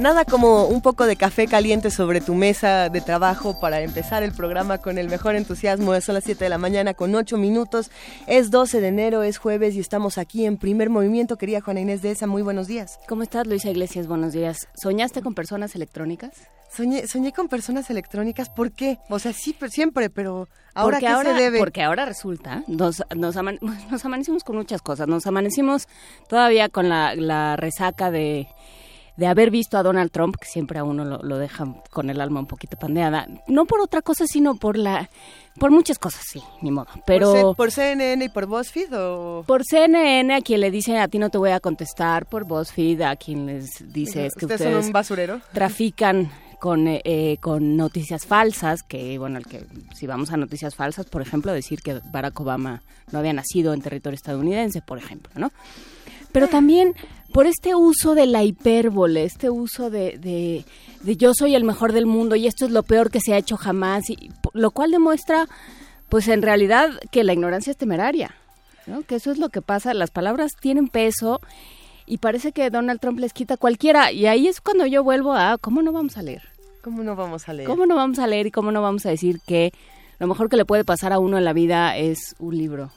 Nada como un poco de café caliente sobre tu mesa de trabajo para empezar el programa con el mejor entusiasmo. Son las 7 de la mañana con 8 minutos. Es 12 de enero, es jueves y estamos aquí en primer movimiento. Quería Juana Inés de esa, muy buenos días. ¿Cómo estás, Luisa Iglesias? Buenos días. ¿Soñaste con personas electrónicas? Soñé, soñé con personas electrónicas, ¿por qué? O sea, sí, siempre, pero ahora porque qué ahora, se debe. Porque ahora resulta, nos, nos, nos amanecimos con muchas cosas. Nos amanecimos todavía con la, la resaca de de haber visto a Donald Trump, que siempre a uno lo, lo deja con el alma un poquito pandeada, no por otra cosa, sino por la por muchas cosas, sí, ni modo. Pero ¿Por, por CNN y por BuzzFeed o...? por CNN, a quien le dice a ti no te voy a contestar, por BuzzFeed, a quien les dice es que ¿Ustedes ustedes son un basurero? trafican con, eh, eh, con noticias falsas, que bueno, el que si vamos a noticias falsas, por ejemplo, decir que Barack Obama no había nacido en territorio estadounidense, por ejemplo, ¿no? Pero también por este uso de la hipérbole, este uso de, de, de yo soy el mejor del mundo y esto es lo peor que se ha hecho jamás, y, lo cual demuestra, pues en realidad, que la ignorancia es temeraria, ¿no? Que eso es lo que pasa, las palabras tienen peso y parece que Donald Trump les quita cualquiera y ahí es cuando yo vuelvo a cómo no vamos a leer. ¿Cómo no vamos a leer? ¿Cómo no vamos a leer y cómo no vamos a decir que lo mejor que le puede pasar a uno en la vida es un libro?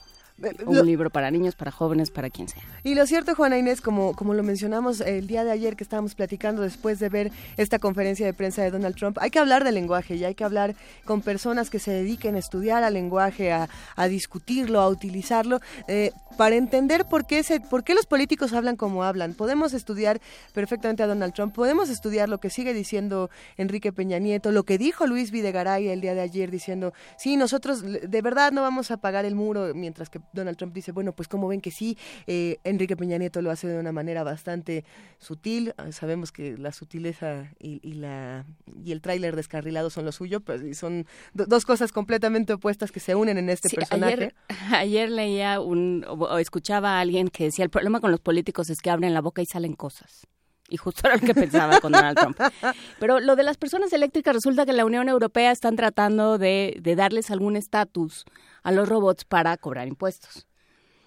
Un Lo- libro para niños, para jóvenes, para quien sea. Y lo cierto, Juana Inés, como, como lo mencionamos el día de ayer que estábamos platicando después de ver esta conferencia de prensa de Donald Trump, hay que hablar del lenguaje y hay que hablar con personas que se dediquen a estudiar al lenguaje, a, a discutirlo, a utilizarlo, eh, para entender por qué, se, por qué los políticos hablan como hablan. Podemos estudiar perfectamente a Donald Trump, podemos estudiar lo que sigue diciendo Enrique Peña Nieto, lo que dijo Luis Videgaray el día de ayer diciendo, sí, nosotros de verdad no vamos a pagar el muro, mientras que Donald Trump dice, bueno, pues como ven que sí, eh, Enrique Peña Nieto lo hace de una manera bastante sutil, Ah, sabemos que la sutileza y, y la y el tráiler descarrilado son lo suyo, pues y son do- dos cosas completamente opuestas que se unen en este Sí, personaje. ayer, ayer leía un, o, escuchaba a alguien que decía, el problema con los políticos es que abren la boca y salen cosas. Y justo era lo que pensaba con Donald Trump. Pero lo de las personas eléctricas resulta que la Unión Europea están tratando de, de darles algún estatus a los robots para cobrar impuestos.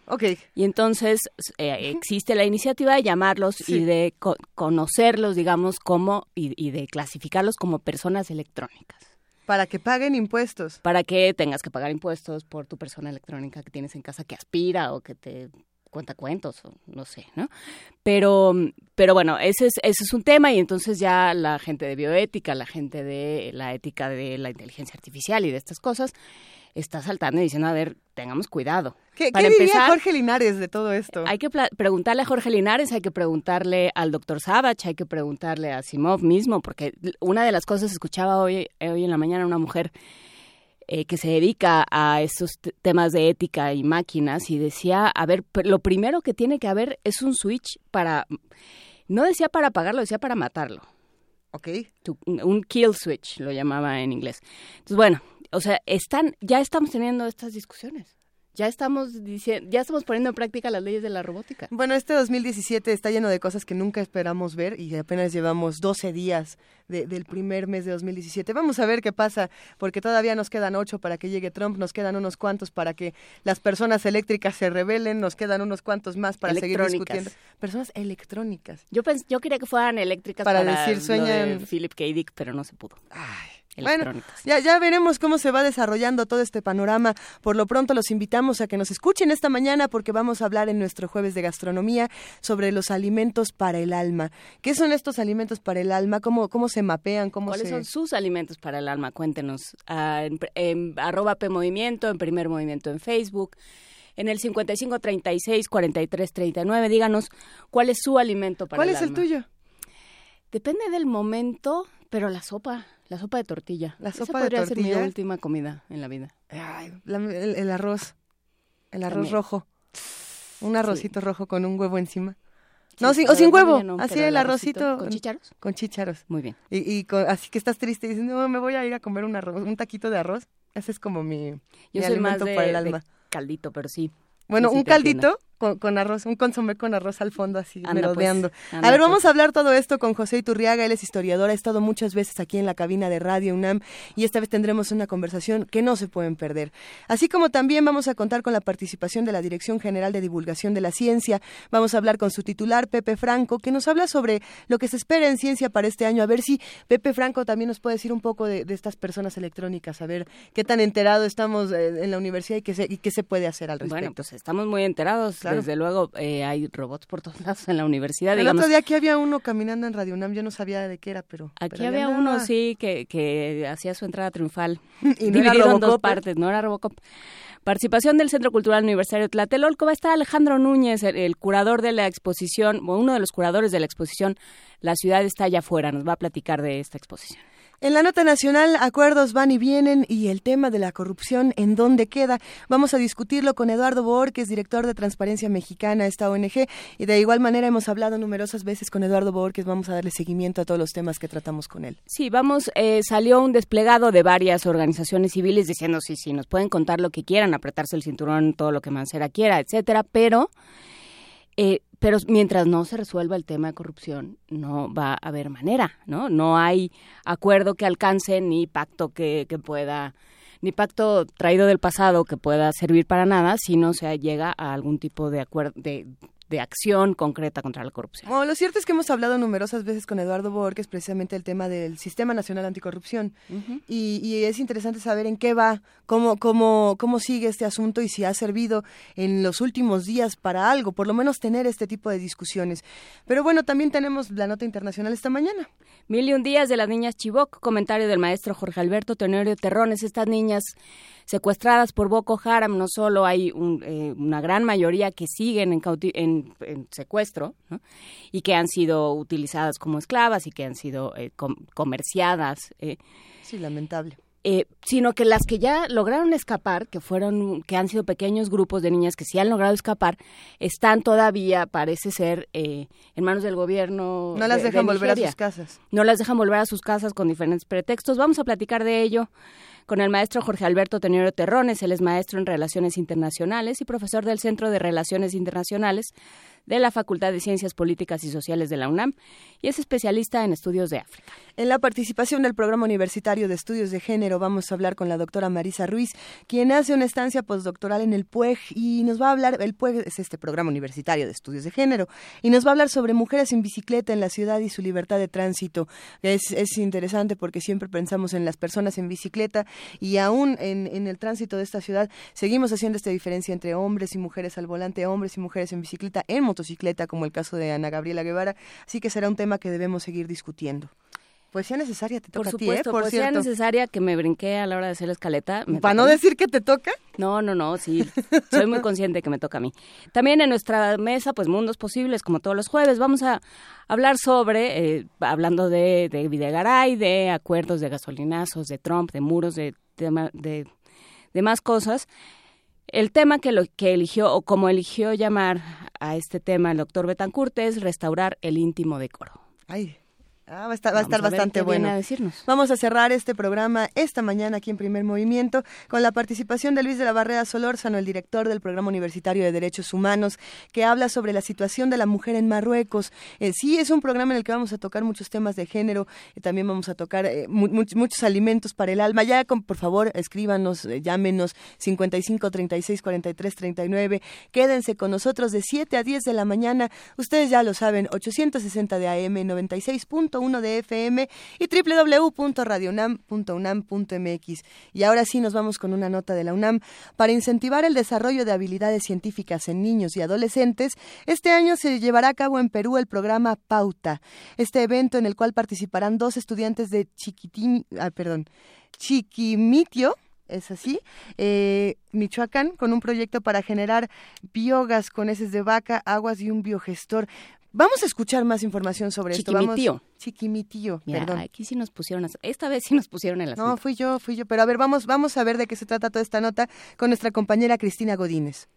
Ok, Y entonces eh, existe la iniciativa de llamarlos Sí. y de co- conocerlos, digamos, como y, y de clasificarlos como personas electrónicas. para que paguen impuestos. Para que tengas que pagar impuestos por tu persona electrónica que tienes en casa que aspira o que te cuenta cuentos o no sé, ¿no? Pero, pero bueno, ese es, ese es un tema y entonces ya la gente de bioética, la gente de la ética de la inteligencia artificial y de estas cosas está saltando y diciendo, a ver, tengamos cuidado. ¿Qué, Para qué diría empezar, Jorge Linares de todo esto? hay que preguntarle a Jorge Linares, hay que preguntarle al doctor Savage, hay que preguntarle a Simov mismo, porque una de las cosas escuchaba hoy, eh, hoy en la mañana una mujer eh, que se dedica a esos t- temas de ética y máquinas y decía, a ver, lo primero que tiene que haber es un switch para, no decía para apagarlo, decía para matarlo. Ok. Un kill switch lo llamaba en inglés. Entonces, bueno, o sea, están, ya estamos teniendo estas discusiones. Ya estamos diciendo, ya estamos poniendo en práctica las leyes de la robótica. Bueno, este 2017 está lleno de cosas que nunca esperamos ver y apenas llevamos 12 días de- del primer mes de 2017. Vamos a ver qué pasa, porque todavía nos quedan ocho para que llegue Trump, nos quedan unos cuantos para que las personas eléctricas se rebelen, nos quedan unos cuantos más para seguir discutiendo. Personas electrónicas. Yo pens- yo quería que fueran eléctricas Para para, decir, lo de sueñan- Philip K. Dick, pero no se pudo. Bueno, ya, ya veremos cómo se va desarrollando todo este panorama. Por lo pronto los invitamos a que nos escuchen esta mañana porque vamos a hablar en nuestro jueves de gastronomía sobre los alimentos para el alma. ¿Qué son estos alimentos para el alma? ¿Cómo, cómo se mapean? ¿Cómo ¿Cuáles se... son sus alimentos para el alma? Cuéntenos. Ah, en, en arroba P Movimiento, en Primer Movimiento en Facebook, en el 5536-4339. Díganos cuál es su alimento para ¿Cuál el es el alma. tuyo? Depende del momento, pero la sopa, la sopa de tortilla. La Esa sopa de podría ser tortilla. mi última comida en la vida. Ay, la- el, el arroz. El arroz También. rojo. Un arrocito rojo con un huevo encima. Sí, no, sin, o sin huevo. no, así el arrocito. ¿Con chícharos? Con chícharos. Muy bien. Y, y con- así que estás triste y dices, no, me voy a ir a comer un arroz, un taquito de arroz. Ese es como mi, Yo mi soy más alimento de, para el de alma. caldito, pero sí. Bueno, sí un caldito con, arroz, un consomé con arroz al fondo así, pues, merodeando. a ver, vamos pues. a hablar todo esto con José Iturriaga, él es historiador, ha estado muchas veces aquí en la cabina de Radio UNAM y esta vez tendremos una conversación que no se pueden perder. Así como también vamos a contar con la participación de la Dirección General de Divulgación de la Ciencia, vamos a hablar con su titular, Pepe Franco, que nos habla sobre lo que se espera en ciencia para este año. A ver si Pepe Franco también nos puede decir un poco de, estas personas electrónicas, a ver qué tan enterado estamos eh, en la universidad y qué se, y qué se puede hacer al respecto. Bueno, pues estamos muy enterados desde luego eh, hay robots por todos lados en la universidad. El otro día aquí había uno caminando en Radio UNAM, yo no sabía de qué era, pero... Aquí había uno, sí, que, que hacía su entrada triunfal. y no dividido en dos partes, no era Robocop. Participación del Centro Cultural Universitario Tlatelolco va a estar Alejandro Núñez, el, curador de la exposición, o uno de los curadores de la exposición La ciudad está allá afuera, nos va a platicar de esta exposición. En la nota nacional, acuerdos van y vienen y el tema de la corrupción, ¿en dónde queda? Vamos a discutirlo con Eduardo Bohr, que es director de Transparencia Mexicana, esta ONG, y de igual manera hemos hablado numerosas veces con Eduardo que vamos a darle seguimiento a todos los temas que tratamos con él. Sí, vamos, eh, salió un desplegado de varias organizaciones civiles diciendo, sí, sí, nos pueden contar lo que quieran, apretarse el cinturón, todo lo que Mancera quiera, etcétera, pero... Eh, pero mientras no se resuelva el tema de corrupción, no va a haber manera, ¿no? No hay acuerdo que alcance ni pacto que, que pueda ni pacto traído del pasado que pueda servir para nada si no se llega a algún tipo de acuerdo de, de acción concreta contra la corrupción. lo cierto es que hemos hablado numerosas veces con Eduardo Borges precisamente el tema del Sistema Nacional Anticorrupción y, es interesante saber en qué va, cómo, cómo, cómo sigue este asunto y si ha servido en los últimos días para algo, por lo menos tener este tipo de discusiones. Pero bueno, también tenemos la nota internacional esta mañana. Mil y un días de las niñas Chivoc, comentario del maestro Jorge Alberto Tenorio Terrones, estas niñas secuestradas por Boko Haram, no solo hay eh, una gran mayoría que siguen en, en, secuestro y que han sido utilizadas como esclavas y que han sido eh, comerciadas. Eh, sí, lamentable. sino que las que ya lograron escapar, que fueron, que han sido pequeños grupos de niñas que sí han logrado escapar, están todavía, parece ser, en manos del gobierno. No las dejan volver a sus casas. No las dejan volver a sus casas con diferentes pretextos. Vamos a platicar de ello con el maestro Jorge Alberto Teniero Terrones. Él es maestro en Relaciones Internacionales y profesor del Centro de Relaciones Internacionales de la Facultad de Ciencias Políticas y Sociales de la UNAM y es especialista en estudios de África. En la participación del Programa Universitario de Estudios de Género vamos a hablar con la doctora Marisa Ruiz, quien hace una estancia postdoctoral en el PUEG y nos va a hablar, el PUEG es este Programa Universitario de Estudios de Género, y nos va a hablar sobre mujeres en bicicleta en la ciudad y su libertad de tránsito. Es, es interesante porque siempre pensamos en las personas en bicicleta y aún en, en el tránsito de esta ciudad seguimos haciendo esta diferencia entre hombres y mujeres al volante, hombres y mujeres en bicicleta en motocicleta, como el caso de Ana Gabriela Guevara, así que será un tema que debemos seguir discutiendo. Poesía necesaria te toca Por supuesto, a ti, ¿eh? Por poesía necesaria que me brinqué a la hora de hacer la escaleta. ¿Para no decir que te toca? No, no, no, sí. soy muy consciente que me toca a mí. También en nuestra mesa, pues Mundos Posibles, como todos los jueves, vamos a hablar sobre, eh, hablando de, de Videgaray, de acuerdos de gasolinazos, de Trump, de muros, de, de, de más cosas. El tema que, lo, que eligió, o como eligió llamar a este tema el doctor Betancourt, es restaurar el íntimo decoro. Ay, Ah, va a estar, va a estar bastante bueno. Vamos a cerrar este programa esta mañana aquí en Primer Movimiento con la participación de Luis de la Barrera Solórzano, el director del Programa Universitario de Derechos Humanos, que habla sobre la situación de la mujer en Marruecos. Eh, sí, es un programa en el que vamos a tocar muchos temas de género, y también vamos a tocar eh, muchos alimentos para el alma. Ya, por favor, escríbanos, eh, llámenos 55 36 43 39. Quédense con nosotros de 7 a 10 de la mañana. Ustedes ya lo saben, 860 de AM 96 uno de FM y www.radionam.unam.mx. Y ahora sí nos vamos con una nota de la UNAM. Para incentivar el desarrollo de habilidades científicas en niños y adolescentes, este año se llevará a cabo en Perú el programa Pauta. Este evento en el cual participarán dos estudiantes de Chiquitim, ah, perdón, Chiquimitio, es así, eh, Michoacán, con un proyecto para generar biogás con heces de vaca, aguas y un biogestor. Vamos a escuchar más información sobre esto. Vamos, Chiquimitío, perdón. Aquí sí nos pusieron, esta vez sí nos pusieron en la No, fui yo, fui yo. Pero a ver, vamos, vamos a ver de qué se trata toda esta nota con nuestra compañera Cristina Godínez.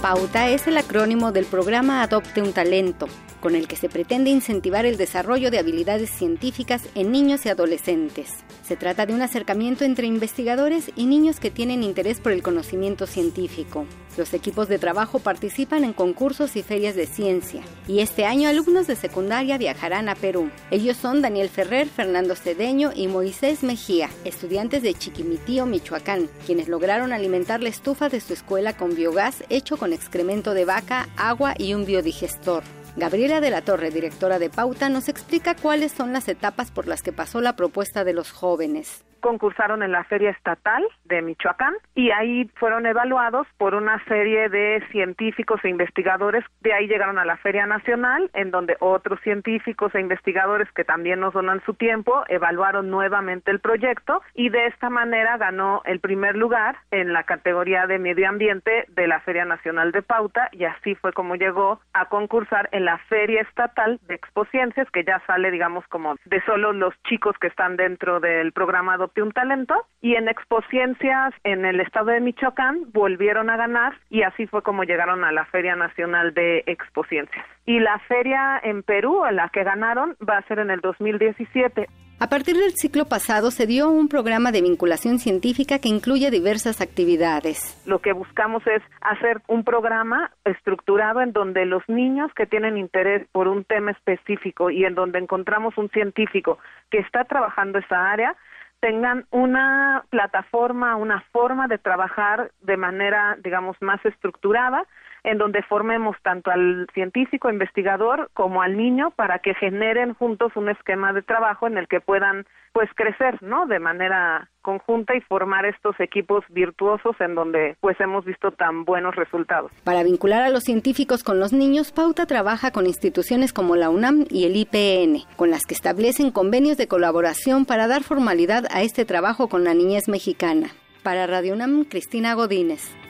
Pauta es el acrónimo del programa Adopte un Talento, con el que se pretende incentivar el desarrollo de habilidades científicas en niños y adolescentes. Se trata de un acercamiento entre investigadores y niños que tienen interés por el conocimiento científico. Los equipos de trabajo participan en concursos y ferias de ciencia, y este año alumnos de secundaria viajarán a Perú. Ellos son Daniel Ferrer, Fernando Cedeño y Moisés Mejía, estudiantes de Chiquimitío, Michoacán, quienes lograron alimentar la estufa de su escuela con biogás hecho con excremento de vaca, agua y un biodigestor. Gabriela de la Torre, directora de Pauta, nos explica cuáles son las etapas por las que pasó la propuesta de los jóvenes concursaron en la Feria Estatal de Michoacán y ahí fueron evaluados por una serie de científicos e investigadores. De ahí llegaron a la Feria Nacional, en donde otros científicos e investigadores que también nos donan su tiempo evaluaron nuevamente el proyecto y de esta manera ganó el primer lugar en la categoría de medio ambiente de la Feria Nacional de Pauta y así fue como llegó a concursar en la Feria Estatal de Expociencias, que ya sale, digamos, como de solo los chicos que están dentro del programa un talento y en Expociencias en el estado de Michoacán volvieron a ganar y así fue como llegaron a la Feria Nacional de Expociencias. Y la feria en Perú, en la que ganaron, va a ser en el 2017. A partir del ciclo pasado se dio un programa de vinculación científica que incluye diversas actividades. Lo que buscamos es hacer un programa estructurado en donde los niños que tienen interés por un tema específico y en donde encontramos un científico que está trabajando esa área, tengan una plataforma, una forma de trabajar de manera, digamos, más estructurada, en donde formemos tanto al científico investigador como al niño para que generen juntos un esquema de trabajo en el que puedan pues crecer, ¿no? De manera conjunta y formar estos equipos virtuosos en donde pues hemos visto tan buenos resultados. Para vincular a los científicos con los niños, Pauta trabaja con instituciones como la UNAM y el IPN, con las que establecen convenios de colaboración para dar formalidad a este trabajo con la niñez mexicana. Para Radio UNAM, Cristina Godínez.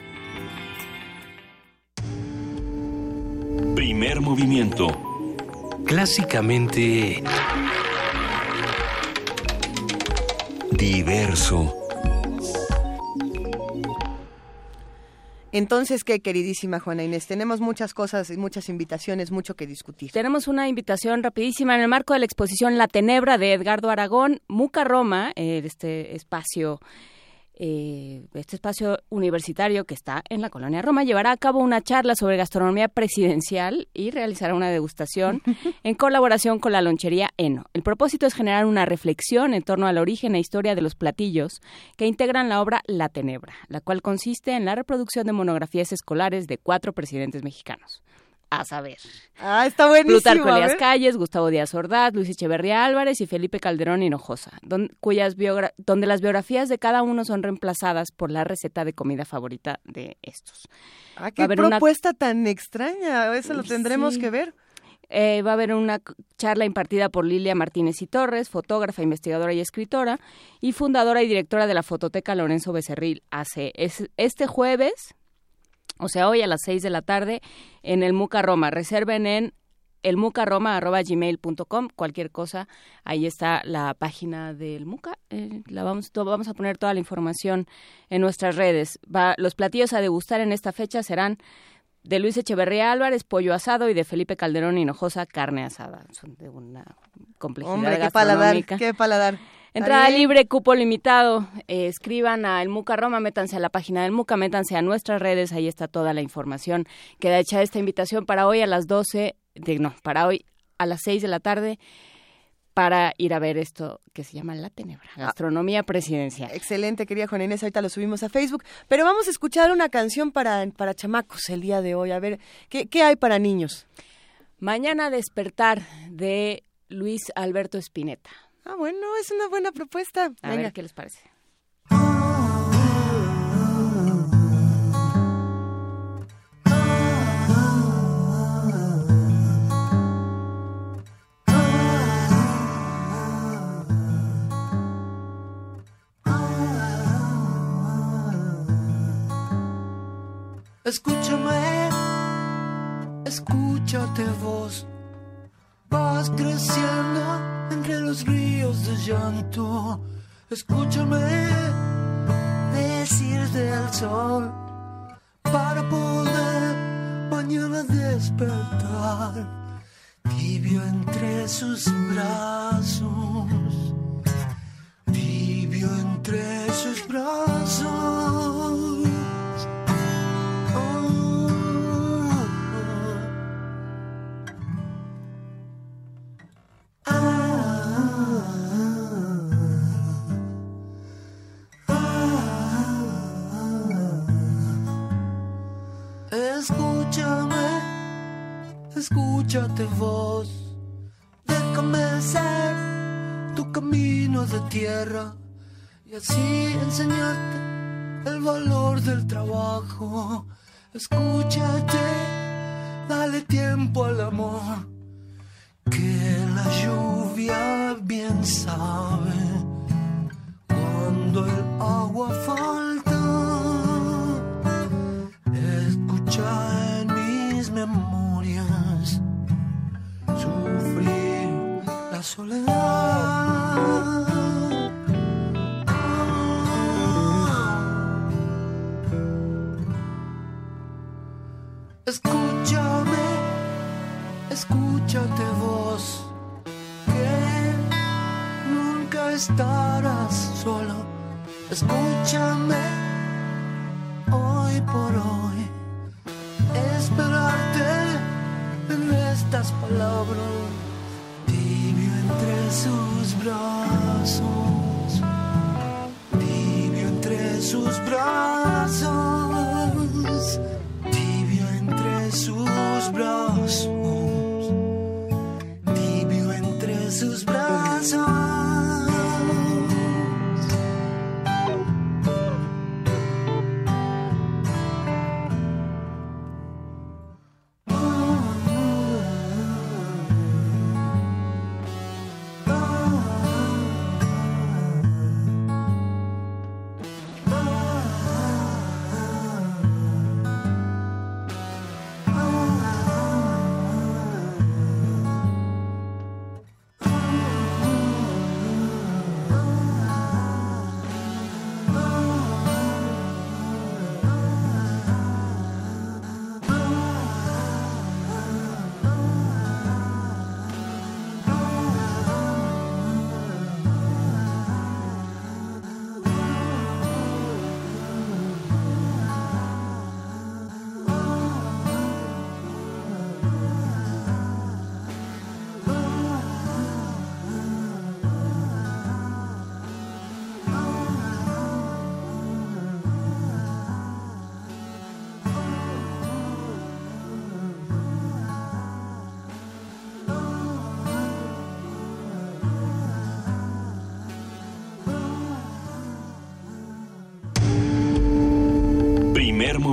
Primer movimiento. Clásicamente diverso. Entonces, ¿qué, queridísima Juana Inés? Tenemos muchas cosas y muchas invitaciones, mucho que discutir. Tenemos una invitación rapidísima en el marco de la exposición La Tenebra de Edgardo Aragón, Muca Roma, eh, este espacio eh, este espacio universitario que está en la colonia Roma llevará a cabo una charla sobre gastronomía presidencial y realizará una degustación en colaboración con la lonchería Eno. El propósito es generar una reflexión en torno al origen e historia de los platillos que integran la obra La Tenebra, la cual consiste en la reproducción de monografías escolares de cuatro presidentes mexicanos a saber. Ah, está buenísimo. Plutarco Elías Calles, Gustavo Díaz Ordaz, Luis Echeverría Álvarez y Felipe Calderón Hinojosa, cuyas donde las biografías de cada uno son reemplazadas por la receta de comida favorita de estos. Ah, qué propuesta tan extraña, eso lo tendremos que ver. Eh, va a haber una charla impartida por Lilia Martínez y Torres, fotógrafa, investigadora y escritora, y fundadora y directora de la Fototeca Lorenzo Becerril. Hace este jueves, o sea, hoy a las 6 de la tarde en el Muca Roma. Reserven en elmucaroma.gmail.com, cualquier cosa, ahí está la página del Muca, eh, la vamos, vamos a poner toda la información en nuestras redes. Va, los platillos a degustar en esta fecha serán de Luis Echeverría Álvarez, pollo asado, y de Felipe Calderón Hinojosa, carne asada. Son de una complejidad Hombre, qué paladar, qué paladar. Entrada libre, cupo limitado. Eh, escriban a El Muca Roma, métanse a la página del Muca, métanse a nuestras redes, ahí está toda la información. Queda hecha esta invitación para hoy a las 12, de, no, para hoy a las 6 de la tarde para ir a ver esto que se llama La Tenebra, ah. Gastronomía Presidencial. Excelente, querida Juan Inés, ahorita lo subimos a Facebook. Pero vamos a escuchar una canción para, para chamacos el día de hoy. A ver, ¿qué, qué hay para niños? Mañana despertar de Luis Alberto Spinetta. Ah, bueno, es una buena propuesta. A Venga. ver qué les parece. Escúchame, escúchate vos vas creciendo entre los ríos de llanto. Escúchame decir del sol para poder mañana despertar tibio entre sus brazos. Escúchame, escúchate vos. Déjame ser tu camino de tierra y así enseñarte el valor del trabajo. Escúchate, dale tiempo al amor, que la lluvia bien sabe cuando el agua falta. Sufrir la soledad. Escúchame, escúchate vos, que nunca estarás solo. Escúchame hoy por hoy, esperarte en estas palabras, tibio entre sus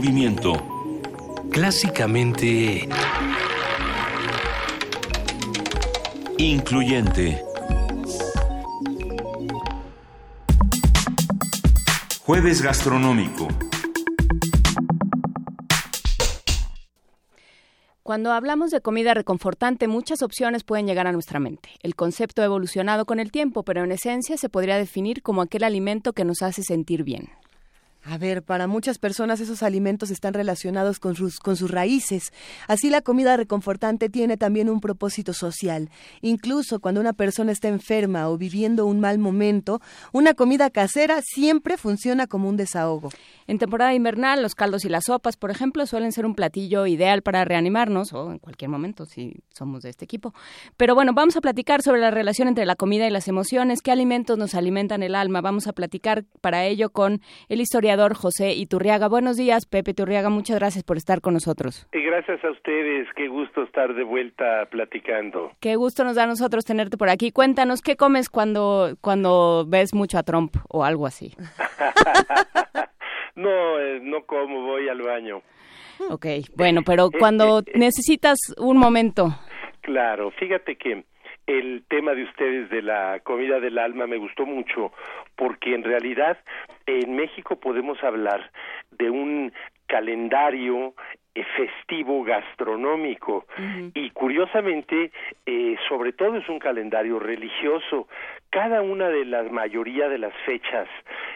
movimiento. Clásicamente Incluyente. Jueves gastronómico. Cuando hablamos de comida reconfortante, muchas opciones pueden llegar a nuestra mente. El concepto ha evolucionado con el tiempo, pero en esencia se podría definir como aquel alimento que nos hace sentir bien. A ver, para muchas personas esos alimentos están relacionados con sus, con sus raíces. Así la comida reconfortante tiene también un propósito social. Incluso cuando una persona está enferma o viviendo un mal momento, una comida casera siempre funciona como un desahogo. En temporada invernal, los caldos y las sopas, por ejemplo, suelen ser un platillo ideal para reanimarnos o en cualquier momento si somos de este equipo. Pero bueno, vamos a platicar sobre la relación entre la comida y las emociones, qué alimentos nos alimentan el alma. Vamos a platicar para ello con el historiador José Iturriaga. Buenos días, Pepe Iturriaga, muchas gracias por estar con nosotros. Y gracias a ustedes, qué gusto estar de vuelta platicando. Qué gusto nos da a nosotros tenerte por aquí. Cuéntanos, ¿qué comes cuando, cuando ves mucho a Trump o algo así? no, eh, no como, voy al baño. Ok, bueno, pero cuando necesitas un momento. Claro, fíjate que el tema de ustedes de la comida del alma me gustó mucho porque en realidad en México podemos hablar de un calendario eh, festivo gastronómico. Y curiosamente eh, sobre todo es un calendario religioso. Cada una de las mayoría de las fechas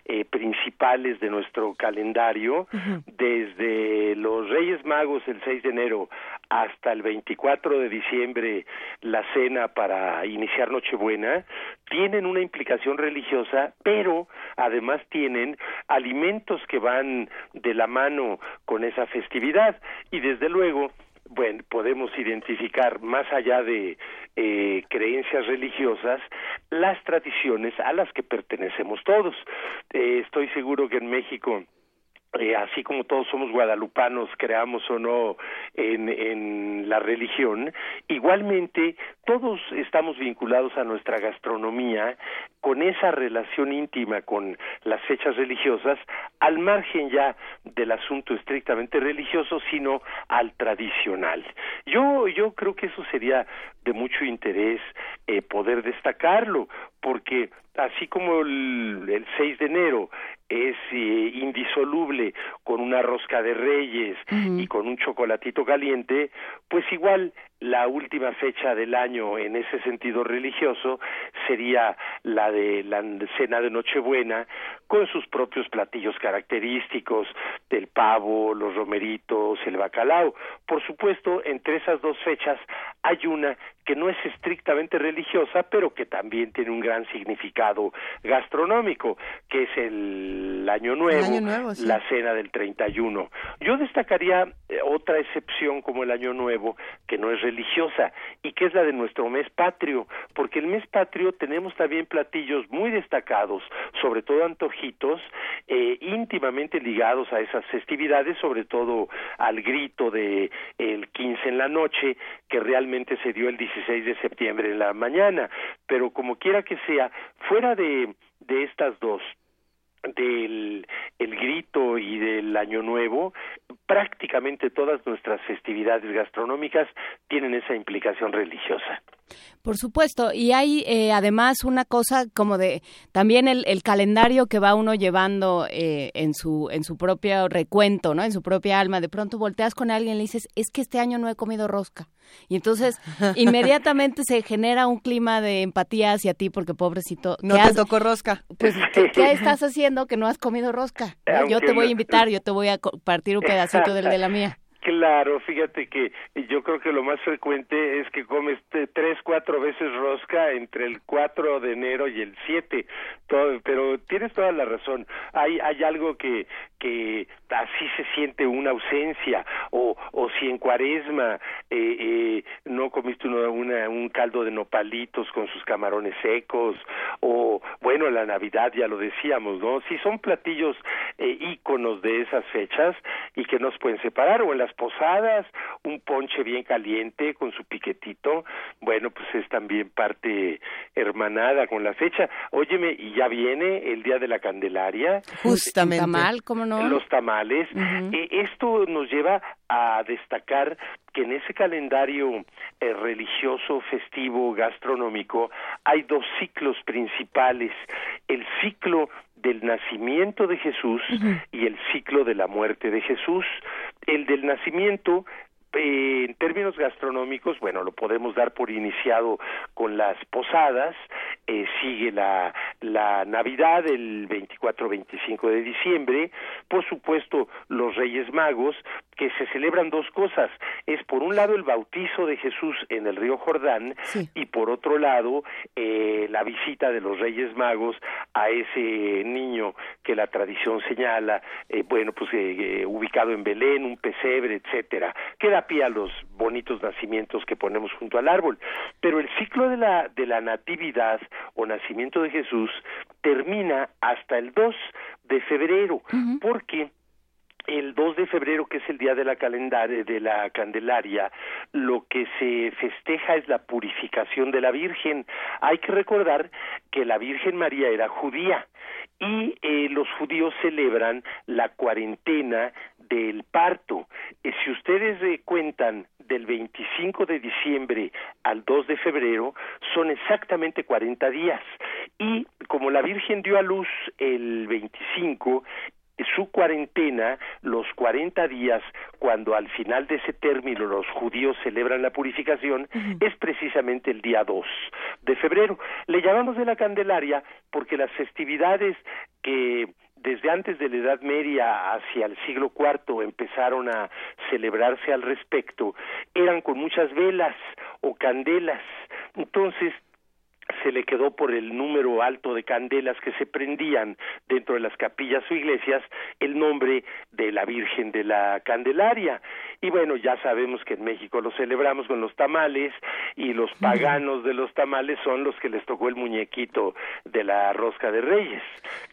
eh, principales de nuestro calendario desde los Reyes Magos el 6 de enero hasta el 24 de diciembre la cena para iniciar Nochebuena tienen una implicación religiosa pero además tienen alimentos que van de la mano con esa festividad y desde luego bueno, podemos identificar más allá de eh, creencias religiosas las tradiciones a las que pertenecemos todos. Eh, estoy seguro que en México eh, así como todos somos guadalupanos, creamos o no en, en la religión, igualmente todos estamos vinculados a nuestra gastronomía con esa relación íntima con las fechas religiosas, al margen ya del asunto estrictamente religioso, sino al tradicional. Yo, yo creo que eso sería de mucho interés eh, poder destacarlo, porque así como el, el 6 de enero es eh, indisoluble con una rosca de reyes y con un chocolatito caliente, pues igual la última fecha del año en ese sentido religioso sería la de la cena de Nochebuena con sus propios platillos característicos del pavo, los romeritos, el bacalao. Por supuesto, entre esas dos fechas hay una que no es estrictamente religiosa, pero que también tiene un gran significado gastronómico, que es el Año Nuevo, Año Nuevo, sí. la cena del 31. Yo destacaría eh, otra excepción como el Año Nuevo, que no es religiosa, y que es la de nuestro mes patrio, porque el mes patrio tenemos también platillos muy destacados, sobre todo antojitos, eh, íntimamente ligados a esas festividades, sobre todo al grito de el 15 en la noche, que realmente se dio el 16 de septiembre en la mañana, pero como quiera que sea, fuera de, de estas dos, del el grito y del año nuevo prácticamente todas nuestras festividades gastronómicas tienen esa implicación religiosa Por supuesto, y hay eh, además una cosa como de también el, el calendario que va uno llevando eh, en su en su propio recuento, ¿no? En su propia alma. De pronto volteas con alguien y le dices, es que este año no he comido rosca. Y entonces inmediatamente se genera un clima de empatía hacia ti porque pobrecito. No ¿qué te has- tocó rosca. Pues, ¿qué, qué estás haciendo que no has comido rosca? ¿No? Yo te voy a invitar, yo te voy a co- partir un pedacito del de la mía. Claro, fíjate que yo creo que lo más frecuente es que comes tres, cuatro veces rosca entre el 4 de enero y el 7, todo, pero tienes toda la razón. Hay, hay algo que, que así se siente una ausencia, o, o si en cuaresma eh, eh, no comiste una, una- un caldo de nopalitos con sus camarones secos, o bueno, la Navidad ya lo decíamos, ¿no? Si son platillos eh, íconos de esas fechas y que nos pueden separar, o en las posadas, un ponche bien caliente con su piquetito, bueno, pues es también parte hermanada con la fecha. Óyeme, y ya viene el Día de la Candelaria, Justamente. Tamal, ¿cómo no? los tamales. Eh, esto nos lleva a destacar que en ese calendario eh, religioso, festivo, gastronómico, hay dos ciclos principales. El ciclo del nacimiento de Jesús y el ciclo de la muerte de Jesús. El del nacimiento eh, en términos gastronómicos, bueno, lo podemos dar por iniciado con las posadas, eh, sigue la, la Navidad el 24-25 de diciembre, por supuesto los Reyes Magos, que se celebran dos cosas, es por un lado el bautizo de Jesús en el río Jordán Sí. y por otro lado eh, la visita de los Reyes Magos a ese niño que la tradición señala, eh, bueno, pues eh, ubicado en Belén, un pesebre, etcétera, que los bonitos nacimientos que ponemos junto al árbol. Pero el ciclo de la, de la natividad o nacimiento de Jesús termina hasta el 2 de febrero, porque el 2 de febrero, que es el día de la de la Candelaria, lo que se festeja es la purificación de la Virgen. Hay que recordar que la Virgen María era judía y eh, los judíos celebran la cuarentena del parto. Eh, si ustedes eh, cuentan del 25 de diciembre al 2 de febrero, son exactamente 40 días. Y como la Virgen dio a luz el 25, su cuarentena, los 40 días, cuando al final de ese término los judíos celebran la purificación, es precisamente el día 2 de febrero. Le llamamos de la Candelaria porque las festividades que desde antes de la Edad Media hacia el siglo IV empezaron a celebrarse al respecto, eran con muchas velas o candelas. Entonces, se le quedó por el número alto de candelas que se prendían dentro de las capillas o iglesias el nombre de la Virgen de la Candelaria. Y bueno, ya sabemos que en México lo celebramos con los tamales y los paganos de los tamales son los que les tocó el muñequito de la rosca de reyes.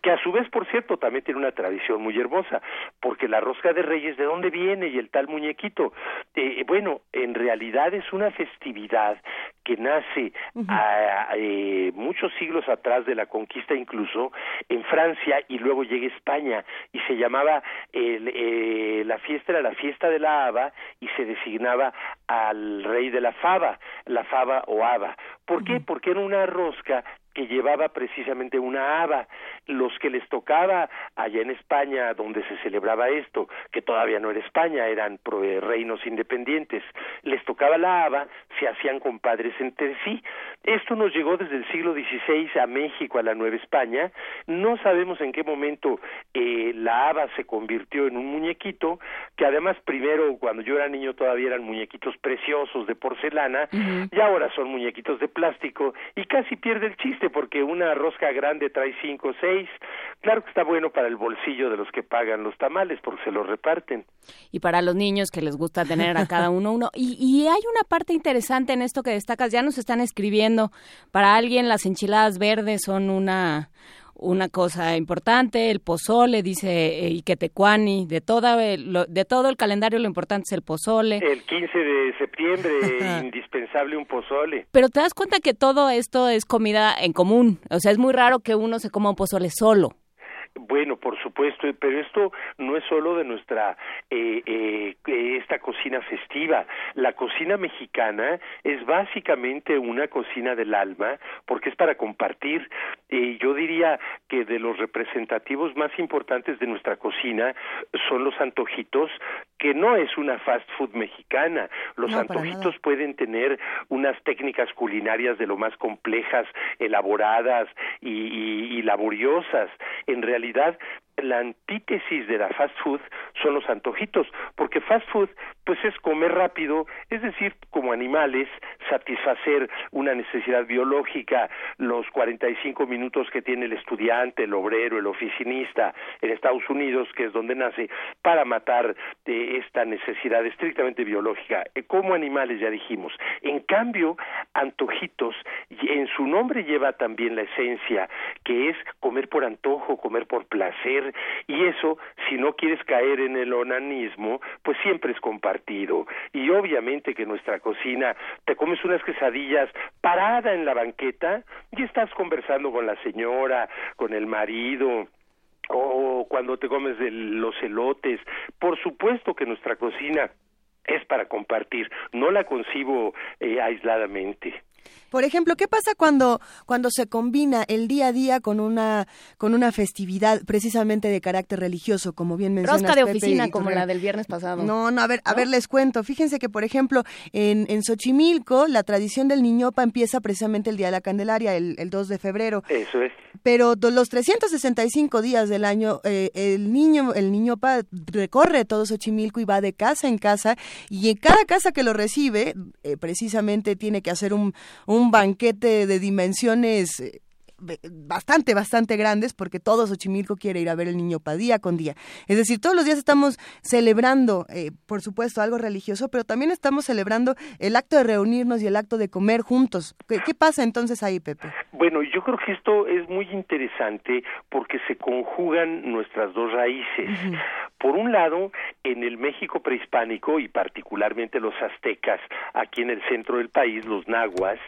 Que a su vez, por cierto, también tiene una tradición muy hermosa, porque la rosca de reyes, ¿de dónde viene? Y el tal muñequito. Eh, bueno, en realidad es una festividad que nace a, eh, muchos siglos atrás de la conquista incluso en Francia y luego llega a España y se llamaba eh, la fiesta era la fiesta de la haba y se designaba al rey de la fava, la fava o haba. ¿Por qué? Porque era una rosca que llevaba precisamente una haba. Los que les tocaba allá en España, donde se celebraba esto, que todavía no era España, eran reinos independientes, les tocaba la haba, se hacían compadres entre sí. Esto nos llegó desde el siglo XVI a México, a la Nueva España. No sabemos en qué momento eh, la haba se convirtió en un muñequito, que además primero, cuando yo era niño, todavía eran muñequitos preciosos de porcelana, y ahora son muñequitos de plástico, y casi pierde el chiste porque una rosca grande trae cinco o seis. Claro que está bueno para el bolsillo de los que pagan los tamales porque se los reparten. Y para los niños que les gusta tener a cada uno uno. Y, y hay una parte interesante en esto que destacas, ya nos están escribiendo. Para alguien las enchiladas verdes son una una cosa importante, el pozole, dice eh, Iquetecuani, de, toda, eh, de todo el calendario lo importante es el pozole. El 15 de septiembre, indispensable un pozole. Pero te das cuenta que todo esto es comida en común, o sea, es muy raro que uno se coma un pozole solo. Bueno, por supuesto, pero esto no es solo de nuestra eh, eh, esta cocina festiva. La cocina mexicana es básicamente una cocina del alma porque es para compartir. Eh, yo diría que de los representativos más importantes de nuestra cocina son los antojitos, que no es una fast food mexicana. Los antojitos pueden tener unas técnicas culinarias de lo más complejas, elaboradas y, y laboriosas. En realidad realidad la antítesis de la fast food son los antojitos, porque fast food pues es comer rápido, es decir, como animales, satisfacer una necesidad biológica, los 45 minutos que tiene el estudiante, el obrero, el oficinista en Estados Unidos, que es donde nace, para matar eh, esta necesidad estrictamente biológica, eh, como animales ya dijimos. En cambio, antojitos, en su nombre lleva también la esencia, que es comer por antojo, comer por placer, y eso, si no quieres caer en el onanismo, pues siempre es compartido. Y obviamente que nuestra cocina, te comes unas quesadillas parada en la banqueta y estás conversando con la señora, con el marido, o cuando te comes los elotes. Por supuesto que nuestra cocina es para compartir, no la concibo eh, aisladamente. Por ejemplo, ¿qué pasa cuando, cuando se combina el día a día con una, con una festividad precisamente de carácter religioso, como bien mencionas? Rosca de oficina, como la del viernes pasado. No, no, a ver, a ver, les cuento. Fíjense que, por ejemplo, en, en Xochimilco, la tradición del niñopa empieza precisamente el Día de la Candelaria, el, el 2 de febrero. Eso es. Pero los 365 días del año, eh, el niño, el niñopa recorre todo Xochimilco y va de casa en casa, y en cada casa que lo recibe, eh, precisamente tiene que hacer un un banquete de dimensiones eh, bastante, bastante grandes porque todo Xochimilco quiere ir a ver el niño día con día. Es decir, todos los días estamos celebrando, eh, por supuesto, algo religioso, pero también estamos celebrando el acto de reunirnos y el acto de comer juntos. ¿Qué, pasa entonces ahí, Pepe? Bueno, yo creo que esto es muy interesante porque se conjugan nuestras dos raíces. Por un lado, en el México prehispánico y particularmente los aztecas, aquí en el centro del país, los nahuas,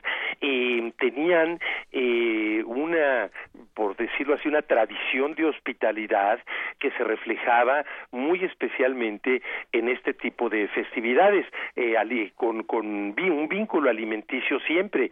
eh, tenían eh, un una, por decirlo así, una tradición de hospitalidad que se reflejaba muy especialmente en este tipo de festividades, eh, con, con un vínculo alimenticio siempre.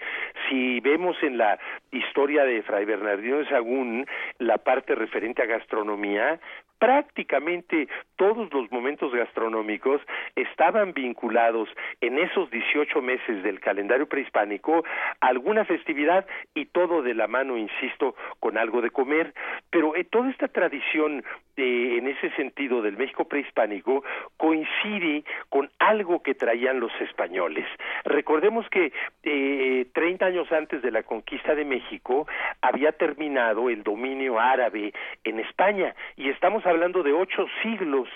Si vemos en la historia de Fray Bernardino de Sagún la parte referente a gastronomía, prácticamente todos los momentos gastronómicos estaban vinculados en esos 18 meses del calendario prehispánico a alguna festividad y todo de la mano, insisto, con algo de comer. Pero eh, toda esta tradición eh, en ese sentido del México prehispánico coincide con algo que traían los españoles. Recordemos que eh, 30 años antes de la conquista de México había terminado el dominio árabe en España y estamos hablando de ocho siglos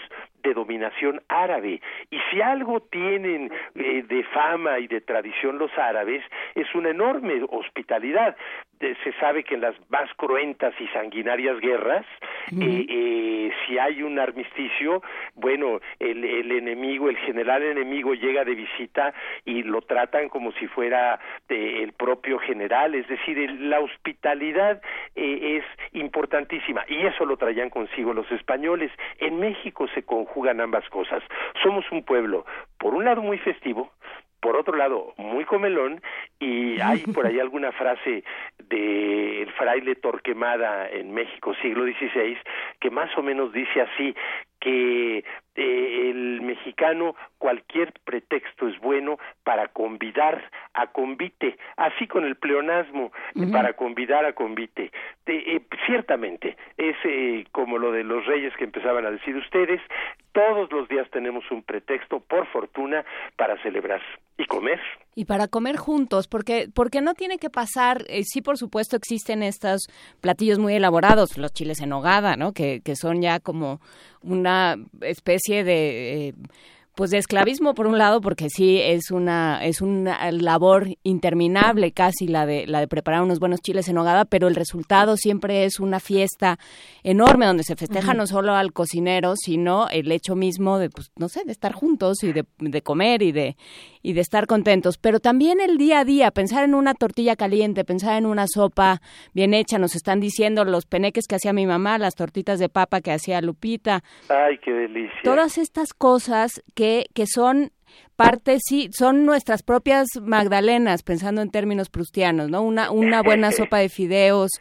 de dominación árabe. Y si algo tienen eh, de fama y de tradición los árabes, es una enorme hospitalidad. Se sabe que en las más cruentas y sanguinarias guerras, eh, eh, si hay un armisticio, bueno, el, el enemigo, el general enemigo llega de visita y lo tratan como si fuera el propio general, es decir, la hospitalidad es importantísima y eso lo traían consigo los españoles. En México se conjugan ambas cosas. Somos un pueblo, por un lado muy festivo, por otro lado, muy comelón, y hay por ahí alguna frase del fraile Torquemada en México, siglo XVI, que más o menos dice así, que eh, el mexicano cualquier pretexto es bueno para convidar a convite, así con el pleonasmo, para convidar a convite. Eh, ciertamente, es eh, como lo de los reyes que empezaban a decir ustedes, todos los días tenemos un pretexto, por fortuna, para celebrar y comer. Y para comer juntos, porque, porque no tiene que pasar, sí por supuesto existen estos platillos muy elaborados, los chiles en hogada, ¿no? Que, que son ya como una especie de... Eh, pues de esclavismo por un lado porque sí es una es una labor interminable casi la de la de preparar unos buenos chiles en hogada pero el resultado siempre es una fiesta enorme donde se festeja no solo al cocinero sino el hecho mismo de pues no sé de estar juntos y de, de comer y de y de estar contentos. Pero también el día a día pensar en una tortilla caliente pensar en una sopa bien hecha nos están diciendo los peneques que hacía mi mamá las tortitas de papa que hacía Lupita. Ay qué delicia. Todas estas cosas que que, son parte, sí, son nuestras propias Magdalenas, pensando en términos prustianos, ¿no? Una, una buena sopa de fideos,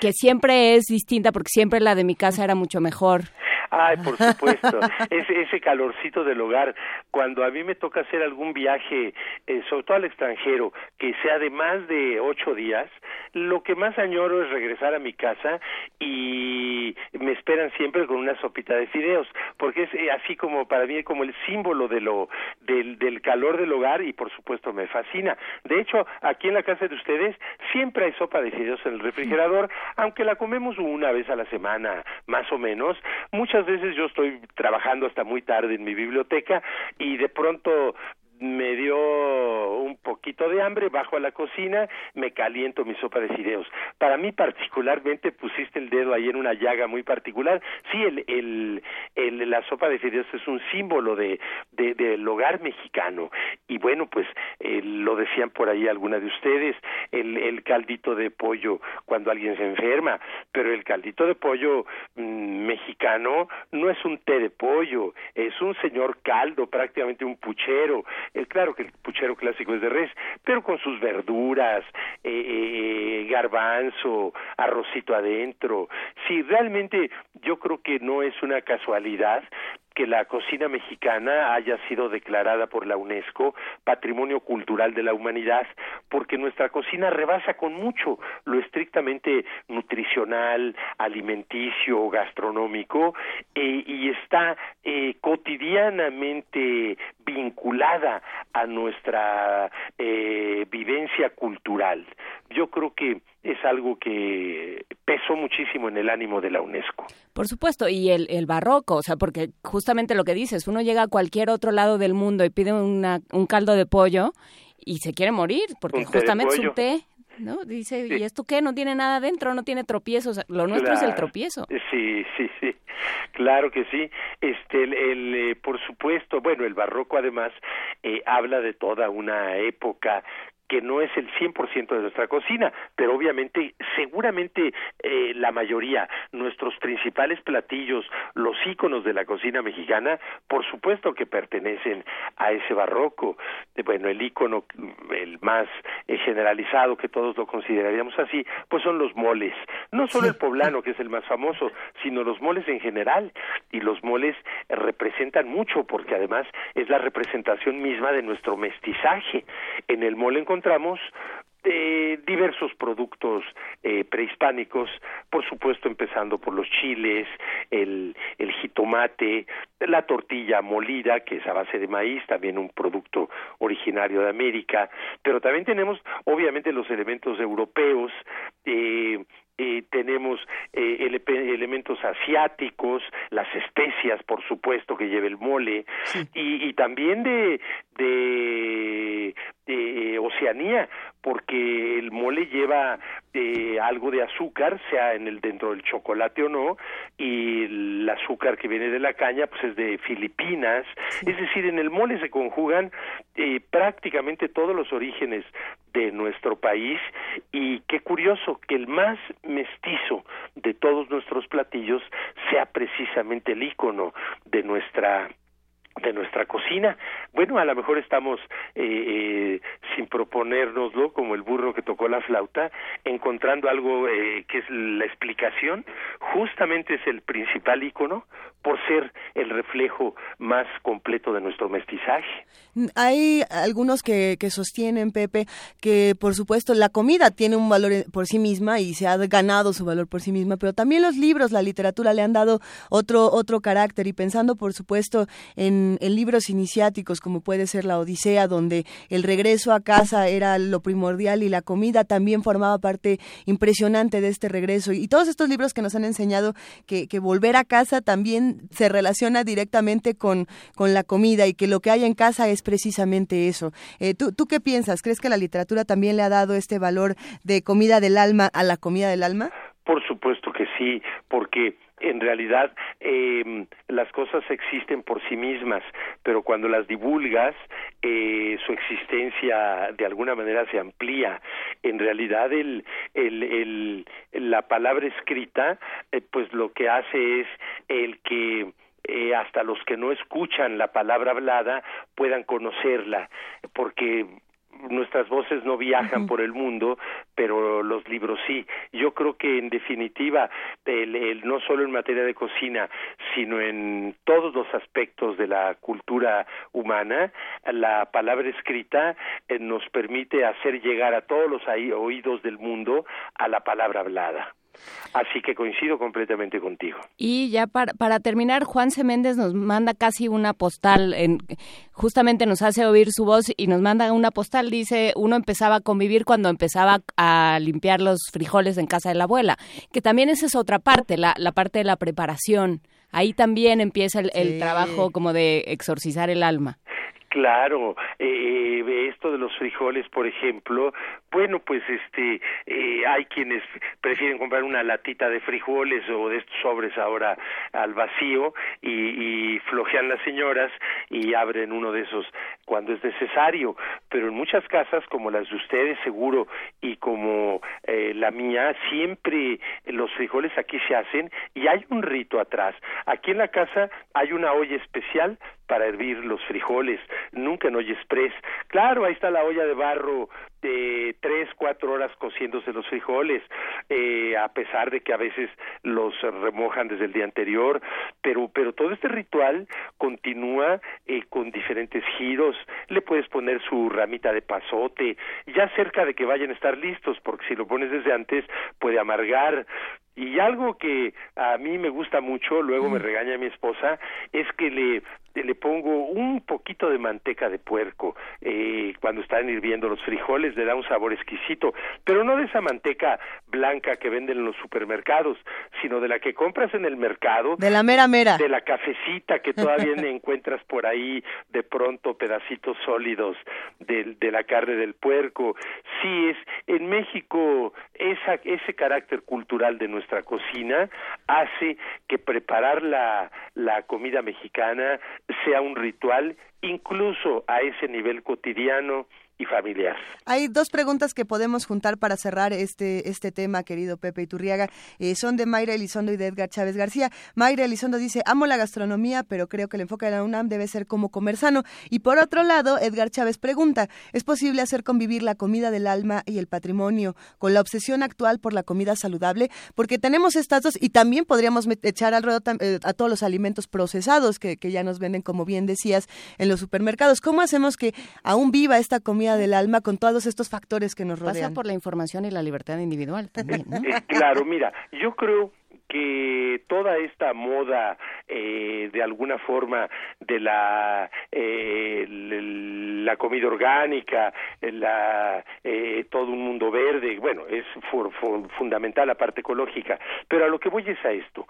que siempre es distinta porque siempre la de mi casa era mucho mejor. Ay, por supuesto, ese, ese calorcito del hogar. Cuando a mí me toca hacer algún viaje, eh, sobre todo al extranjero, que sea de más de ocho días, lo que más añoro es regresar a mi casa y me esperan siempre con una sopita de fideos, porque es eh, así como para mí como el símbolo de lo del, del calor del hogar y por supuesto me fascina. De hecho, aquí en la casa de ustedes siempre hay sopa de fideos en el refrigerador, aunque la comemos una vez a la semana, más o menos. Muchas veces yo estoy trabajando hasta muy tarde en mi biblioteca y de pronto me dio un poquito de hambre, bajo a la cocina, me caliento mi sopa de fideos. Para mí particularmente pusiste el dedo ahí en una llaga muy particular. Sí, el, el, el la sopa de fideos es un símbolo de, de del hogar mexicano. Y bueno, pues eh, lo decían por ahí algunas de ustedes, el, el caldito de pollo cuando alguien se enferma, pero el caldito de pollo mm, mexicano no es un té de pollo, es un señor caldo, prácticamente un puchero eh, claro que el puchero clásico es de res, pero con sus verduras, eh, eh, garbanzo, arrocito adentro. Sí, realmente yo creo que no es una casualidad que la cocina mexicana haya sido declarada por la UNESCO Patrimonio Cultural de la Humanidad, porque nuestra cocina rebasa con mucho lo estrictamente nutricional, alimenticio, gastronómico, eh, y está eh, cotidianamente vinculada a nuestra eh, vivencia cultural. Yo creo que es algo que pesó muchísimo en el ánimo de la UNESCO. Por supuesto, y el, el barroco, o sea, porque justamente lo que dices, uno llega a cualquier otro lado del mundo y pide una, un caldo de pollo y se quiere morir, porque justamente es un té, ¿no? Dice, ¿y esto qué? No tiene nada dentro, no tiene tropiezos. Lo nuestro es el tropiezo. Sí, sí, sí. Claro que sí. Este, el, eh, por supuesto, bueno, el barroco además eh, habla de toda una época que no es el 100% de nuestra cocina, pero obviamente, seguramente eh, la mayoría, nuestros principales platillos, los íconos de la cocina mexicana, por supuesto que pertenecen a ese barroco. Eh, bueno, el ícono, el más eh, generalizado, que todos lo consideraríamos así, pues son los moles. No solo el poblano, que es el más famoso, sino los moles en general. Y los moles representan mucho, porque además es la representación misma de nuestro mestizaje. En el mole encontramos eh, diversos productos eh, prehispánicos, por supuesto empezando por los chiles, el, el jitomate, la tortilla molida, que es a base de maíz, también un producto originario de América, pero también tenemos obviamente los elementos europeos, eh, eh, tenemos eh, elementos asiáticos, las especias, por supuesto, que lleva el mole, y, y, también de, de, de Oceanía, porque el mole lleva eh, algo de azúcar, sea en el dentro del chocolate o no, y el azúcar que viene de la caña, pues es de Filipinas. Es decir, en el mole se conjugan eh, prácticamente todos los orígenes de nuestro país y qué curioso que el más mestizo de todos nuestros platillos sea precisamente el icono de nuestra de nuestra cocina. Bueno, a lo mejor estamos eh, eh, sin proponérnoslo, como el burro que tocó la flauta, encontrando algo eh, que es la explicación. Justamente es el principal icono por ser el reflejo más completo de nuestro mestizaje. Hay algunos que, que sostienen, Pepe, que por supuesto la comida tiene un valor por sí misma y se ha ganado su valor por sí misma, pero también los libros, la literatura le han dado otro otro carácter y pensando por supuesto en en, libros iniciáticos como puede ser La Odisea, donde el regreso a casa era lo primordial y la comida también formaba parte impresionante de este regreso. Y todos estos libros que nos han enseñado que, volver a casa también se relaciona directamente con, con la comida y que lo que hay en casa es precisamente eso. Eh, ¿tú, ¿Tú qué piensas? ¿Crees que la literatura también le ha dado este valor de comida del alma a la comida del alma? Por supuesto que sí, porque en realidad eh, las cosas existen por sí mismas, pero cuando las divulgas, eh, su existencia de alguna manera se amplía. En realidad, el, el, el la palabra escrita, eh, pues lo que hace es el que eh, hasta los que no escuchan la palabra hablada puedan conocerla, porque nuestras voces no viajan por el mundo, pero los libros sí. Yo creo que en definitiva, el, no solo en materia de cocina, sino en todos los aspectos de la cultura humana, la palabra escrita eh, nos permite hacer llegar a todos los oídos del mundo a la palabra hablada. Así que coincido completamente contigo. Y ya para, para terminar, Juan C. Méndez nos manda casi una postal, en, justamente nos hace oír su voz y nos manda una postal, dice, uno empezaba a convivir cuando empezaba a limpiar los frijoles en casa de la abuela, que también esa es otra parte, la, la parte de la preparación. Ahí también empieza el, el trabajo como de exorcizar el alma. Claro, eh, esto de los frijoles, por ejemplo, bueno, pues este, eh, hay quienes prefieren comprar una latita de frijoles o de estos sobres ahora al vacío y, y flojean las señoras y abren uno de esos cuando es necesario, pero en muchas casas como las de ustedes seguro y como eh, la mía, siempre los frijoles aquí se hacen y hay un rito atrás. Aquí en la casa hay una olla especial para hervir los frijoles, nunca en olla express. Claro, ahí está la olla de barro de tres, cuatro horas cociéndose los frijoles, eh, a pesar de que a veces los remojan desde el día anterior, pero, pero todo este ritual continúa eh, con diferentes giros, le puedes poner su ramita de pasote, ya cerca de que vayan a estar listos, porque si lo pones desde antes puede amargar, y algo que a mí me gusta mucho, luego me regaña mi esposa, es que le le pongo un poquito de manteca de puerco eh, cuando están hirviendo los frijoles, le da un sabor exquisito, pero no de esa manteca blanca que venden en los supermercados, sino de la que compras en el mercado. De la mera mera. De la cafecita que todavía encuentras por ahí, de pronto pedacitos sólidos de, de la carne del puerco. Sí, es en México esa, ese carácter cultural de nuestra cocina hace que preparar la, la comida mexicana sea un ritual incluso a ese nivel cotidiano y familiar. Hay dos preguntas que podemos juntar para cerrar este, este tema, querido Pepe Iturriaga. Eh, son de Mayra Elizondo y de Edgar Chávez García. Mayra Elizondo dice, amo la gastronomía, pero creo que el enfoque de la UNAM debe ser como comer sano. Y por otro lado, Edgar Chávez pregunta, ¿es posible hacer convivir la comida del alma y el patrimonio con la obsesión actual por la comida saludable? Porque tenemos estas dos y también podríamos echar al ruedo eh, a todos los alimentos procesados que, que ya nos venden, como bien decías, en los supermercados. ¿Cómo hacemos que aún viva esta comida del alma con todos estos factores que nos rodean. Pasa por la información y la libertad individual también, eh, claro, mira, yo creo que toda esta moda eh, de alguna forma de la eh, la comida orgánica, la, eh, todo un mundo verde, bueno, es fundamental la parte ecológica, pero a lo que voy es a esto,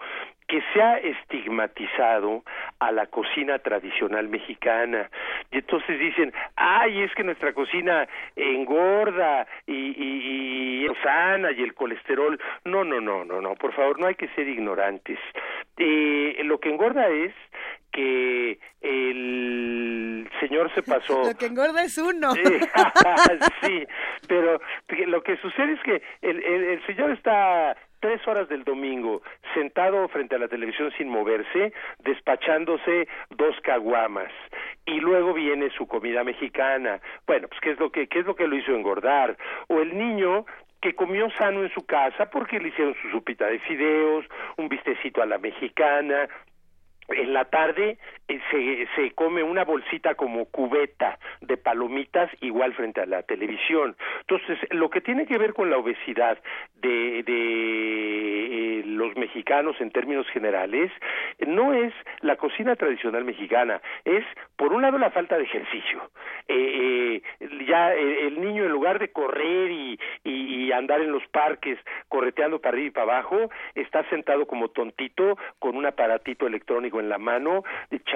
que se ha estigmatizado a la cocina tradicional mexicana y entonces dicen, ay, es que nuestra cocina engorda y, y, y sana y el colesterol, no, no, no, no, no, por favor, no hay que ser ignorantes. Eh, lo que engorda es que el señor se pasó. Lo que engorda es uno. sí, pero lo que sucede es que el, el, señor está tres horas del domingo sentado frente a la televisión sin moverse, despachándose dos caguamas. Y luego viene su comida mexicana. Bueno, pues qué es lo que qué es lo que lo hizo engordar o el niño que comió sano en su casa porque le hicieron su sopita de fideos, un bistecito a la mexicana, en la tarde se, se come una bolsita como cubeta de palomitas igual frente a la televisión. Entonces, lo que tiene que ver con la obesidad de, de eh, los mexicanos en términos generales no es la cocina tradicional mexicana, es por un lado la falta de ejercicio. Eh, ya el niño en lugar de correr y, y andar en los parques correteando para arriba y para abajo, está sentado como tontito con un aparatito electrónico en la mano,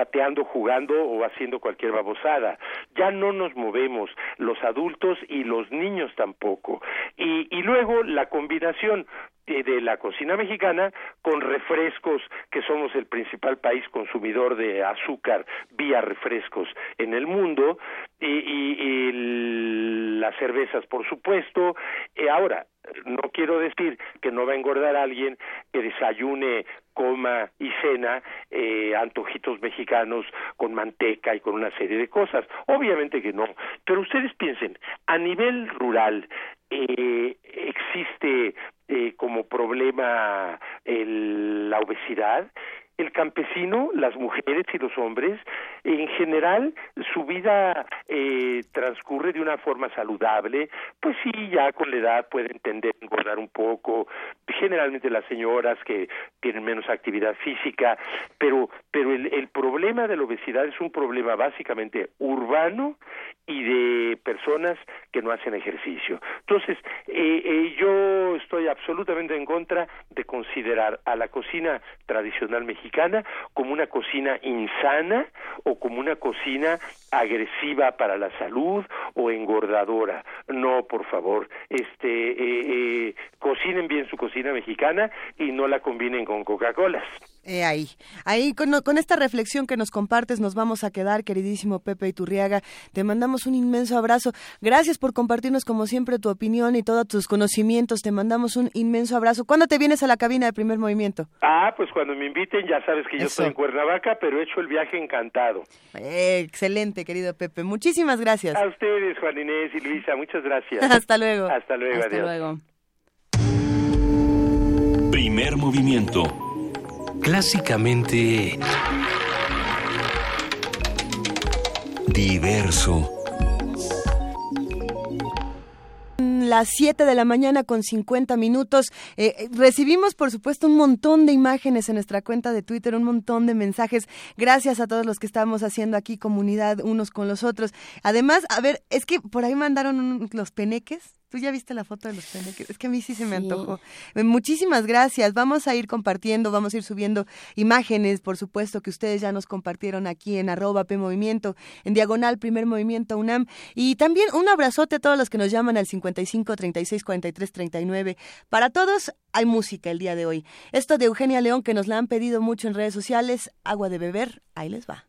chateando, jugando o haciendo cualquier babosada. Ya no nos movemos, los adultos y los niños tampoco. Y, y luego la combinación de la cocina mexicana con refrescos, que somos el principal país consumidor de azúcar vía refrescos en el mundo, y, y, las cervezas, por supuesto. y ahora, no quiero decir que no va a engordar a alguien que desayune, coma y cena eh, antojitos mexicanos con manteca y con una serie de cosas. Obviamente que no. Pero ustedes piensen, a nivel rural, eh, existe eh, como problema el, la obesidad el campesino, las mujeres y los hombres, en general su vida eh, transcurre de una forma saludable, pues sí, ya con la edad pueden tender engordar un poco, generalmente las señoras que tienen menos actividad física, pero, pero el, el problema de la obesidad es un problema básicamente urbano y de personas que no hacen ejercicio. Entonces, eh, eh, yo estoy absolutamente en contra de considerar a la cocina tradicional mexicana como una cocina insana o como una cocina agresiva para la salud o engordadora. No, por favor, este, eh, eh, cocinen bien su cocina mexicana y no la combinen con Coca-Colas. Eh, ahí, ahí con, con, esta reflexión que nos compartes nos vamos a quedar, queridísimo Pepe Iturriaga. Te mandamos un inmenso abrazo. Gracias por compartirnos como siempre tu opinión y todos tus conocimientos. Te mandamos un inmenso abrazo. ¿Cuándo te vienes a la cabina de primer movimiento? Ah, pues cuando me inviten, ya sabes que yo estoy en Cuernavaca, pero he hecho el viaje encantado. Eh, excelente, querido Pepe. Muchísimas gracias. A ustedes, Juan Inés y Luisa, muchas gracias. Hasta luego. Hasta luego, Hasta luego. Primer movimiento clásicamente diverso. las 7 de la mañana con 50 minutos. Eh, eh, recibimos, por supuesto, un montón de imágenes en nuestra cuenta de Twitter, un montón de mensajes. Gracias a todos los que estamos haciendo aquí comunidad unos con los otros. Además, a ver, es que por ahí mandaron los peneques. ¿Tú ya viste la foto de los peneques? Es que a mí sí se me antojó. Eh, muchísimas gracias. Vamos a ir compartiendo, vamos a ir subiendo imágenes, por supuesto, que ustedes ya nos compartieron aquí en arroba P Movimiento, en diagonal Primer Movimiento UNAM. Y también un abrazote a todos los que nos llaman al 55 36 43 39. Para todos hay música el día de hoy. Esto de Eugenia León, que nos la han pedido mucho en redes sociales, agua de beber, ahí les va.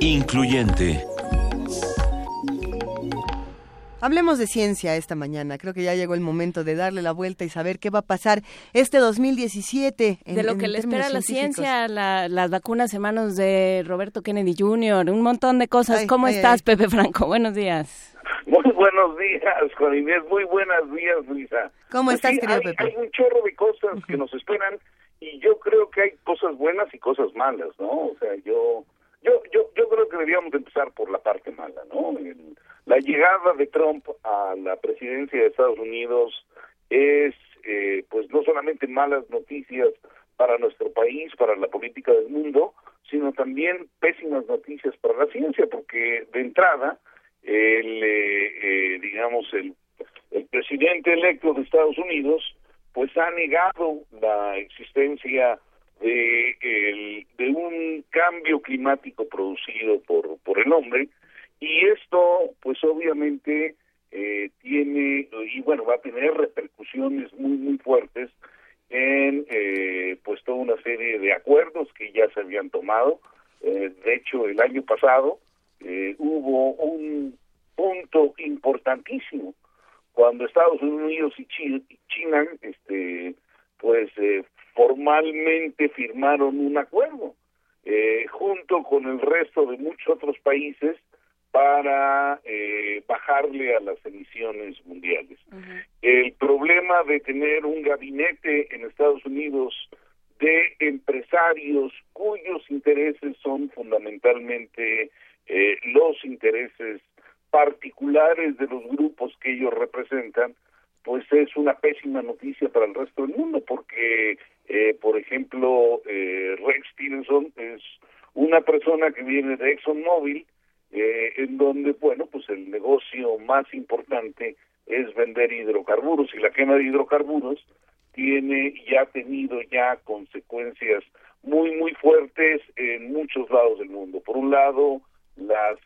Incluyente. Hablemos de ciencia esta mañana. Creo que ya llegó el momento de darle la vuelta y saber qué va a pasar este 2017. en- de lo en que le espera la ciencia, la- las vacunas en manos de Roberto Kennedy Jr., un montón de cosas. Ay, ¿Cómo ay, estás, ay. Pepe Franco? Buenos días. Muy buenos días, Juan Inés. Muy buenos días, Luisa. ¿Cómo Pues estás, sí, querido hay, Pepe? hay un chorro de cosas que nos esperan y yo creo que hay cosas buenas y cosas malas, ¿no? O sea, yo yo yo, yo creo que deberíamos empezar por la parte mala, ¿no? El- la llegada de Trump a la presidencia de Estados Unidos es, eh, pues, no solamente malas noticias para nuestro país, para la política del mundo, sino también pésimas noticias para la ciencia, porque de entrada, el, eh, eh, digamos, el, el presidente electo de Estados Unidos, pues ha negado la existencia de, el- de un cambio climático producido por, por el hombre, y esto, pues obviamente, eh, tiene, y bueno, va a tener repercusiones muy, muy fuertes en, eh, pues, toda una serie de acuerdos que ya se habían tomado. Eh, de hecho, el año pasado eh, hubo un punto importantísimo cuando Estados Unidos y Chi- y China, este, pues, eh, formalmente firmaron un acuerdo eh, junto con el resto de muchos otros países para eh, bajarle a las emisiones mundiales. El problema de tener un gabinete en Estados Unidos de empresarios cuyos intereses son fundamentalmente eh, los intereses particulares de los grupos que ellos representan, pues es una pésima noticia para el resto del mundo, porque, eh, por ejemplo, eh, Rex Stevenson es una persona que viene de ExxonMobil, eh, en donde, bueno, pues el negocio más importante es vender hidrocarburos y la quema de hidrocarburos tiene y ha tenido ya consecuencias muy, muy fuertes en muchos lados del mundo. Por un lado, las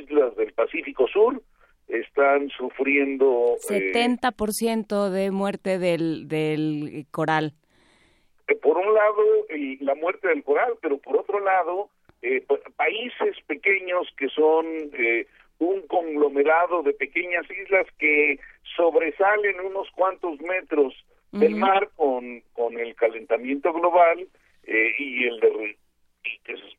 islas del Pacífico Sur están sufriendo... eh, 70% de muerte del, del coral. eh, por un lado el- la muerte del coral, pero por otro lado eh, pa- países pequeños que son eh, un conglomerado de pequeñas islas que sobresalen unos cuantos metros del mar con, con el calentamiento global eh, y el derri- y que es-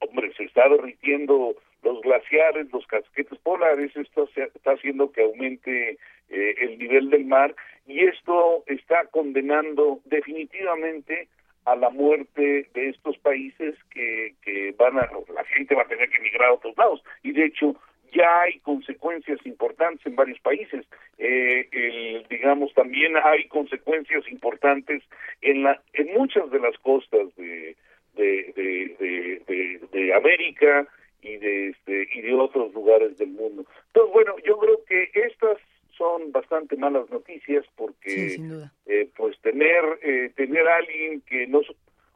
hombre se está derritiendo los glaciares, los casquetes polares, esto está haciendo que aumente eh, el nivel del mar y esto está condenando definitivamente a la muerte de estos países que, van a, la gente va a tener que emigrar a otros lados y de hecho ya hay consecuencias importantes en varios países. Eh, el, digamos, también hay consecuencias importantes en, la, en muchas de las costas de- de América y de, este, y de otros lugares del mundo. Entonces, bueno, yo creo que estas son bastante malas noticias porque Sí, eh, pues tener eh, tener a alguien que no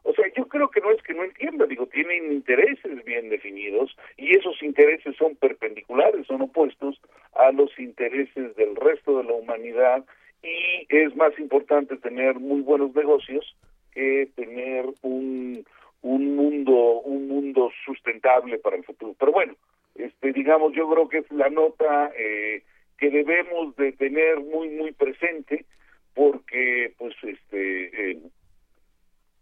O sea, yo creo que no es que no entienda, digo, tienen intereses bien definidos y esos intereses son perpendiculares, son opuestos a los intereses del resto de la humanidad y es más importante tener muy buenos negocios que tener un, un mundo un mundo sustentable para el futuro. Pero bueno, este digamos, yo creo que es la nota eh, que debemos de tener muy muy presente porque pues este eh,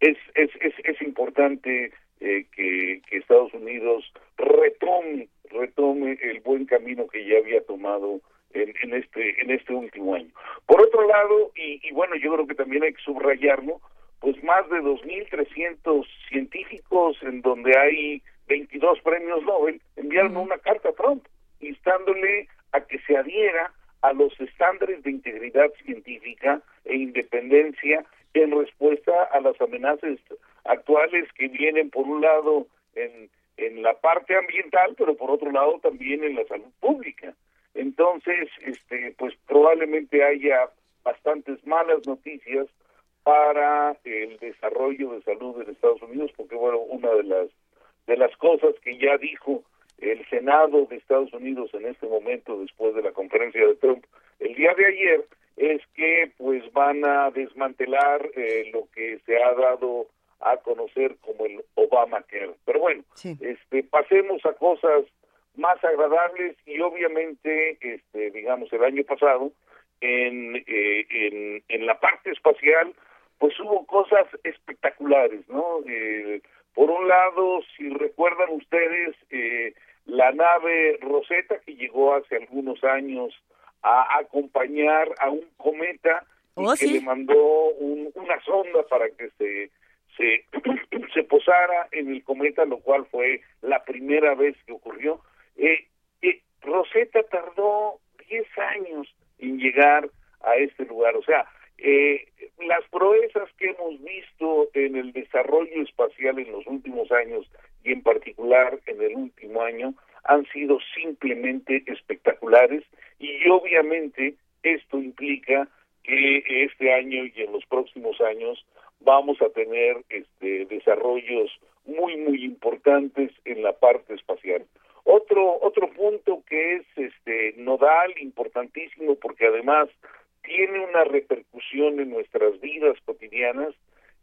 es, es, es, importante eh, que, Estados Unidos retome retome el buen camino que ya había tomado en, en este en este último año. Por otro lado, y bueno, yo creo que también hay que subrayarlo, pues más de 2.300 científicos en donde hay 22 premios Nobel enviaron una carta a Trump instándole a que se adhiera a los estándares de integridad científica e independencia en respuesta a las amenazas actuales que vienen por un lado en, en la parte ambiental, pero por otro lado también en la salud pública. Entonces, este, pues probablemente haya bastantes malas noticias para el desarrollo de salud en Estados Unidos, porque bueno, una de las de las cosas que ya dijo el Senado de Estados Unidos en este momento después de la conferencia de Trump el día de ayer es que pues van a desmantelar eh, lo que se ha dado a conocer como el Obamacare. Pero bueno, este pasemos a cosas más agradables y obviamente este digamos el año pasado en, eh, en en la parte espacial pues hubo cosas espectaculares, ¿no? Eh, por un lado, si recuerdan ustedes, eh, la nave Rosetta que llegó hace algunos años a acompañar a un cometa y Oh, que le mandó un- una sonda para que se se, se posara en el cometa, lo cual fue la primera vez que ocurrió. Eh, eh, Rosetta tardó 10 años en llegar a este lugar. O sea, eh, las proezas que hemos visto en el desarrollo espacial en los últimos años y en particular en el último año han sido simplemente espectaculares y obviamente esto implica que este año y en los próximos años vamos a tener este desarrollos muy muy importantes en la parte espacial. Otro otro punto que es este nodal importantísimo porque además tiene una repercusión en nuestras vidas cotidianas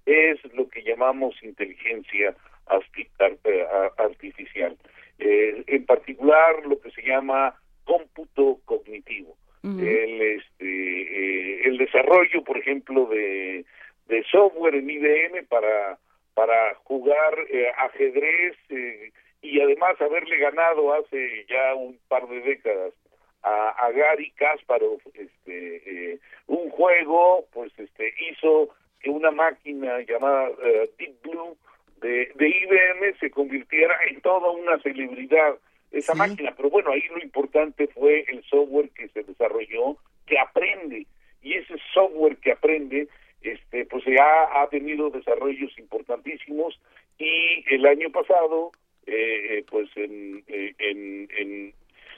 es lo que llamamos inteligencia eh, artificial. Eh, en particular lo que se llama cómputo cognitivo. El este eh, el desarrollo, por ejemplo, de de software en IBM para para jugar eh, ajedrez y además haberle ganado hace ya un par de décadas a, a Gary Kasparov este eh, un juego pues este hizo que una máquina llamada eh, Deep Blue de, de IBM se convirtiera en toda una celebridad esa máquina. Pero bueno ahí lo importante fue el software que se desarrolló que aprende. Y ese software que aprende este pues ya ha tenido desarrollos importantísimos. Y el año pasado eh, eh, pues en, eh, en, en-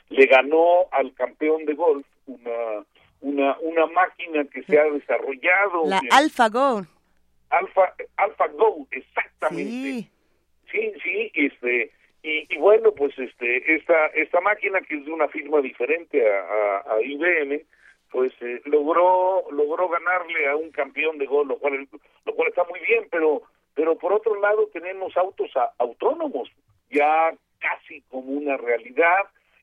le ganó al campeón de golf una una una máquina que se ha desarrollado La en- AlphaGo. Alpha AlphaGo exactamente Sí. Sí, sí, este, y, y bueno, pues este, esta, esta máquina que es de una firma diferente a, a, a IBM, pues eh, logró, logró ganarle a un campeón de gol, lo cual, lo cual está muy bien, pero, pero por otro lado tenemos autos a- autónomos, ya casi como una realidad,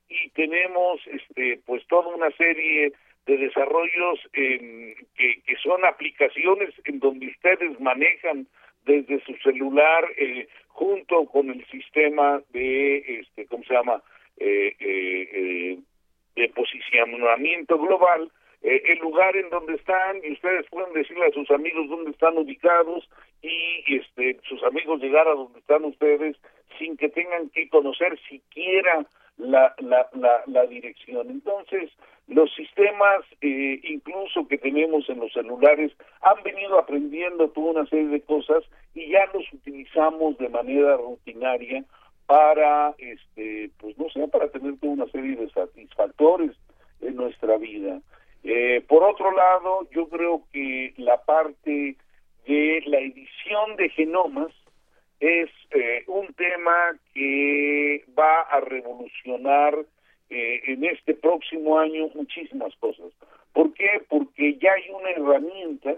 y tenemos este, pues toda una serie de desarrollos que, que son aplicaciones en donde ustedes manejan desde su celular eh, junto con el sistema de este cómo se llama eh, eh, eh, de posicionamiento global el lugar en donde están y ustedes pueden decirle a sus amigos dónde están ubicados y este sus amigos llegar a donde están ustedes sin que tengan que conocer siquiera la, la, la, la dirección. Entonces, los sistemas, eh, incluso que tenemos en los celulares, han venido aprendiendo toda una serie de cosas y ya los utilizamos de manera rutinaria para, este, pues no sé, para tener toda una serie de satisfactores en nuestra vida. Eh, por otro lado, yo creo que la parte de la edición de genomas es eh, un tema que va a revolucionar eh, en este próximo año muchísimas cosas. ¿Por qué? Porque ya hay una herramienta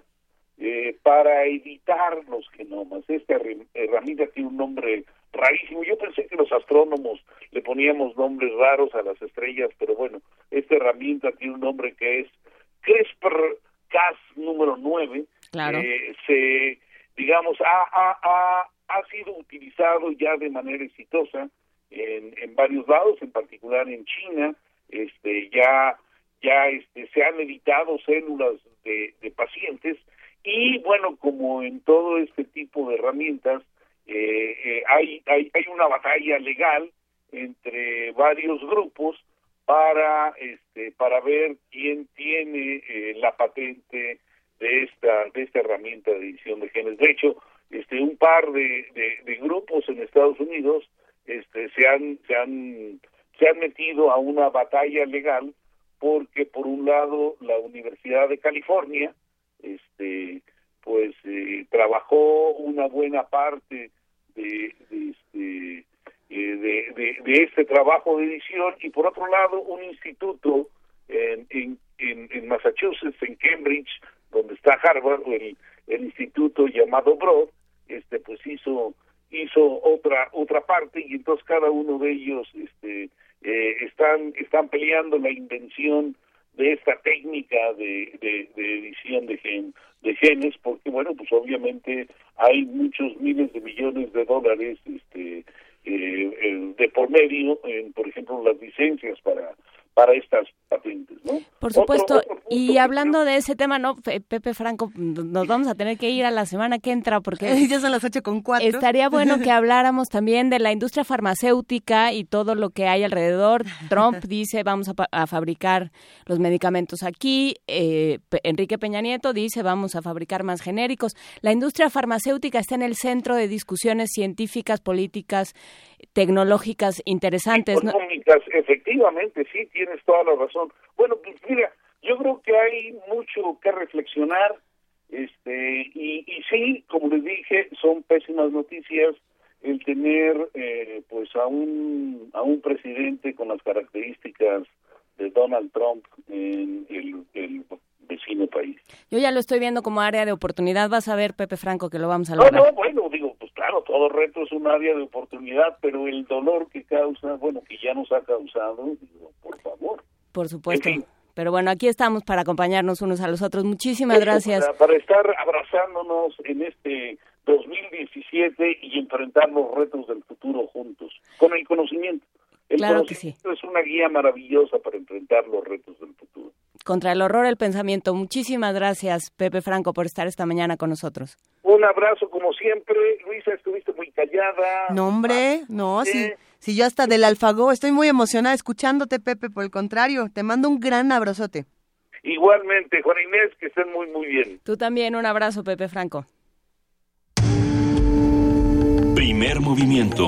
eh, para editar los genomas. Esta herramienta tiene un nombre rarísimo. Yo pensé que los astrónomos le poníamos nombres raros a las estrellas, pero bueno, esta herramienta tiene un nombre que es CRISPR-Cas número 9. Claro. Eh, se, digamos, ha, ha, ha, ha sido utilizado ya de manera exitosa en, en varios lados, en particular en China. Este, ya ya este, se han editado células de, de pacientes y bueno, como en todo este tipo de herramientas, eh, eh, hay, hay, hay una batalla legal entre varios grupos para este para ver quién tiene eh, la patente de esta de esta herramienta de edición de genes de hecho este un par de, de, de grupos en Estados Unidos este se han se han se han metido a una batalla legal porque por un lado la Universidad de California este pues eh, trabajó una buena parte de, de este eh, de, de, de, este trabajo de edición y por otro lado un instituto en, en, en, Massachusetts, en Cambridge, donde está Harvard, el, el instituto llamado Broad, este pues hizo hizo otra otra parte y entonces cada uno de ellos este eh, están están peleando la invención de esta técnica de, de, edición de, gen, de genes porque bueno pues obviamente hay muchos miles de millones de dólares este eh, de por medio en por ejemplo las licencias para para estas patentes, ¿no? Por supuesto, otro, otro y hablando de ese tema, ¿no? Pepe Franco, nos vamos a tener que ir a la semana que entra porque... ya son las ocho con cuatro. Estaría bueno que habláramos también de la industria farmacéutica y todo lo que hay alrededor. Trump dice, vamos a, a fabricar los medicamentos aquí. Eh, Enrique Peña Nieto dice, vamos a fabricar más genéricos. La industria farmacéutica está en el centro de discusiones científicas, políticas, tecnológicas interesantes. Económicas, ¿no? efectivamente, sí, tienes toda la razón. Bueno, pues mira, yo creo que hay mucho que reflexionar, este, y, y sí, como les dije, son pésimas noticias el tener eh, pues a un a un presidente con las características de Donald Trump en el, el vecino país. Yo ya lo estoy viendo como área de oportunidad. Vas a ver, Pepe Franco, que lo vamos a lograr. No, no, bueno, digo, claro, todo reto es un área de oportunidad, pero el dolor que causa, bueno, que ya nos ha causado, digo, por favor. Por supuesto. En fin. Pero bueno, aquí estamos para acompañarnos unos a los otros. Muchísimas gracias. Para, para estar abrazándonos en este 2017 y enfrentar los retos del futuro juntos, con el conocimiento. El claro conocimiento que sí. es una guía maravillosa para enfrentar los retos del futuro. Contra el horror, el pensamiento. Muchísimas gracias, Pepe Franco, por estar esta mañana con nosotros. Un abrazo, como siempre. Luisa, estuviste muy callada. No, hombre, Ah, no, ¿qué? sí. Si yo hasta del alfago estoy muy emocionada escuchándote, Pepe, por el contrario, te mando un gran abrazote. Igualmente, Juan Inés, que estén muy, muy bien. Tú también, un abrazo, Pepe Franco. Primer movimiento.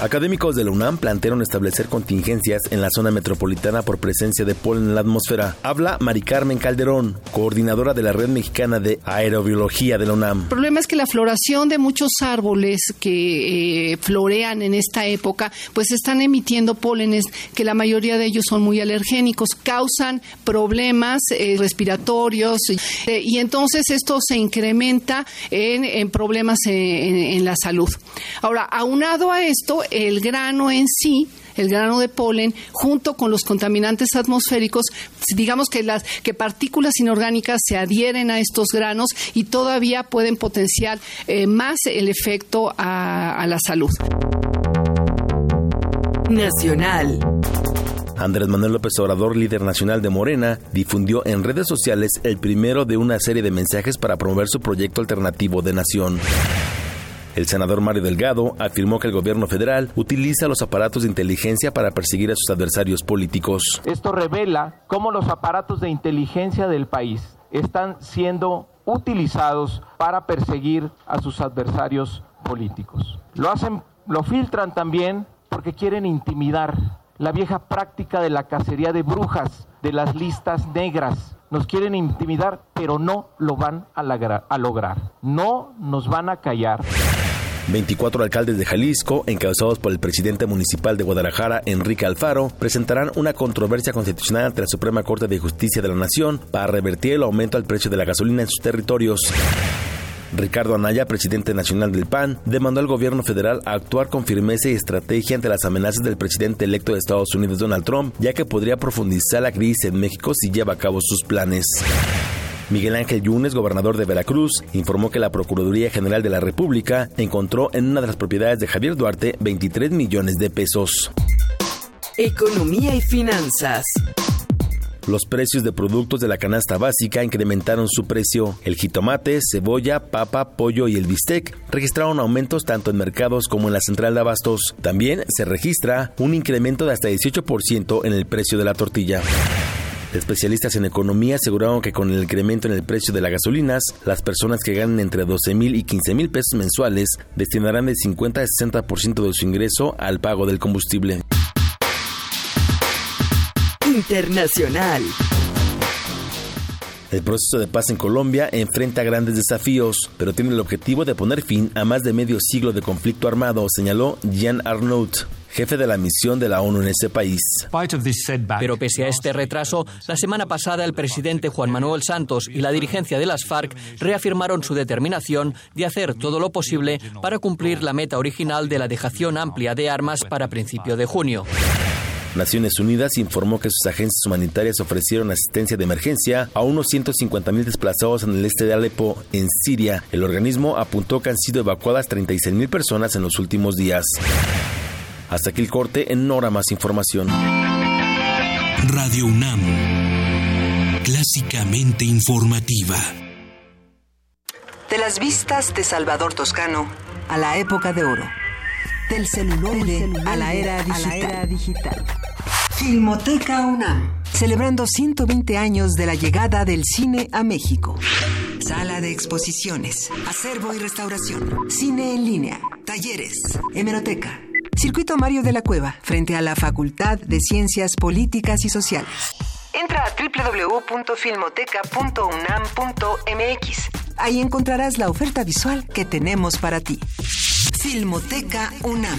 Académicos de la UNAM plantearon establecer contingencias en la zona metropolitana por presencia de polen en la atmósfera. Habla Mari Carmen Calderón, coordinadora de la Red Mexicana de Aerobiología de la UNAM. El problema es que la floración de muchos árboles que eh, florean en esta época, pues están emitiendo pólenes que la mayoría de ellos son muy alergénicos, causan problemas eh, respiratorios eh, y entonces esto se incrementa en, problemas en la salud. Ahora, aunado a esto, el grano en sí, el grano de polen, junto con los contaminantes atmosféricos, digamos que las que partículas inorgánicas se adhieren a estos granos y todavía pueden potenciar eh, más el efecto a, a la salud. Nacional. Andrés Manuel López Obrador, líder nacional de Morena, difundió en redes sociales el primero de una serie de mensajes para promover su proyecto alternativo de nación. El senador Mario Delgado afirmó que el gobierno federal utiliza los aparatos de inteligencia para perseguir a sus adversarios políticos. Esto revela cómo los aparatos de inteligencia del país están siendo utilizados para perseguir a sus adversarios políticos. Lo hacen, lo filtran también porque quieren intimidar la vieja práctica de la cacería de brujas, de las listas negras. Nos quieren intimidar, pero no lo van a, a lograr. No nos van a callar. 24 alcaldes de Jalisco, encabezados por el presidente municipal de Guadalajara, Enrique Alfaro, presentarán una controversia constitucional ante la Suprema Corte de Justicia de la Nación para revertir el aumento al precio de la gasolina en sus territorios. Ricardo Anaya, presidente nacional del PAN, demandó al gobierno federal actuar con firmeza y estrategia ante las amenazas del presidente electo de Estados Unidos, Donald Trump, ya que podría profundizar la crisis en México si lleva a cabo sus planes. Miguel Ángel Yunes, gobernador de Veracruz, informó que la Procuraduría General de la República encontró en una de las propiedades de Javier Duarte 23 millones de pesos. Economía y finanzas. Los precios de productos de la canasta básica incrementaron su precio. El jitomate, cebolla, papa, pollo y el bistec registraron aumentos tanto en mercados como en la central de abastos. También se registra un incremento de hasta 18% en el precio de la tortilla. Especialistas en economía aseguraron que con el incremento en el precio de las gasolinas, las personas que ganan entre 12 mil y 15 mil pesos mensuales destinarán de 50 a 60% de su ingreso al pago del combustible. Internacional. El proceso de paz en Colombia enfrenta grandes desafíos, pero tiene el objetivo de poner fin a más de medio siglo de conflicto armado, señaló Jean Arnaut, jefe de la misión de la ONU en ese país. Pero pese a este retraso, la semana pasada el presidente Juan Manuel Santos y la dirigencia de las FARC reafirmaron su determinación de hacer todo lo posible para cumplir la meta original de la dejación amplia de armas para principio de junio. Naciones Unidas informó que sus agencias humanitarias ofrecieron asistencia de emergencia a unos 150 mil desplazados en el este de Alepo, en Siria. El organismo apuntó que han sido evacuadas 36 mil personas en los últimos días. Hasta aquí el corte, en Nora más información. Radio UNAM. Clásicamente informativa. De las vistas de Salvador Toscano a la época de oro. Del celuloide a la era digital. Filmoteca UNAM. Celebrando 120 años de la llegada del cine a México. Sala de exposiciones, acervo y restauración, cine en línea, talleres, hemeroteca. Circuito Mario de la Cueva, frente a la Facultad de Ciencias Políticas y Sociales. Entra a www.filmoteca.unam.mx. Ahí encontrarás la oferta visual que tenemos para ti. Filmoteca UNAM.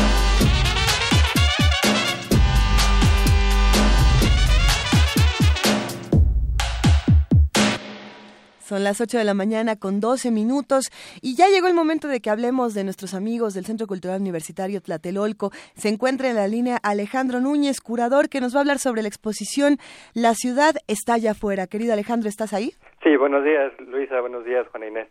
Son las 8 de la mañana con 12 minutos y ya llegó el momento de que hablemos de nuestros amigos del Centro Cultural Universitario Tlatelolco. Se encuentra en la línea Alejandro Núñez, curador, que nos va a hablar sobre la exposición La ciudad está allá afuera. Querido Alejandro, ¿estás ahí? Sí, buenos días, Luisa. Buenos días, Juana Inés.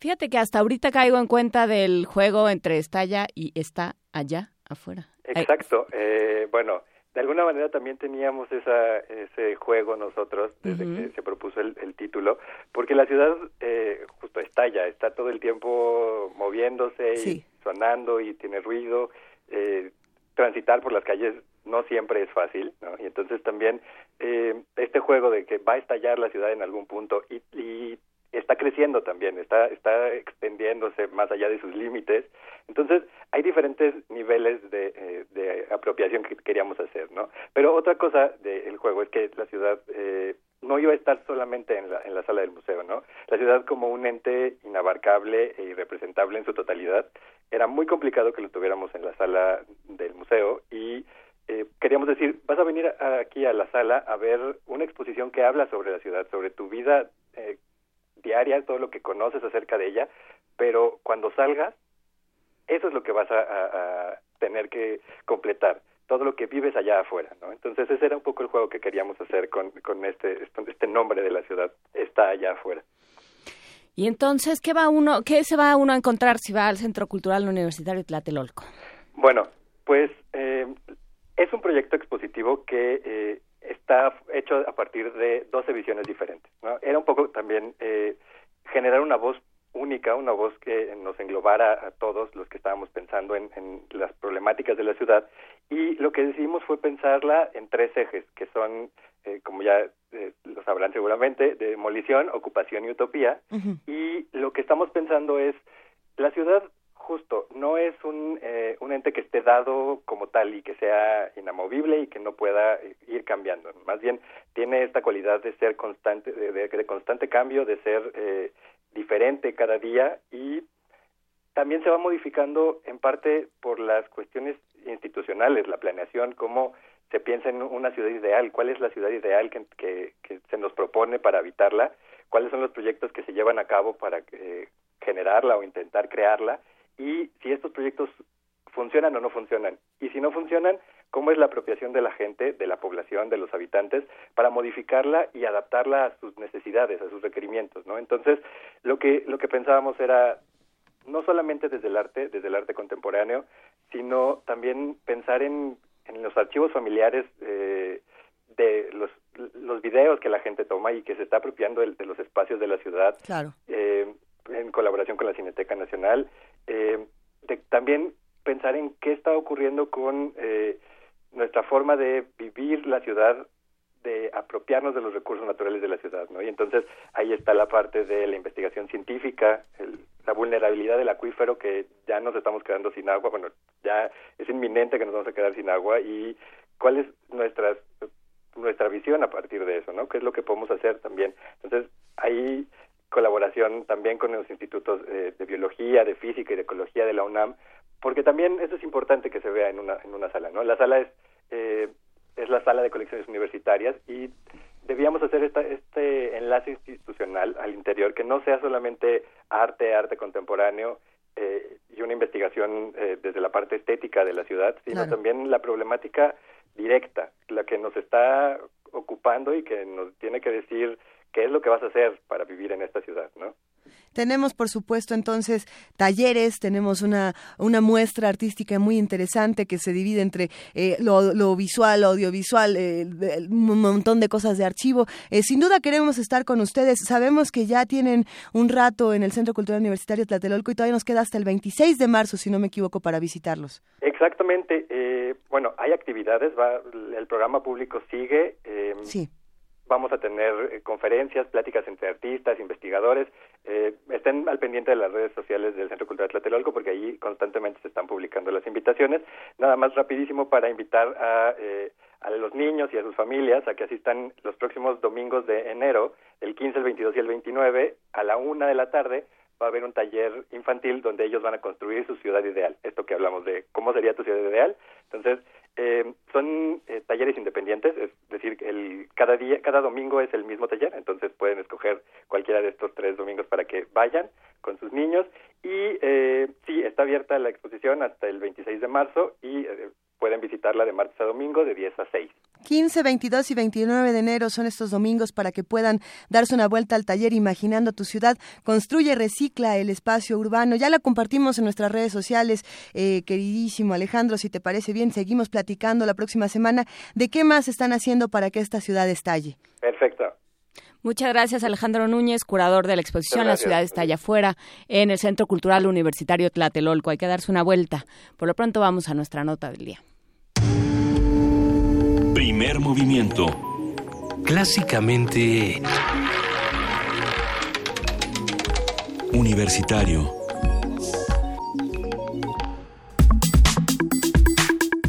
Fíjate que hasta ahorita caigo en cuenta del juego entre está allá y está allá afuera. Exacto. Eh, bueno, de alguna manera también teníamos esa, ese juego nosotros desde que se propuso el, el título, porque la ciudad eh, justo estalla, está todo el tiempo moviéndose Sí. y sonando y tiene ruido. eh, transitar por las calles no siempre es fácil, ¿no? Y entonces también eh, este juego de que va a estallar la ciudad en algún punto y, y está creciendo también, está, está extendiéndose más allá de sus límites. Entonces, hay diferentes niveles de, eh, de apropiación que queríamos hacer, ¿no? Pero otra cosa del juego es que la ciudad eh, no iba a estar solamente en la, en la sala del museo, ¿no? La ciudad como un ente inabarcable e irrepresentable en su totalidad, era muy complicado que lo tuviéramos en la sala del museo y eh, queríamos decir, vas a venir aquí a la sala a ver una exposición que habla sobre la ciudad, sobre tu vida eh, diaria, todo lo que conoces acerca de ella, pero cuando salgas, eso es lo que vas a, a- a tener que completar, todo lo que vives allá afuera, ¿no? Entonces ese era un poco el juego que queríamos hacer con, con este, este, este nombre de la ciudad, está allá afuera. Y entonces, ¿qué va uno, qué se va uno a encontrar si va al Centro Cultural Universitario Tlatelolco? Bueno, pues eh, es un proyecto expositivo que eh, está hecho a partir de 12 visiones diferentes. ¿no? Era un poco también eh, generar una voz única, una voz que nos englobara a todos los que estábamos pensando en, en las problemáticas de la ciudad. Y lo que decidimos fue pensarla en tres ejes, que son, eh, como ya eh, lo sabrán seguramente, demolición, ocupación y utopía. Y lo que estamos pensando es, la ciudad justo no es un, eh, un ente que esté dado como tal y que sea inamovible y que no pueda eh, ir cambiando. Más bien tiene esta cualidad de ser constante, de, de- de constante cambio, de ser eh, diferente cada día y también se va modificando en parte por las cuestiones institucionales, la planeación, cómo se piensa en una ciudad ideal, cuál es la ciudad ideal que, que- que se nos propone para habitarla, cuáles son los proyectos que se llevan a cabo para eh, generarla o intentar crearla y si estos proyectos funcionan o no funcionan. Y si no funcionan, cómo es la apropiación de la gente, de la población, de los habitantes, para modificarla y adaptarla a sus necesidades, a sus requerimientos, ¿no? Entonces, lo que, lo que pensábamos era no solamente desde el arte, desde el arte contemporáneo, sino también pensar en, en los archivos familiares eh, de los, los videos que la gente toma y que se está apropiando de, de los espacios de la ciudad Claro. eh, en colaboración con la Cineteca Nacional. Eh, de- también pensar en qué está ocurriendo con eh, nuestra forma de vivir la ciudad, de apropiarnos de los recursos naturales de la ciudad, ¿no? Y entonces ahí está la parte de la investigación científica, el- la vulnerabilidad del acuífero que ya nos estamos quedando sin agua, bueno, ya es inminente que nos vamos a quedar sin agua y cuál es nuestras nuestra visión a partir de eso, ¿no? ¿Qué es lo que podemos hacer también? Entonces, hay colaboración también con los institutos eh, de biología, de física y de ecología de la UNAM, porque también eso es importante que se vea en una, en una sala, ¿no? La sala es, eh, es la sala de colecciones universitarias y debíamos hacer esta, este enlace institucional al interior, que no sea solamente arte, arte contemporáneo eh, y una investigación eh, desde la parte estética de la ciudad, sino Claro. también la problemática directa, la que nos está ocupando y que nos tiene que decir qué es lo que vas a hacer para vivir en esta ciudad, ¿no? Tenemos, por supuesto, entonces talleres, tenemos una, una muestra artística muy interesante que se divide entre eh, lo, lo visual, lo audiovisual, eh, un montón de cosas de archivo. Eh, sin duda queremos estar con ustedes. Sabemos que ya tienen un rato en el Centro Cultural Universitario Tlatelolco y todavía nos queda hasta el 26 de marzo, si no me equivoco, para visitarlos. Exactamente. eh, bueno, hay actividades, va, el programa público sigue. Sí. Vamos a tener eh, conferencias, pláticas entre artistas, investigadores. Eh, estén al pendiente de las redes sociales del Centro Cultural Tlatelolco porque ahí constantemente se están publicando las invitaciones. Nada más rapidísimo para invitar a, eh, a los niños y a sus familias a que asistan los próximos domingos de enero, el 15, el 22 y el 29, a la una de la tarde, va a haber un taller infantil donde ellos van a construir su ciudad ideal. Esto que hablamos de cómo sería tu ciudad ideal. Entonces, eh, son eh, talleres independientes, es decir, el, cada día, cada domingo es el mismo taller, entonces pueden escoger cualquiera de estos tres domingos para que vayan con sus niños. Y eh, sí, está abierta la exposición hasta el 26 de marzo y eh, pueden visitarla de martes a domingo de 10 a 6. 15, 22 y 29 de enero son estos domingos para que puedan darse una vuelta al taller Imaginando tu ciudad. Construye, recicla el espacio urbano. Ya la compartimos en nuestras redes sociales, eh, queridísimo Alejandro. Si te parece bien, seguimos platicando la próxima semana de qué más están haciendo para que esta ciudad estalle. Perfecto. Muchas gracias, Alejandro Núñez, curador de la exposición La ciudad está allá afuera en el Centro Cultural Universitario Tlatelolco. Hay que darse una vuelta. Por lo pronto vamos a nuestra nota del día. Primer movimiento. Clásicamente... Universitario.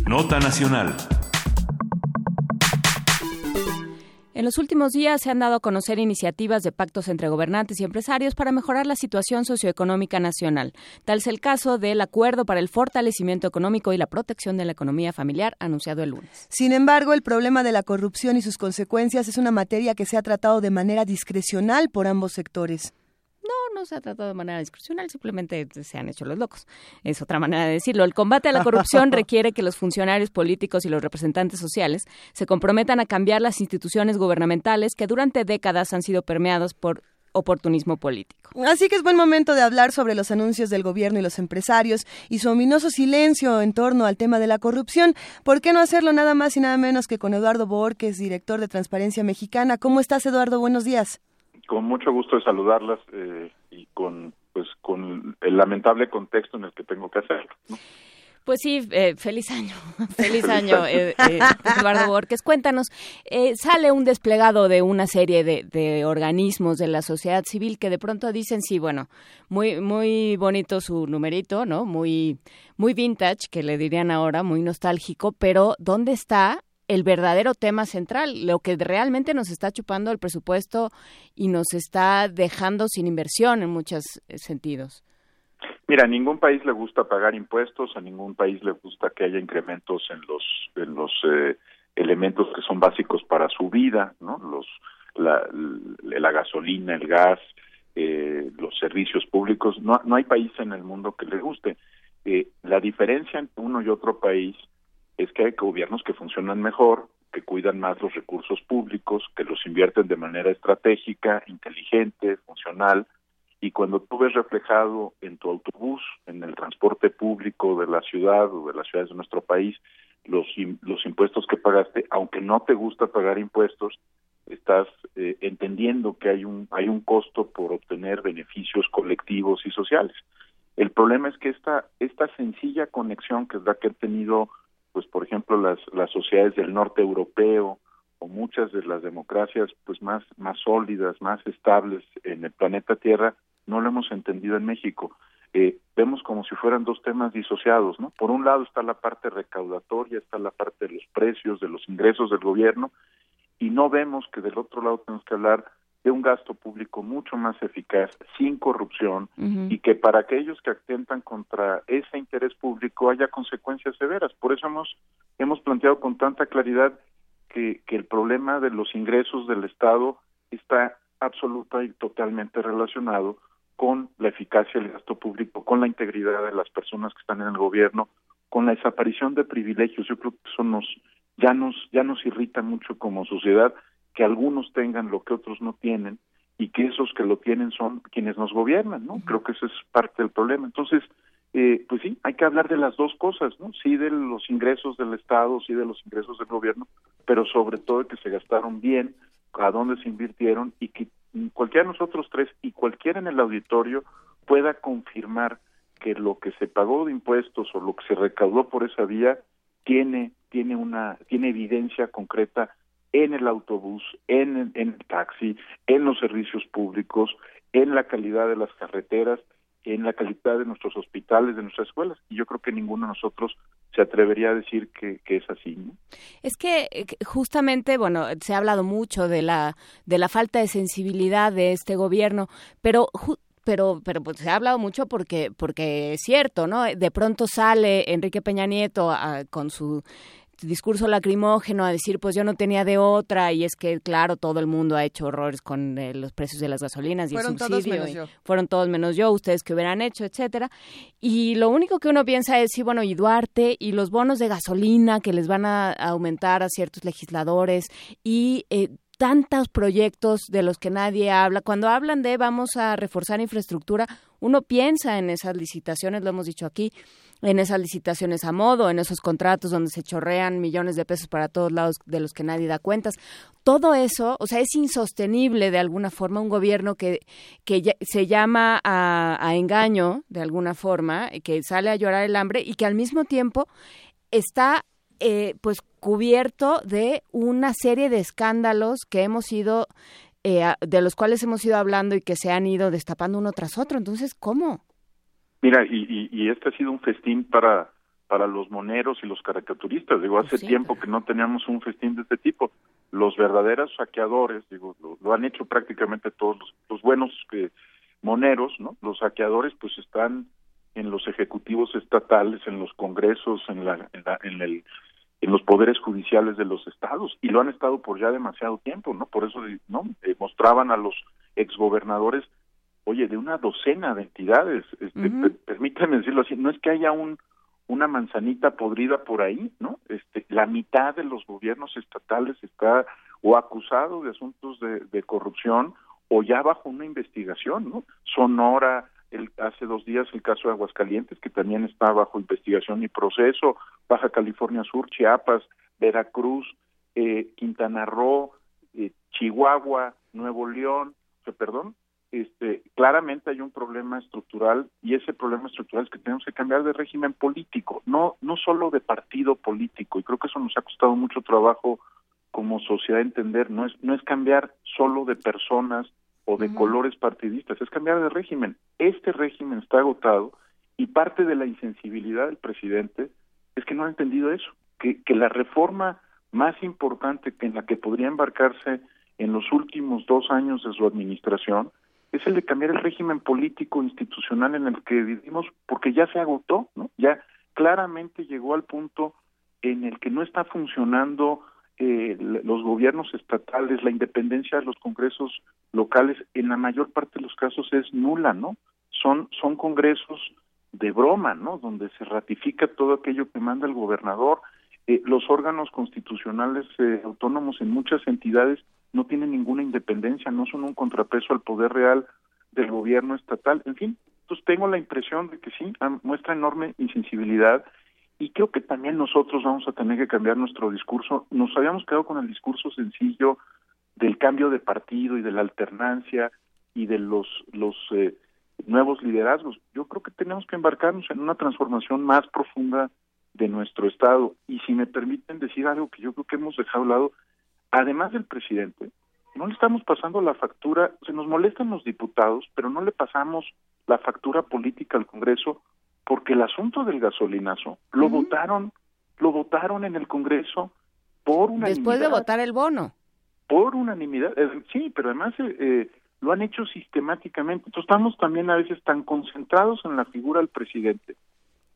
Nota nacional. En los últimos días se han dado a conocer iniciativas de pactos entre gobernantes y empresarios para mejorar la situación socioeconómica nacional. Tal es el caso del Acuerdo para el Fortalecimiento Económico y la Protección de la Economía Familiar anunciado el lunes. Sin embargo, el problema de la corrupción y sus consecuencias es una materia que se ha tratado de manera discrecional por ambos sectores. No, se ha tratado de manera discrecional, simplemente se han hecho los locos. Es otra manera de decirlo. El combate a la corrupción requiere que los funcionarios políticos y los representantes sociales se comprometan a cambiar las instituciones gubernamentales que durante décadas han sido permeadas por oportunismo político. Así que es buen momento de hablar sobre los anuncios del gobierno y los empresarios y su ominoso silencio en torno al tema de la corrupción. ¿Por qué no hacerlo nada más y nada menos que con Eduardo Borges, director de Transparencia Mexicana? ¿Cómo estás, Eduardo? Buenos días. Con mucho gusto de saludarlas eh, y con pues con el lamentable contexto en el que tengo que hacerlo. ¿no? Pues sí, eh, feliz año, feliz año, eh, eh, Eduardo Borges. Cuéntanos, eh, sale un desplegado de una serie de, de organismos de la sociedad civil que de pronto dicen, sí, bueno, muy muy bonito su numerito, ¿no? Muy muy vintage, que le dirían ahora, muy nostálgico, pero ¿dónde está el verdadero tema central, lo que realmente nos está chupando el presupuesto y nos está dejando sin inversión en muchos eh, sentidos? Mira, a ningún país le gusta pagar impuestos, a ningún país le gusta que haya incrementos en los en los eh, elementos que son básicos para su vida, ¿no? Los la, la gasolina, el gas, eh, los servicios públicos. No, no hay país en el mundo que le guste. Eh, la diferencia entre uno y otro país es que hay gobiernos que funcionan mejor, que cuidan más los recursos públicos, que los invierten de manera estratégica, inteligente, funcional, y cuando tú ves reflejado en tu autobús, en el transporte público de la ciudad o de las ciudades de nuestro país, los, los impuestos que pagaste, aunque no te gusta pagar impuestos, estás eh, entendiendo que hay un, hay un costo por obtener beneficios colectivos y sociales. El problema es que esta, esta sencilla conexión que es la que han tenido, pues por ejemplo, las, las sociedades del norte europeo o muchas de las democracias pues más, más sólidas, más estables en el planeta Tierra, no lo hemos entendido en México. Eh, vemos como si fueran dos temas disociados, ¿no? Por un lado está la parte recaudatoria, está la parte de los precios, de los ingresos del gobierno, y no vemos que del otro lado tenemos que hablar de un gasto público mucho más eficaz, sin corrupción, y que para aquellos que atentan contra ese interés público haya consecuencias severas. Por eso hemos, hemos planteado con tanta claridad que, que el problema de los ingresos del Estado está absoluta y totalmente relacionado con la eficacia del gasto público, con la integridad de las personas que están en el gobierno, con la desaparición de privilegios. Yo creo que eso nos ya nos ya nos irrita mucho como sociedad que algunos tengan lo que otros no tienen y que esos que lo tienen son quienes nos gobiernan, ¿no? Creo que eso es parte del problema. Entonces, eh, pues sí, hay que hablar de las dos cosas, ¿no? Sí de los ingresos del Estado, sí de los ingresos del gobierno, pero sobre todo de que se gastaron bien, a dónde se invirtieron y que cualquiera de nosotros tres y cualquiera en el auditorio pueda confirmar que lo que se pagó de impuestos o lo que se recaudó por esa vía tiene tiene una tiene evidencia concreta en el autobús, en, en el taxi, en los servicios públicos, en la calidad de las carreteras, en la calidad de nuestros hospitales, de nuestras escuelas. Y yo creo que ninguno de nosotros se atrevería a decir que, que es así. ¿no? Es que eh, justamente, bueno, se ha hablado mucho de la de la falta de sensibilidad de este gobierno, pero pero pero pues se ha hablado mucho porque porque es cierto, ¿no? De pronto sale Enrique Peña Nieto con su discurso lacrimógeno a decir pues yo no tenía de otra y es que claro todo el mundo ha hecho horrores con eh, los precios de las gasolinas y Fueron el todos subsidio menos y yo. fueron todos menos yo ustedes que hubieran hecho etcétera y lo único que uno piensa es sí bueno y Duarte y los bonos de gasolina que les van a aumentar a ciertos legisladores y eh, tantos proyectos de los que nadie habla. Cuando hablan de vamos a reforzar infraestructura, uno piensa en esas licitaciones, lo hemos dicho aquí, en esas licitaciones a modo, en esos contratos donde se chorrean millones de pesos para todos lados de los que nadie da cuentas. Todo eso, o sea, es insostenible de alguna forma un gobierno que, que se llama a, a engaño de alguna forma, que sale a llorar el hambre y que al mismo tiempo está eh, pues cubierto de una serie de escándalos que hemos ido eh, de los cuales hemos ido hablando y que se han ido destapando uno tras otro. Entonces, ¿cómo? Mira, y, y, y este ha sido un festín para para los moneros y los caricaturistas. Digo, hace Sí. tiempo que no teníamos un festín de este tipo. Los verdaderos saqueadores, digo, lo, lo han hecho prácticamente todos los, los buenos eh, moneros, ¿no? Los saqueadores, pues están en los ejecutivos estatales, en los congresos, en la, en, la- en el en los poderes judiciales de los estados y lo han estado por ya demasiado tiempo, ¿no? Por eso, ¿no? Eh, mostraban a los exgobernadores, oye, de una docena de entidades, este, per- permítanme decirlo así, no es que haya un una manzanita podrida por ahí, ¿no? Este, la mitad de los gobiernos estatales está o acusado de asuntos de, de corrupción o ya bajo una investigación, ¿no? Sonora, el, hace dos días el caso de Aguascalientes, que también está bajo investigación y proceso, Baja California Sur, Chiapas, Veracruz, eh, Quintana Roo, eh, Chihuahua, Nuevo León, perdón, este, claramente hay un problema estructural y ese problema estructural es que tenemos que cambiar de régimen político, no no solo de partido político. Y creo que eso nos ha costado mucho trabajo como sociedad entender, no es no es cambiar solo de personas o de colores partidistas, es cambiar de régimen. Este régimen está agotado y parte de la insensibilidad del presidente es que no ha entendido eso, que, que la reforma más importante que en la que podría embarcarse en los últimos dos años de su administración es el de cambiar el régimen político institucional en el que vivimos porque ya se agotó, ¿no? Ya claramente llegó al punto en el que no está funcionando eh, los gobiernos estatales, la independencia de los congresos locales, en la mayor parte de los casos es nula, ¿no? Son, son congresos de broma, ¿no? Donde se ratifica todo aquello que manda el gobernador. Eh, los órganos constitucionales eh, autónomos en muchas entidades no tienen ninguna independencia, no son un contrapeso al poder real del gobierno estatal. En fin, entonces tengo la impresión de que sí, ah, muestra enorme insensibilidad y creo que también nosotros vamos a tener que cambiar nuestro discurso. Nos habíamos quedado con el discurso sencillo del cambio de partido y de la alternancia y de los los eh, nuevos liderazgos. Yo creo que tenemos que embarcarnos en una transformación más profunda de nuestro estado y si me permiten decir algo que yo creo que hemos dejado a lado, además del presidente, no le estamos pasando la factura, se nos molestan los diputados, pero no le pasamos la factura política al Congreso porque el asunto del gasolinazo lo votaron, lo votaron en el Congreso por unanimidad. Después de votar el bono. Por unanimidad, eh, sí, pero además eh, eh, lo han hecho sistemáticamente. Entonces estamos también a veces tan concentrados en la figura del presidente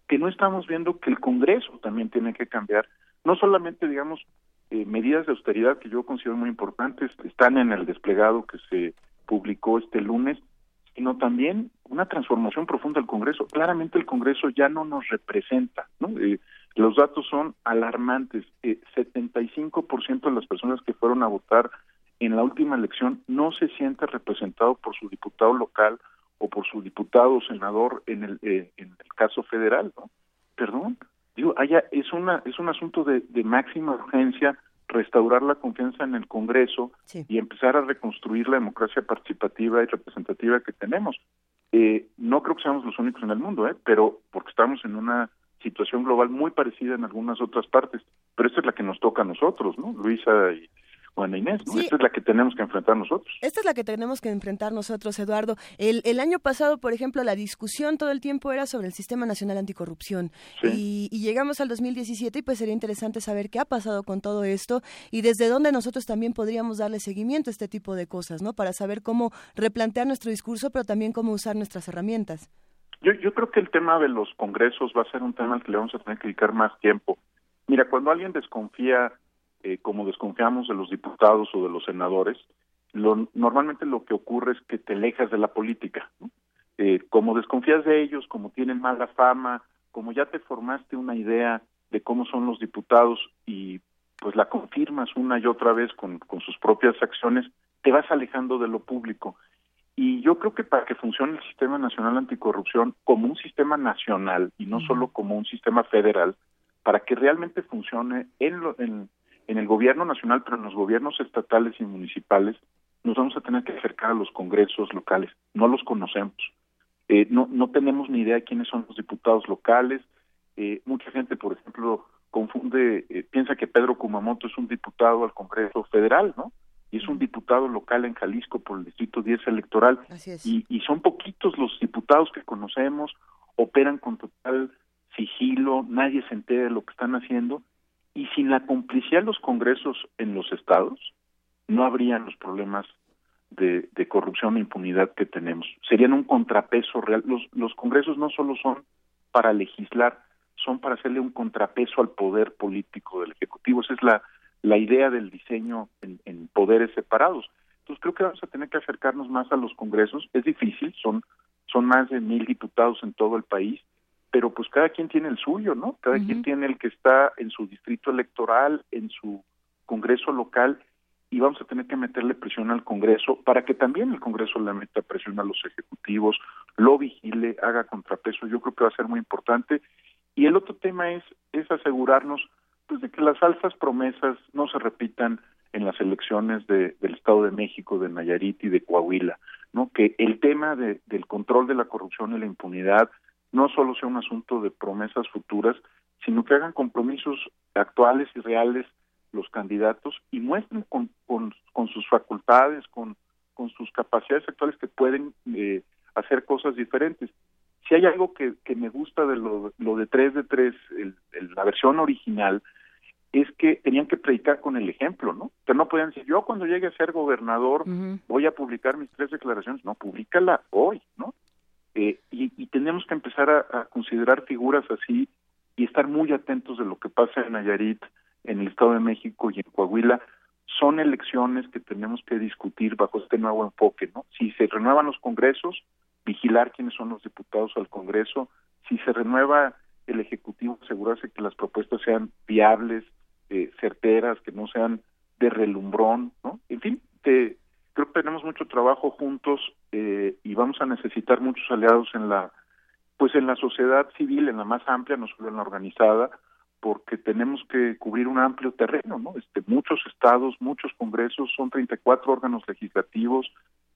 que no estamos viendo que el Congreso también tiene que cambiar, no solamente, digamos, eh, medidas de austeridad que yo considero muy importantes, están en el desplegado que se publicó este lunes, sino también una transformación profunda del Congreso. Claramente el Congreso ya no nos representa, ¿no? Eh, los datos son alarmantes. Eh, 75% de las personas que fueron a votar en la última elección no se siente representado por su diputado local o por su diputado o senador en el, eh, en el caso federal, ¿no? Perdón, digo, haya, es una es un asunto de, de máxima urgencia restaurar la confianza en el Congreso y empezar a reconstruir la democracia participativa y representativa que tenemos. Eh, no creo que seamos los únicos en el mundo, ¿eh? pero porque estamos en una situación global muy parecida en algunas otras partes, pero esta es la que nos toca a nosotros, ¿no? Luisa y o Ana Inés, ¿no? Sí. Esta es la que tenemos que enfrentar nosotros. Esta es la que tenemos que enfrentar nosotros, Eduardo. El, el año pasado, por ejemplo, la discusión todo el tiempo era sobre el Sistema Nacional Anticorrupción. Y, y llegamos al 2017 y pues sería interesante saber qué ha pasado con todo esto y desde dónde nosotros también podríamos darle seguimiento a este tipo de cosas, ¿no? Para saber cómo replantear nuestro discurso, pero también cómo usar nuestras herramientas. Yo, yo creo que el tema de los congresos va a ser un tema al que le vamos a tener que dedicar más tiempo. Mira, cuando alguien desconfía, eh, como desconfiamos de los diputados o de los senadores, lo, normalmente lo que ocurre es que te alejas de la política. ¿no? Eh, como desconfías de ellos, como tienen mala fama, como ya te formaste una idea de cómo son los diputados y pues la confirmas una y otra vez con, con sus propias acciones, te vas alejando de lo público. Y yo creo que para que funcione el Sistema Nacional Anticorrupción como un sistema nacional y no solo como un sistema federal, para que realmente funcione en, lo- en, en el gobierno nacional, pero en los gobiernos estatales y municipales, nos vamos a tener que acercar a los congresos locales. No los conocemos. Eh, no, no tenemos ni idea de quiénes son los diputados locales. Eh, mucha gente, por ejemplo, confunde, eh, piensa que Pedro Kumamoto es un diputado al Congreso Federal, ¿no? Y es un diputado local en Jalisco por el Distrito 10 electoral. Y, y son poquitos los diputados que conocemos, operan con total sigilo, nadie se entera de lo que están haciendo. Y sin la complicidad de los congresos en los estados, no habrían los problemas de, corrupción e impunidad que tenemos. Serían un contrapeso real. Los, los congresos no solo son para legislar, son para hacerle un contrapeso al poder político del Ejecutivo. Esa es la, la idea del diseño en, en poderes separados. Entonces creo que vamos a tener que acercarnos más a los congresos. Es difícil, son, son más de mil diputados en todo el país, pero pues cada quien tiene el suyo, ¿no? Cada quien tiene el que está en su distrito electoral, en su congreso local, y vamos a tener que meterle presión al Congreso para que también el Congreso le meta presión a los ejecutivos, lo vigile, haga contrapeso. Yo creo que va a ser muy importante. Y el otro tema es, es asegurarnos pues de que las falsas promesas no se repitan en las elecciones de, del Estado de México, de Nayarit y de Coahuila, ¿no? Que el tema de, del control de la corrupción y la impunidad no solo sea un asunto de promesas futuras, sino que hagan compromisos actuales y reales los candidatos y muestren con, con, con sus facultades, con, con sus capacidades actuales que pueden eh, hacer cosas diferentes. Si hay algo que, que me gusta de lo, lo de 3 de 3, el, el, la versión original, es que tenían que predicar con el ejemplo, ¿no? Que no podían decir, yo cuando llegue a ser gobernador voy a publicar mis tres declaraciones. No, públicala hoy, ¿no? Eh, y, y tenemos que empezar a, considerar figuras así y estar muy atentos de lo que pasa en Nayarit, en el Estado de México y en Coahuila. Son elecciones que tenemos que discutir bajo este nuevo enfoque, ¿no? Si se renuevan los congresos, vigilar quiénes son los diputados al Congreso. Si se renueva el Ejecutivo, asegurarse que las propuestas sean viables, eh, certeras, que no sean de relumbrón, ¿no? En fin, te, creo que tenemos mucho trabajo juntos eh, y vamos a necesitar muchos aliados en la, pues en la sociedad civil, en la más amplia, no solo en la organizada, porque tenemos que cubrir un amplio terreno, ¿no? Este, muchos estados, muchos congresos, son 34 órganos legislativos,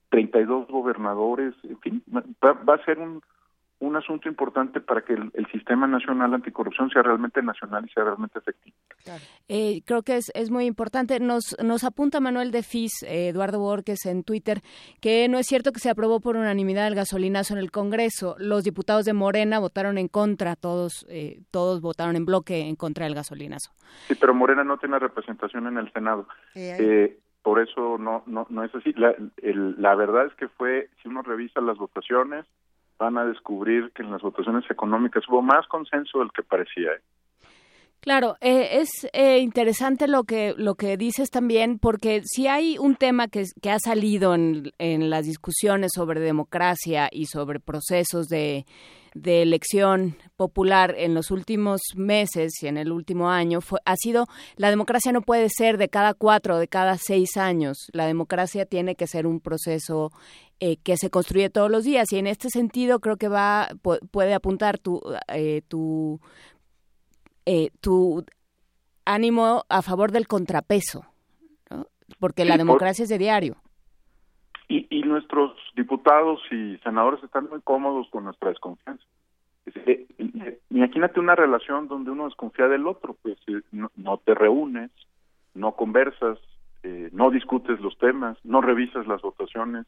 32 gobernadores, en fin, va, va a ser un, un asunto importante para que el, el, sistema nacional anticorrupción sea realmente nacional y sea realmente efectivo. Eh, creo que es, es muy importante. Nos, nos apunta Manuel de Fis, eh, Eduardo Borges, en Twitter, que no es cierto que se aprobó por unanimidad el gasolinazo en el Congreso. Los diputados de Morena votaron en contra, todos, eh, todos votaron en bloque en contra del gasolinazo. Sí, pero Morena no tiene representación en el Senado. Eh, por eso no, no, no es así. La, el, la verdad es que fue, si uno revisa las votaciones, van a descubrir que en las votaciones económicas hubo más consenso del que parecía. Claro, eh, es eh, interesante lo que lo que dices también, porque si hay un tema que, que ha salido en, en, las discusiones sobre democracia y sobre procesos de, de, elección popular en los últimos meses y en el último año, fue, ha sido la democracia no puede ser de cada cuatro o de cada seis años. La democracia tiene que ser un proceso eh, que se construye todos los días y en este sentido creo que va puede apuntar tu eh, tu eh, tu ánimo a favor del contrapeso, ¿no? porque sí, la democracia por... es de diario. Y, y, nuestros diputados y senadores están muy cómodos con nuestra desconfianza. Eh, eh, imagínate una relación donde uno desconfía del otro, pues no, no te reúnes, no conversas, eh, no discutes los temas, no revisas las votaciones,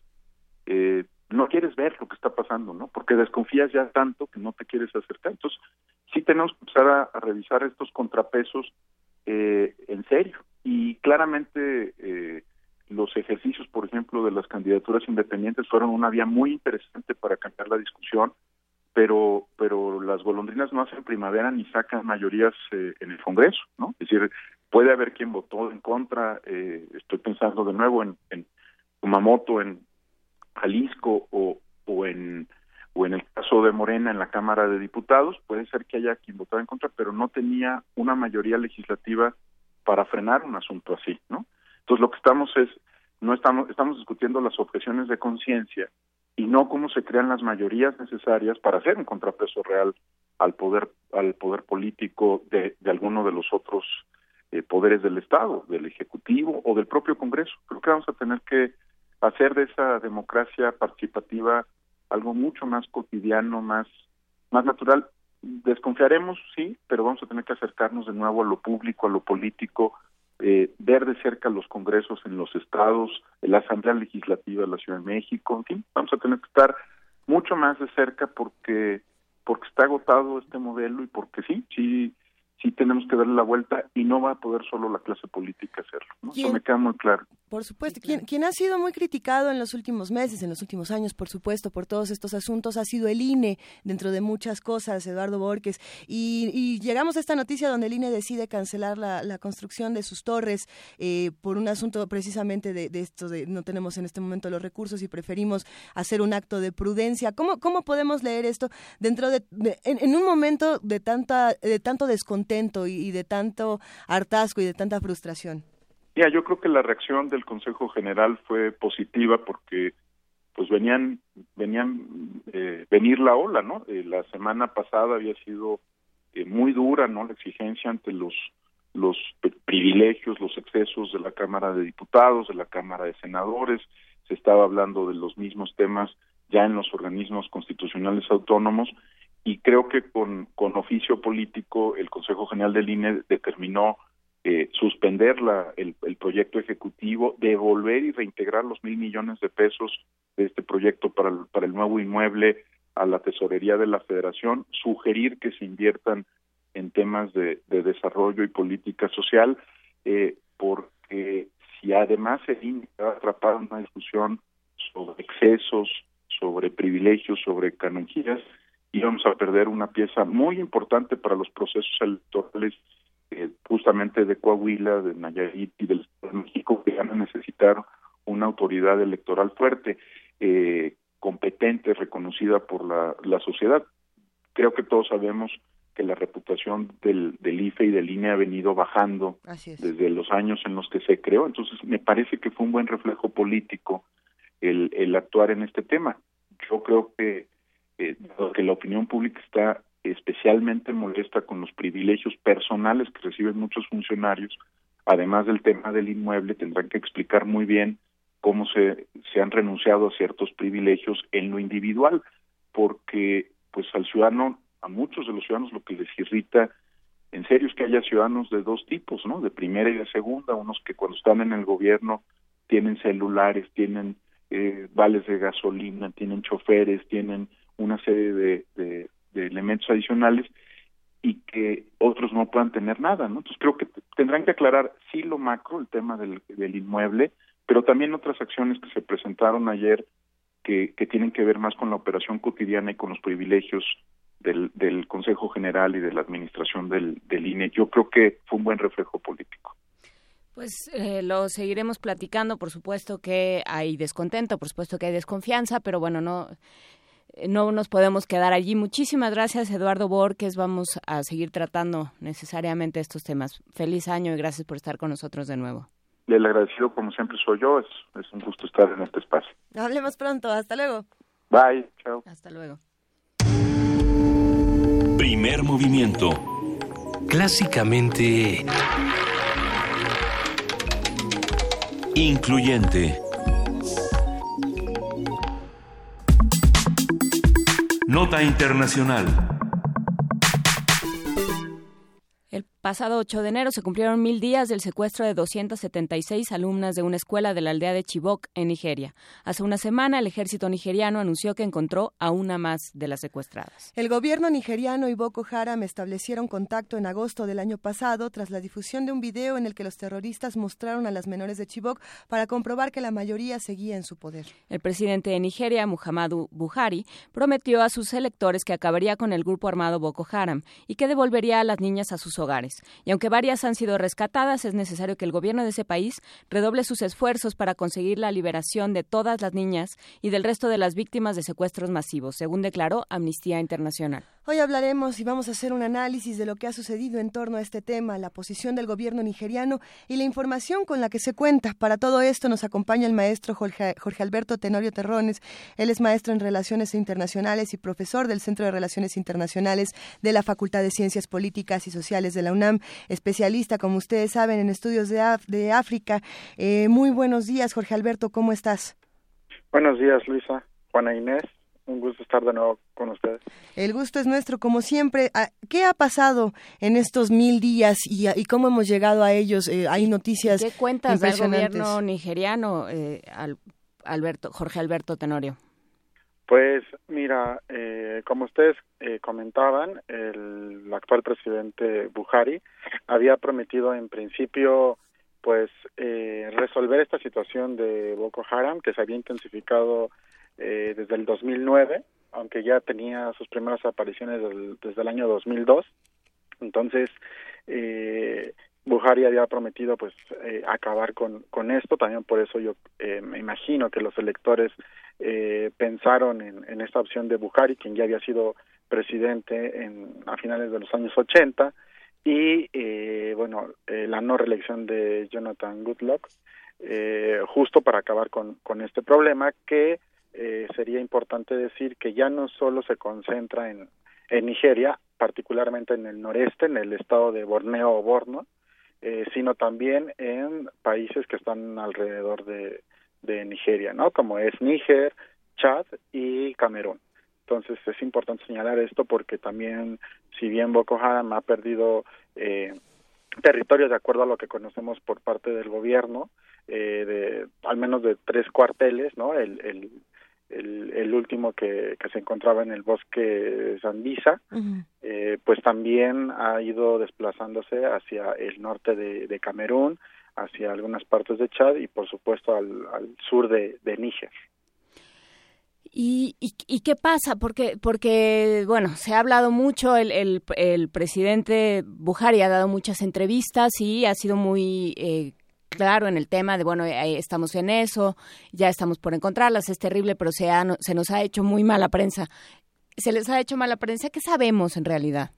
eh, no quieres ver lo que está pasando, ¿no? Porque desconfías ya tanto que no te quieres acercar. Entonces, sí tenemos que empezar a, revisar estos contrapesos eh, en serio. Y claramente eh, los ejercicios, por ejemplo, de las candidaturas independientes fueron una vía muy interesante para cambiar la discusión, pero pero las golondrinas no hacen primavera ni sacan mayorías eh, en el Congreso, ¿no? Es decir, puede haber quien votó en contra, eh, estoy pensando de nuevo en, en Kumamoto, en Jalisco o, o en o en el caso de Morena en la Cámara de Diputados, puede ser que haya quien votara en contra, pero no tenía una mayoría legislativa para frenar un asunto así, ¿no? Entonces lo que estamos es no estamos estamos discutiendo las objeciones de conciencia y no cómo se crean las mayorías necesarias para hacer un contrapeso real al poder al poder político de, de alguno de los otros eh, poderes del Estado, del Ejecutivo o del propio Congreso. Creo que vamos a tener que hacer de esa democracia participativa algo mucho más cotidiano, más más natural. Desconfiaremos, sí, pero vamos a tener que acercarnos de nuevo a lo público, a lo político, eh, ver de cerca los congresos en los estados, la Asamblea Legislativa de la Ciudad de México, en fin, vamos a tener que estar mucho más de cerca porque porque está agotado este modelo y porque sí, sí, sí tenemos que darle la vuelta y no va a poder solo la clase política hacerlo. ¿no? Eso me queda muy claro. Por supuesto, quien, quien ha sido muy criticado en los últimos meses, en los últimos años, por supuesto, por todos estos asuntos, ha sido el INE, dentro de muchas cosas, Eduardo Borges. Y, y llegamos a esta noticia donde el INE decide cancelar la, la construcción de sus torres eh, por un asunto precisamente de, de esto, de no tenemos en este momento los recursos y preferimos hacer un acto de prudencia. ¿Cómo, cómo podemos leer esto dentro de, de- en, en un momento de, tanta, de tanto descontento y, de tanto hartazgo y de tanta frustración? Mira, yo creo que la reacción del Consejo General fue positiva porque pues venían venían eh, venir la ola, ¿no? Eh, la semana pasada había sido eh, muy dura, ¿no? La exigencia ante los los pri- privilegios, los excesos de la Cámara de Diputados, de la Cámara de Senadores, se estaba hablando de los mismos temas ya en los organismos constitucionales autónomos y creo que con, con oficio político el Consejo General del INE determinó eh, suspender la, el, el proyecto ejecutivo, devolver y reintegrar los mil millones de pesos de este proyecto para el, para el nuevo inmueble a la tesorería de la Federación, sugerir que se inviertan en temas de, de desarrollo y política social, eh, porque si además el INE va a atrapar una discusión sobre excesos, sobre privilegios, sobre canonjías, íbamos a perder una pieza muy importante para los procesos electorales eh, justamente de Coahuila, de Nayarit y del Estado de México, que van a necesitar una autoridad electoral fuerte, eh, competente, reconocida por la, la sociedad. Creo que todos sabemos que la reputación del, del IFE y del INE ha venido bajando desde los años en los que se creó. Entonces, me parece que fue un buen reflejo político el, el actuar en este tema. Yo creo que, eh, que la opinión pública está especialmente molesta con los privilegios personales que reciben muchos funcionarios, además del tema del inmueble, tendrán que explicar muy bien cómo se, se han renunciado a ciertos privilegios en lo individual, porque pues al ciudadano, a muchos de los ciudadanos lo que les irrita en serio es que haya ciudadanos de dos tipos, ¿no? De primera y de segunda, unos que cuando están en el gobierno tienen celulares, tienen eh, vales de gasolina, tienen choferes, tienen una serie de, elementos adicionales y que otros no puedan tener nada, ¿no? Entonces creo que tendrán que aclarar sí lo macro, el tema del, del inmueble, pero también otras acciones que se presentaron ayer que, tienen que ver más con la operación cotidiana y con los privilegios del, Consejo General y de la administración del, del INE. Yo creo que fue un buen reflejo político. Pues eh, lo seguiremos platicando, por supuesto que hay descontento, por supuesto que hay desconfianza, pero bueno, no no nos podemos quedar allí. Muchísimas gracias, Eduardo Borges. Vamos a seguir tratando necesariamente estos temas. Feliz año y gracias por estar con nosotros de nuevo. El agradecido, como siempre, soy yo. Es, es un gusto estar en este espacio. Hablemos pronto. Hasta luego. Bye. Chao. Hasta luego. Primer movimiento. Clásicamente Incluyente. Nota internacional. Pasado 8 de enero se cumplieron mil días del secuestro de 276 alumnas de una escuela de la aldea de Chibok, en Nigeria. Hace una semana, el ejército nigeriano anunció que encontró a una más de las secuestradas. El gobierno nigeriano y Boko Haram establecieron contacto en agosto del año pasado tras la difusión de un video en el que los terroristas mostraron a las menores de Chibok para comprobar que la mayoría seguía en su poder. El presidente de Nigeria, Muhammadu Buhari, prometió a sus electores que acabaría con el grupo armado Boko Haram y que devolvería a las niñas a sus hogares. Y aunque varias han sido rescatadas, es necesario que el gobierno de ese país redoble sus esfuerzos para conseguir la liberación de todas las niñas y del resto de las víctimas de secuestros masivos, según declaró Amnistía Internacional. Hoy hablaremos y vamos a hacer un análisis de lo que ha sucedido en torno a este tema, la posición del gobierno nigeriano y la información con la que se cuenta. Para todo esto nos acompaña el maestro Jorge, Alberto Tenorio Terrones. Él es maestro en Relaciones Internacionales y profesor del Centro de Relaciones Internacionales de la Facultad de Ciencias Políticas y Sociales de la UNAM, especialista, como ustedes saben, en estudios de, Af- de África. Eh, muy buenos días, Jorge Alberto, ¿cómo estás? Buenos días, Luisa. Juana Inés, un gusto estar de nuevo con ustedes. El gusto es nuestro, como siempre. Ah, ¿Qué ha pasado en estos mil días y, y cómo hemos llegado a ellos? Eh, hay noticias ¿Qué cuentas del gobierno nigeriano, eh, al- Alberto, Jorge Alberto Tenorio? Pues mira, eh, como ustedes eh, comentaban, el actual presidente Buhari había prometido en principio pues eh, resolver esta situación de Boko Haram que se había intensificado eh, desde el 2009, aunque ya tenía sus primeras apariciones del- desde el año 2002. Entonces, eh, Buhari había prometido pues eh, acabar con, con esto, también por eso yo eh, me imagino que los electores eh, pensaron en, en esta opción de Buhari, quien ya había sido presidente en, a finales de los años 80, y eh, bueno, eh, la no reelección de Jonathan Goodluck, eh, justo para acabar con, con este problema que sería importante decir que ya no solo se concentra en, en Nigeria, particularmente en el noreste, en el estado de Borneo o Borno, eh, sino también en países que están alrededor de, de Nigeria, ¿no? Como es Níger, Chad y Camerún. Entonces es importante señalar esto porque también, si bien Boko Haram ha perdido eh, territorio de acuerdo a lo que conocemos por parte del gobierno, eh, de al menos de tres cuarteles, ¿no? El, el, el, el último que, que se encontraba en el bosque Zambisa, eh, pues también ha ido desplazándose hacia el norte de, de Camerún, hacia algunas partes de Chad y por supuesto al, al sur de, de Níger. ¿Y, y, y qué pasa? Porque, porque, bueno, se ha hablado mucho, el, el, el presidente Buhari ha dado muchas entrevistas y ha sido muy eh, claro en el tema de, bueno, eh, estamos en eso, ya estamos por encontrarlas, es terrible, pero se, ha, se nos ha hecho muy mala prensa. ¿Se les ha hecho mala prensa? ¿Qué sabemos en realidad?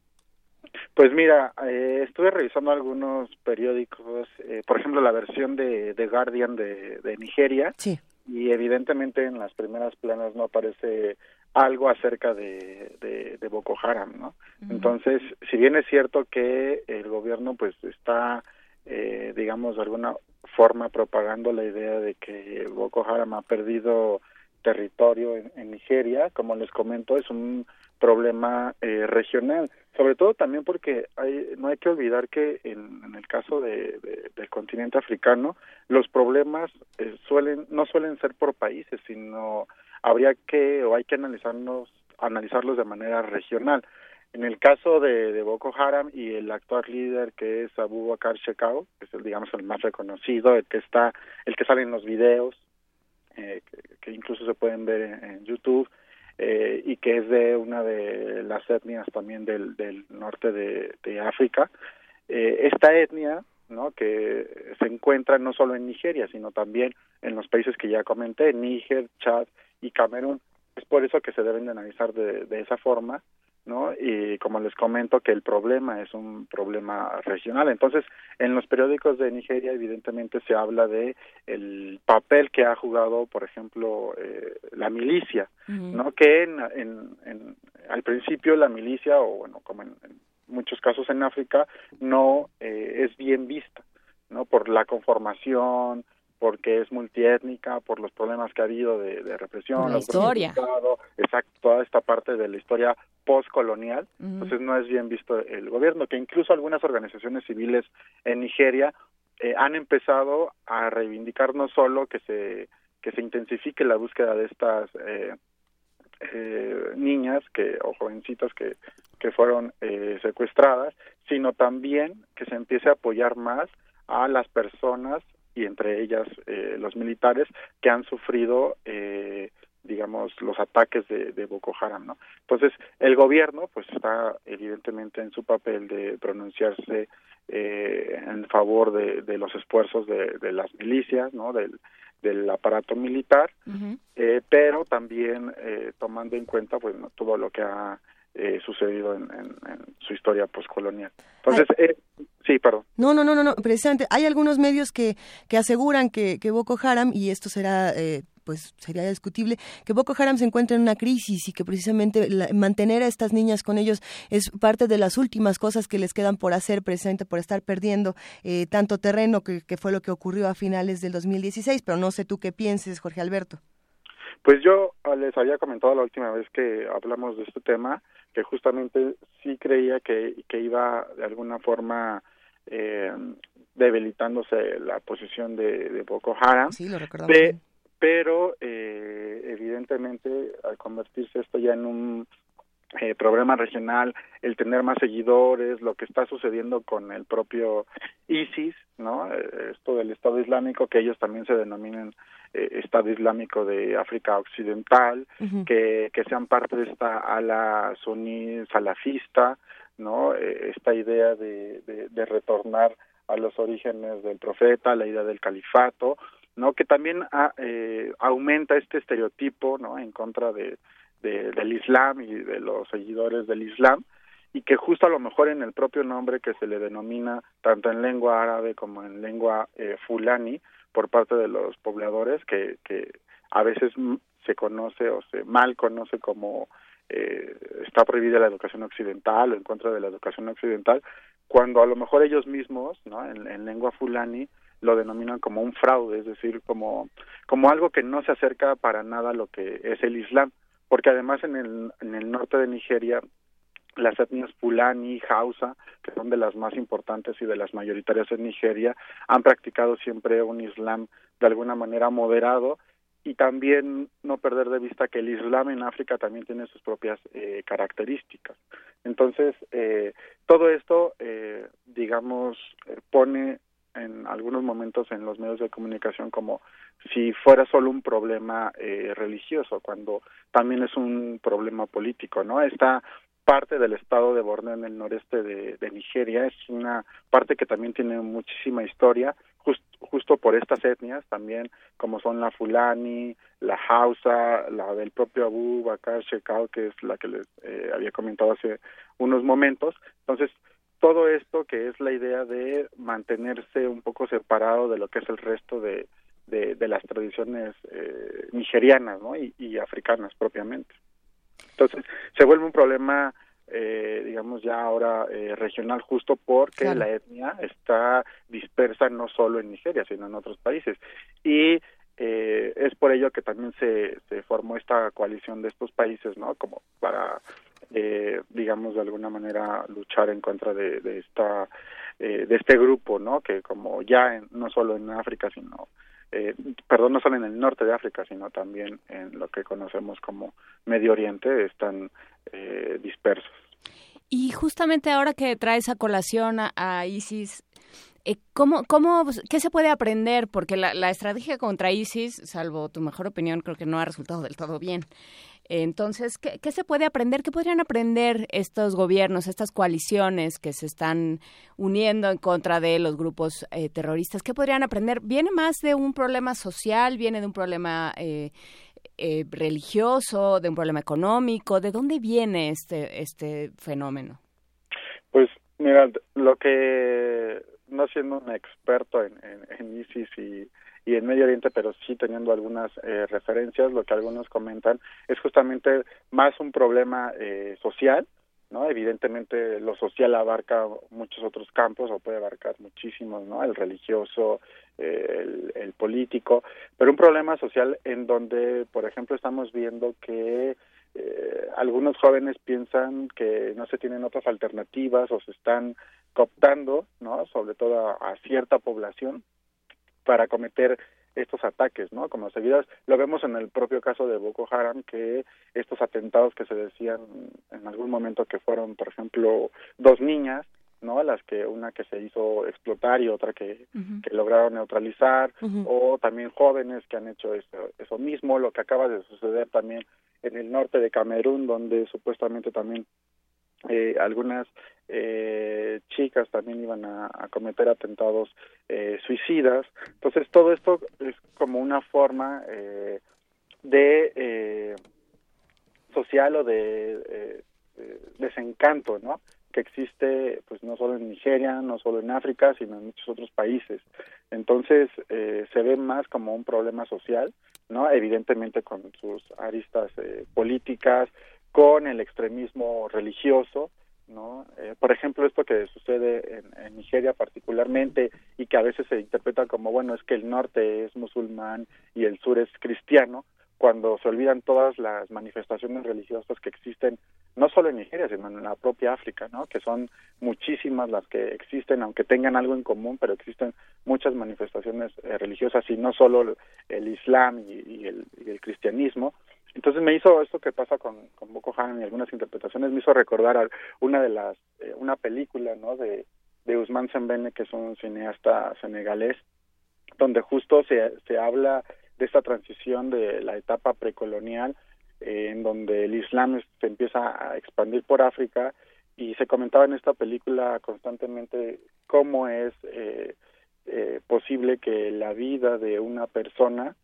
Pues mira, eh, estuve revisando algunos periódicos, eh, por ejemplo la versión de The Guardian de, de Nigeria, Sí. y evidentemente en las primeras planas no aparece algo acerca de, de, de Boko Haram, ¿no? Entonces, si bien es cierto que el gobierno pues está, eh, digamos, de alguna forma propagando la idea de que Boko Haram ha perdido territorio en, Nigeria, como les comento, es un problema eh, regional, sobre todo también porque hay, no hay que olvidar que en, en el caso de- del continente africano los problemas eh, suelen no suelen ser por países, sino habría que o hay que analizarnos analizarlos de manera regional. En el caso de, de Boko Haram y el actual líder que es Abu Bakar Shekau, que es el digamos el más reconocido, el que está el que sale en los videos eh, que, incluso se pueden ver en, YouTube eh, y que es de una de las etnias también del, del norte de, África. Eh, esta etnia, ¿no? que se encuentra no solo en Nigeria, sino también en los países que ya comenté, Níger, Chad y Camerún. Es por eso que se deben de analizar de esa forma, ¿no? Y como les comento que el problema es un problema regional. Entonces, en los periódicos de Nigeria evidentemente se habla de el papel que ha jugado, por ejemplo, eh, la milicia, ¿no? Que en, en, en- al principio la milicia o bueno, como en, en muchos casos en África no eh, es bien vista, ¿no? Por la conformación, porque es multiétnica, por los problemas que ha habido de, de represión, la historia. Estado, exacto, toda esta parte de la historia postcolonial, entonces no es bien visto el gobierno, que incluso algunas organizaciones civiles en Nigeria eh, han empezado a reivindicar no solo que se que se intensifique la búsqueda de estas eh, eh, niñas que o jovencitas que que fueron eh, secuestradas, sino también que se empiece a apoyar más a las personas y entre ellas eh, los militares que han sufrido eh, digamos los ataques de, de Boko Haram no entonces el gobierno pues está evidentemente en su papel de pronunciarse eh, en favor de, de los esfuerzos de, de las milicias no del del aparato militar eh, pero también eh, tomando en cuenta pues no, todo lo que ha eh, sucedido en, en- en su historia postcolonial. Entonces eh, sí perdón. No, no, no, no, no, precisamente hay algunos medios que, que aseguran que, que Boko Haram, y esto será, eh, pues sería discutible, que Boko Haram se encuentra en una crisis y que precisamente la- mantener a estas niñas con ellos es parte de las últimas cosas que les quedan por hacer, precisamente por estar perdiendo eh, tanto terreno que, que fue lo que ocurrió a finales del 2016, pero no sé tú qué pienses, Jorge Alberto. Pues yo ah, les había comentado la última vez que hablamos de este tema que justamente sí creía que, que iba de alguna forma eh, debilitándose la posición de, de Boko Haram. Sí, lo recordamos. Pe- pero eh, evidentemente al convertirse esto ya en un eh, problema regional, el tener más seguidores, lo que está sucediendo con el propio ISIS, ¿no? Eh, Esto del Estado Islámico, que ellos también se denominan eh, Estado Islámico de África Occidental, que, que sean parte de esta ala suní salafista, ¿no? Eh, esta idea de, de, de retornar a los orígenes del profeta, la idea del califato, ¿no? Que también ah, eh, aumenta este estereotipo, ¿no? En contra de, de- del Islam y de los seguidores del Islam y que justo a lo mejor en el propio nombre que se le denomina tanto en lengua árabe como en lengua eh, fulani por parte de los pobladores que, que a veces se conoce o se mal conoce como eh, está prohibida la educación occidental o en contra de la educación occidental cuando a lo mejor ellos mismos no en, en lengua fulani lo denominan como un fraude es decir como como algo que no se acerca para nada a lo que es el Islam porque además en el en el norte de Nigeria las etnias Fulani, Hausa, que son de las más importantes y de las mayoritarias en Nigeria, han practicado siempre un Islam de alguna manera moderado y también no perder de vista que el Islam en África también tiene sus propias eh, características. Entonces, eh, todo esto, eh, digamos, eh, pone en algunos momentos en los medios de comunicación como si fuera solo un problema eh, religioso, cuando también es un problema político, ¿no? Esta parte del estado de Borneo en el noreste de, Nigeria es una parte que también tiene muchísima historia, jus- justo por estas etnias también, como son la Fulani, la Hausa, la del propio Abu Bakar Shekau, que es la que les eh, había comentado hace unos momentos. Entonces, todo esto que es la idea de mantenerse un poco separado de lo que es el resto de, de, de las tradiciones eh, nigerianas ¿no? y, y africanas propiamente. Entonces, se vuelve un problema, eh, digamos, ya ahora eh, regional, justo porque Claro. la etnia está dispersa no solo en Nigeria, sino en otros países. Y eh, es por ello que también se, se formó esta coalición de estos países, ¿no? Como para, eh, digamos, de alguna manera luchar en contra de, esta eh, de este grupo, ¿no? Que como ya en- no solo en África, sino eh, perdón, no solo en el norte de África, sino también en lo que conocemos como Medio Oriente, están eh, dispersos. Y justamente ahora que traes a colación a, a ISIS, eh, ¿cómo, cómo, ¿qué se puede aprender? Porque la estrategia contra ISIS, salvo tu mejor opinión, creo que no ha resultado del todo bien. Entonces, ¿qué, qué se puede aprender? ¿Qué podrían aprender estos gobiernos, estas coaliciones que se están uniendo en contra de los grupos eh, terroristas? ¿Qué podrían aprender? ¿Viene más de un problema social? ¿Viene de un problema eh, eh, religioso? ¿De un problema económico? ¿De dónde viene este, este fenómeno? Pues mira, lo que, no siendo un experto en, en, en ISIS y, y en Medio Oriente, pero sí teniendo algunas eh, referencias, lo que algunos comentan es justamente más un problema eh, social, ¿no? Evidentemente lo social abarca muchos otros campos o puede abarcar muchísimos, ¿no? El religioso, eh, el, el político, pero un problema social en donde, por ejemplo, estamos viendo que eh, algunos jóvenes piensan que no se tienen otras alternativas o se están cooptando, ¿no? Sobre todo a, a cierta población para cometer estos ataques, ¿no? Como seguidas lo vemos en el propio caso de Boko Haram que estos atentados que se decían en algún momento que fueron, por ejemplo, dos niñas, ¿no? Las que una que se hizo explotar y otra que, que lograron neutralizar, o también jóvenes que han hecho eso, eso mismo, lo que acaba de suceder también en el norte de Camerún, donde supuestamente también eh, algunas eh, chicas también iban a, cometer atentados eh, suicidas. Entonces todo esto es como una forma eh, de eh, social o de eh, desencanto, ¿no? Que existe, pues no solo en Nigeria, no solo en África, sino en muchos otros países. Entonces se ve más como un problema social, ¿no? Evidentemente con sus aristas políticas, con el extremismo religioso, ¿no? Eh, por ejemplo, esto que sucede en, en, Nigeria particularmente y que a veces se interpreta como, bueno, es que el norte es musulmán y el sur es cristiano, cuando se olvidan todas las manifestaciones religiosas que existen, no solo en Nigeria, sino en la propia África, ¿no? Que son muchísimas las que existen, aunque tengan algo en común, pero existen muchas manifestaciones eh, religiosas y no solo el, Islam y el cristianismo, entonces me hizo esto que pasa con, con Boko Haram y algunas interpretaciones, me hizo recordar a una de las, eh, una película, ¿no? De, Usman Sembene, que es un cineasta senegalés, donde justo se, se habla de esta transición de la etapa precolonial, eh, en donde el Islam se empieza a expandir por África, y se comentaba en esta película constantemente cómo es eh, eh, posible que la vida de una persona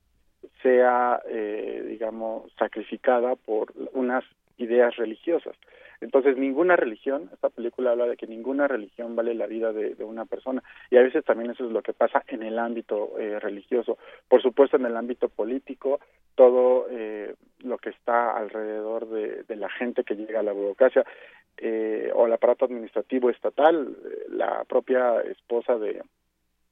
sea, eh, digamos, sacrificada por unas ideas religiosas. Entonces, ninguna religión, esta película habla de que ninguna religión vale la vida de, una persona. Y a veces también eso es lo que pasa en el ámbito eh, religioso. Por supuesto, en el ámbito político, todo eh, lo que está alrededor de, la gente que llega a la burocracia eh, o al aparato administrativo estatal, la propia esposa de,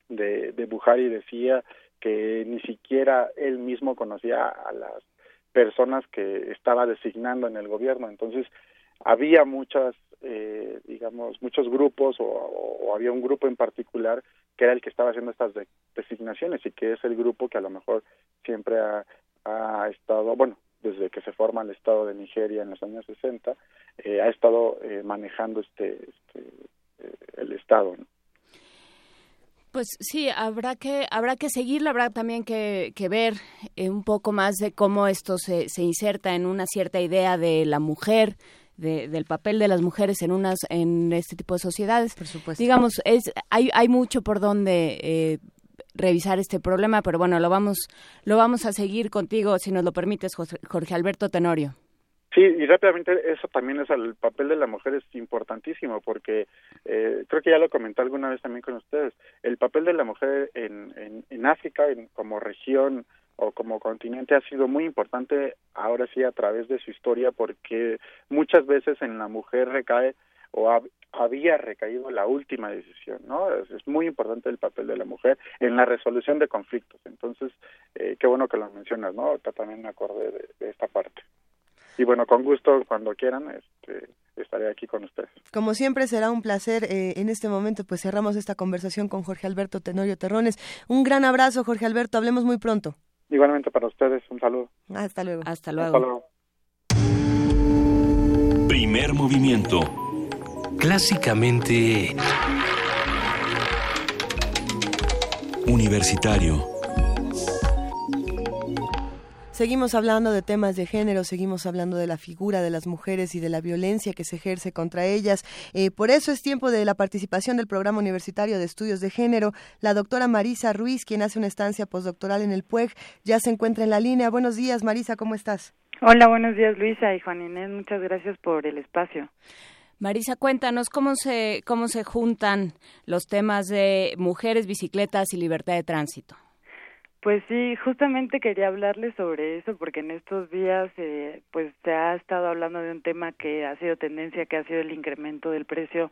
de Buhari decía que ni siquiera él mismo conocía a las personas que estaba designando en el gobierno. Entonces, había muchas, eh, digamos, muchos grupos o, había un grupo en particular que era el que estaba haciendo estas de, designaciones y que es el grupo que a lo mejor siempre ha, estado, bueno, desde que se forma el Estado de Nigeria en los años 60, eh, ha estado eh, manejando este, este el Estado. ¿no? Pues sí, habrá que habrá que seguirlo, habrá también que, que ver eh, un poco más de cómo esto se, se inserta en una cierta idea de la mujer, de, del papel de las mujeres en unas en este tipo de sociedades. Por supuesto. Digamos, es hay hay mucho por donde eh, revisar este problema, pero bueno, lo vamos lo vamos a seguir contigo si nos lo permites, Jorge Alberto Tenorio. Sí, y rápidamente eso también es el papel de la mujer es importantísimo porque eh, creo que ya lo comenté alguna vez también con ustedes. El papel de la mujer en, en, en África en, como región o como continente ha sido muy importante ahora sí a través de su historia porque muchas veces en la mujer recae o ha, había recaído la última decisión, ¿no? Es, muy importante el papel de la mujer en la resolución de conflictos. Entonces, eh, qué bueno que lo mencionas, ¿no? También me acordé de esta parte y bueno, con gusto, cuando quieran, este, estaré aquí con ustedes. Como siempre, será un placer. Eh, en este momento, pues cerramos esta conversación con Jorge Alberto Tenorio Terrones. Un gran abrazo, Jorge Alberto. Hablemos muy pronto. Igualmente para ustedes, un saludo. Hasta luego. Hasta luego. Hasta luego. Primer movimiento. Clásicamente... Universitario. Seguimos hablando de temas de género, seguimos hablando de la figura de las mujeres y de la violencia que se ejerce contra ellas. Eh, por eso es tiempo de la participación del Programa Universitario de Estudios de Género. La doctora Marisa Ruiz, quien hace una estancia postdoctoral en el PUEG, ya se encuentra en la línea. Buenos días, Marisa, ¿cómo estás? Hola, buenos días, Luisa y Juan Inés. Muchas gracias por el espacio. Marisa, cuéntanos cómo se, cómo se juntan los temas de mujeres, bicicletas y libertad de tránsito. Pues sí, justamente quería hablarles sobre eso porque en estos días eh, pues se ha estado hablando de un tema que ha sido tendencia, que ha sido el incremento del precio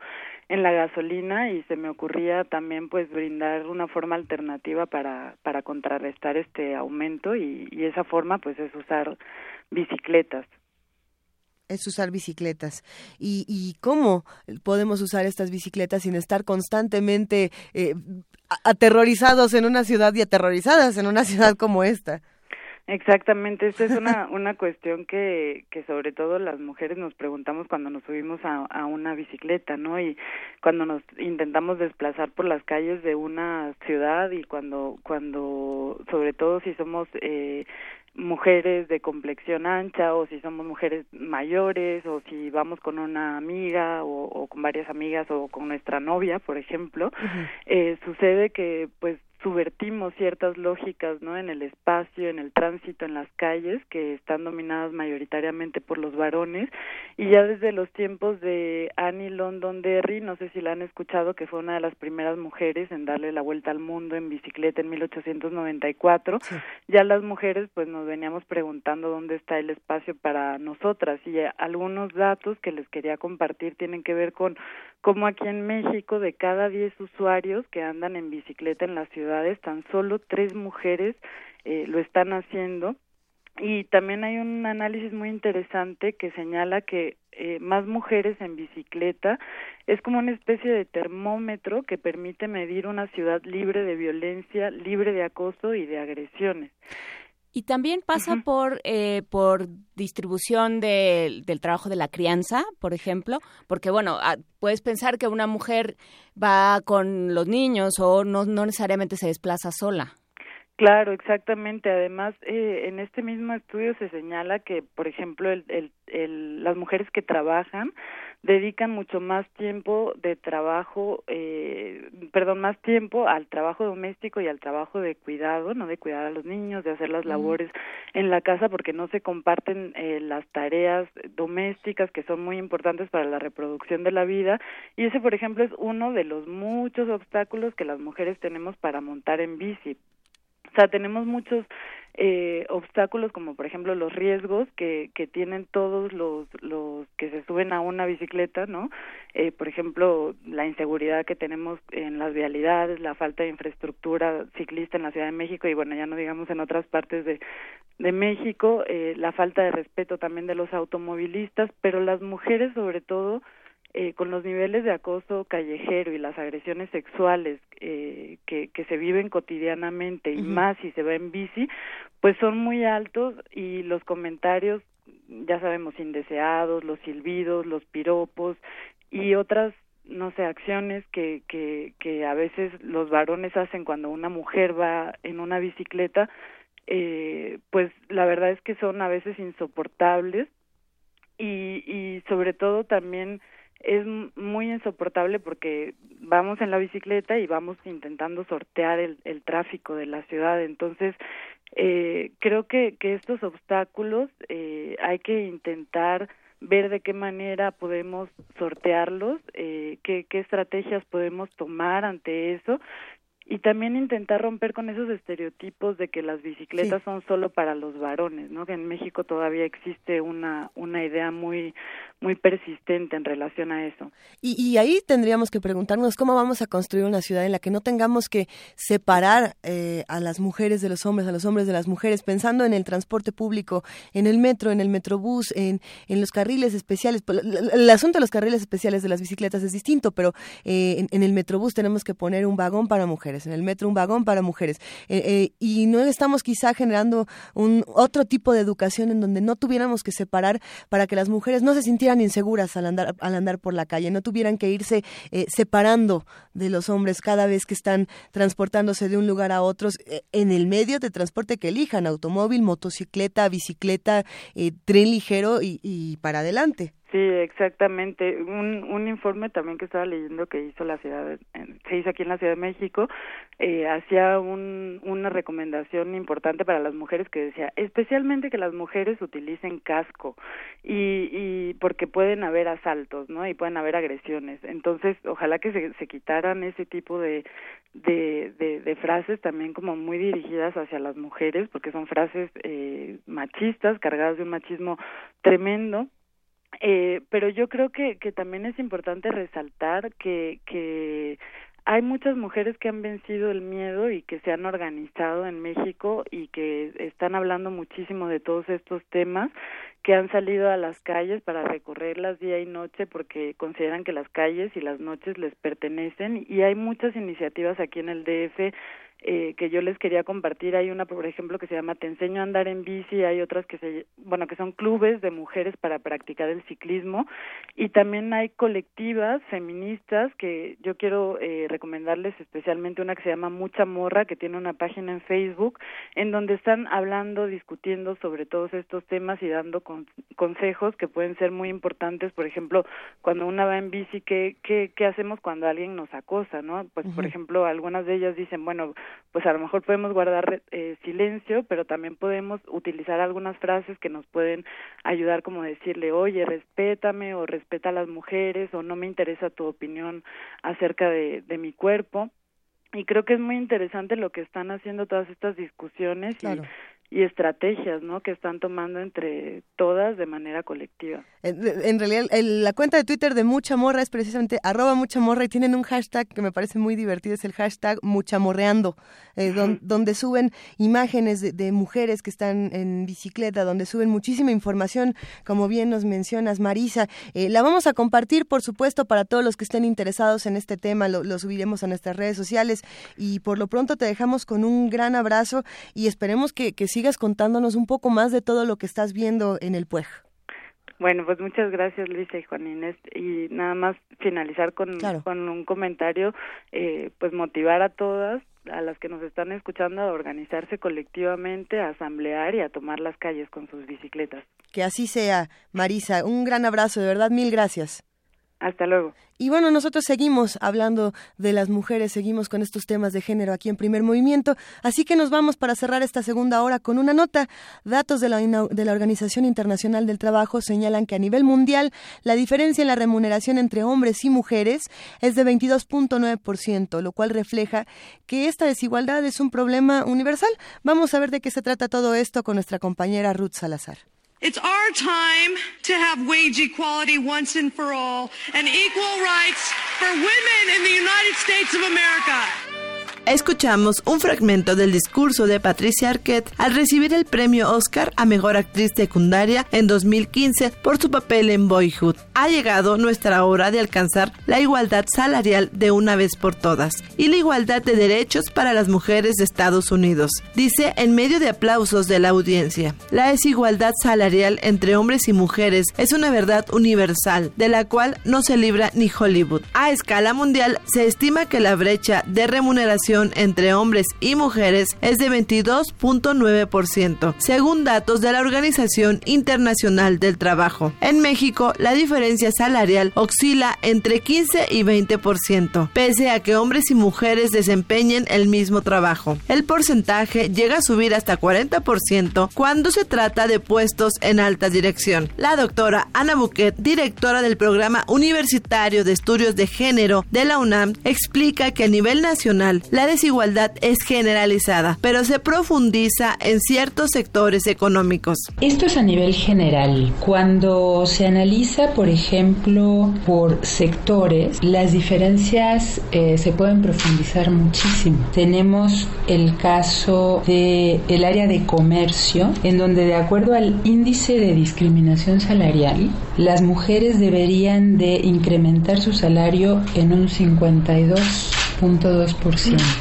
en la gasolina y se me ocurría también pues brindar una forma alternativa para para contrarrestar este aumento y, y esa forma pues es usar bicicletas es usar bicicletas. ¿Y, ¿Y cómo podemos usar estas bicicletas sin estar constantemente eh, aterrorizados en una ciudad y aterrorizadas en una ciudad como esta? Exactamente, esta es una, una cuestión que, que sobre todo las mujeres nos preguntamos cuando nos subimos a, a una bicicleta, ¿no? Y cuando nos intentamos desplazar por las calles de una ciudad y cuando, cuando sobre todo si somos eh, mujeres de complexión ancha o si somos mujeres mayores o si vamos con una amiga o, o con varias amigas o con nuestra novia, por ejemplo, eh, sucede que pues subvertimos ciertas lógicas no en el espacio en el tránsito en las calles que están dominadas mayoritariamente por los varones. Y ya desde los tiempos de Annie London Derry no sé si la han escuchado que fue una de las primeras mujeres en darle la vuelta al mundo en bicicleta en 1894 ya las mujeres pues nos veníamos preguntando dónde está el espacio para nosotras. Y algunos datos que les quería compartir tienen que ver con cómo aquí en México de cada 10 usuarios que andan en bicicleta en la ciudad tan solo tres mujeres eh, lo están haciendo. Y también hay un análisis muy interesante que señala que eh, más mujeres en bicicleta es como una especie de termómetro que permite medir una ciudad libre de violencia, libre de acoso y de agresiones. Y también pasa por, eh, por distribución del trabajo de la crianza, por ejemplo, porque bueno, ah, puedes pensar que una mujer va con los niños o no, no necesariamente se desplaza sola. Claro, exactamente. Además, eh, en este mismo estudio se señala que, por ejemplo, el, el, el, las mujeres que trabajan dedican mucho más tiempo de trabajo, eh, perdón, más tiempo al trabajo doméstico y al trabajo de cuidado, no de cuidar a los niños, de hacer las labores en la casa, porque no se comparten eh, las tareas domésticas que son muy importantes para la reproducción de la vida. Y ese, por ejemplo, es uno de los muchos obstáculos que las mujeres tenemos para montar en bici. O sea, tenemos muchos eh, obstáculos como por ejemplo los riesgos que, que tienen todos los, los que se suben a una bicicleta, ¿no? Eh, por ejemplo, la inseguridad que tenemos en las vialidades, la falta de infraestructura ciclista en la Ciudad de México y bueno, ya no digamos en otras partes de, de México, eh, la falta de respeto también de los automovilistas, pero las mujeres sobre todo eh, con los niveles de acoso callejero y las agresiones sexuales eh, que, que se viven cotidianamente y más si se va en bici, pues son muy altos y los comentarios, ya sabemos, indeseados, los silbidos, los piropos y otras no sé, acciones que, que, que a veces los varones hacen cuando una mujer va en una bicicleta, eh, pues la verdad es que son a veces insoportables y, y sobre todo también es muy insoportable porque vamos en la bicicleta y vamos intentando sortear el, el tráfico de la ciudad. Entonces, eh, creo que, que estos obstáculos eh, hay que intentar ver de qué manera podemos sortearlos, eh, qué, qué estrategias podemos tomar ante eso y también intentar romper con esos estereotipos de que las bicicletas son solo para los varones, ¿no? Que en México todavía existe una una idea muy muy persistente en relación a eso. Y, y ahí tendríamos que preguntarnos cómo vamos a construir una ciudad en la que no tengamos que separar eh, a las mujeres de los hombres, a los hombres de las mujeres, pensando en el transporte público, en el metro, en el metrobús, en, en los carriles especiales. Pues, el, asunto de los carriles especiales de las bicicletas es distinto, pero eh, en, en el metrobús tenemos que poner un vagón para mujeres en el metro un vagón para mujeres. Eh, eh, y no estamos quizá generando un otro tipo de educación en donde no tuviéramos que separar para que las mujeres no se sintieran inseguras al andar, al andar por la calle, no tuvieran que irse eh, separando de los hombres cada vez que están transportándose de un lugar a otro en el medio de transporte que elijan, automóvil, motocicleta, bicicleta, tren ligero y, y para adelante. Sí, exactamente. Un, un informe también que estaba leyendo que hizo la ciudad, se hizo aquí en la Ciudad de México, eh, hacía un, una recomendación importante para las mujeres que decía, especialmente que las mujeres utilicen casco y, y porque pueden haber asaltos, ¿no? Y pueden haber agresiones. Entonces, ojalá que se, se quitaran ese tipo de, de, de, de frases también como muy dirigidas hacia las mujeres, porque son frases eh, machistas, cargadas de un machismo tremendo eh, pero yo creo que, que también es importante resaltar que, que hay muchas mujeres que han vencido el miedo y que se han organizado en México y que están hablando muchísimo de todos estos temas, que han salido a las calles para recorrerlas día y noche porque consideran que las calles y las noches les pertenecen. Y hay muchas iniciativas aquí en el DF eh, que yo les quería compartir. Hay una, por ejemplo, que se llama Te enseño a andar en bici, hay otras que se, bueno, que son clubes de mujeres para practicar el ciclismo y también hay colectivas feministas que yo quiero eh, recomendarles especialmente una que se llama Mucha Morra, que tiene una página en Facebook en donde están hablando, discutiendo sobre todos estos temas y dando consejos que pueden ser muy importantes. Por ejemplo, cuando una va en bici, ¿qué, qué, qué hacemos cuando alguien nos acosa? ¿no? Pues, por ejemplo, algunas de ellas dicen, bueno, pues a lo mejor podemos guardar eh, silencio, pero también podemos utilizar algunas frases que nos pueden ayudar como decirle, oye, respétame o respeta a las mujeres o no me interesa tu opinión acerca de, de mi cuerpo. Y creo que es muy interesante lo que están haciendo todas estas discusiones y y estrategias ¿no? que están tomando entre todas de manera colectiva. En, realidad, la cuenta de Twitter de Mucha Morra es precisamente arroba Mucha Morra y tienen un hashtag que me parece muy divertido, es el hashtag Muchamorreando, eh, donde suben imágenes de, mujeres que están en bicicleta, donde suben muchísima información, como bien nos mencionas, Marisa. Eh, la vamos a compartir, por supuesto, para todos los que estén interesados en este tema, lo, lo subiremos a nuestras redes sociales y por lo pronto te dejamos con un gran abrazo y esperemos que, que sigas contándonos un poco más de todo lo que estás viendo en el PUEG. Bueno, pues muchas gracias Luisa y Juan Inés. Y nada más finalizar con, con un comentario, eh, pues motivar a todas, a las que nos están escuchando, a organizarse colectivamente, a asamblear y a tomar las calles con sus bicicletas. Que así sea, Marisa. Un gran abrazo, de verdad, mil gracias. Hasta luego. Y bueno, nosotros seguimos hablando de las mujeres, seguimos con estos temas de género aquí en primer movimiento, así que nos vamos para cerrar esta segunda hora con una nota. Datos de la, de la Organización Internacional del Trabajo señalan que a nivel mundial la diferencia en la remuneración entre hombres y mujeres es de 22.9%, lo cual refleja que esta desigualdad es un problema universal. Vamos a ver de qué se trata todo esto con nuestra compañera Ruth Salazar. It's our time to have wage equality once and for all and equal rights for women in the United States of America. Escuchamos un fragmento del discurso de Patricia Arquette al recibir el premio Oscar a Mejor Actriz Secundaria en 2015 por su papel en Boyhood. Ha llegado nuestra hora de alcanzar la igualdad salarial de una vez por todas y la igualdad de derechos para las mujeres de Estados Unidos, dice en medio de aplausos de la audiencia. La desigualdad salarial entre hombres y mujeres es una verdad universal, de la cual no se libra ni Hollywood. A escala mundial se estima que la brecha de remuneración entre hombres y mujeres es de 22.9%, según datos de la Organización Internacional del Trabajo. En México, la diferencia salarial oscila entre 15 y 20%, pese a que hombres y mujeres desempeñen el mismo trabajo. El porcentaje llega a subir hasta 40% cuando se trata de puestos en alta dirección. La doctora Ana Buquet, directora del Programa Universitario de Estudios de Género de la UNAM, explica que a nivel nacional la desigualdad es generalizada, pero se profundiza en ciertos sectores económicos. Esto es a nivel general. Cuando se analiza, por ejemplo, por sectores, las diferencias eh, se pueden profundizar muchísimo. Tenemos el caso de el área de comercio, en donde de acuerdo al índice de discriminación salarial, las mujeres deberían de incrementar su salario en un 52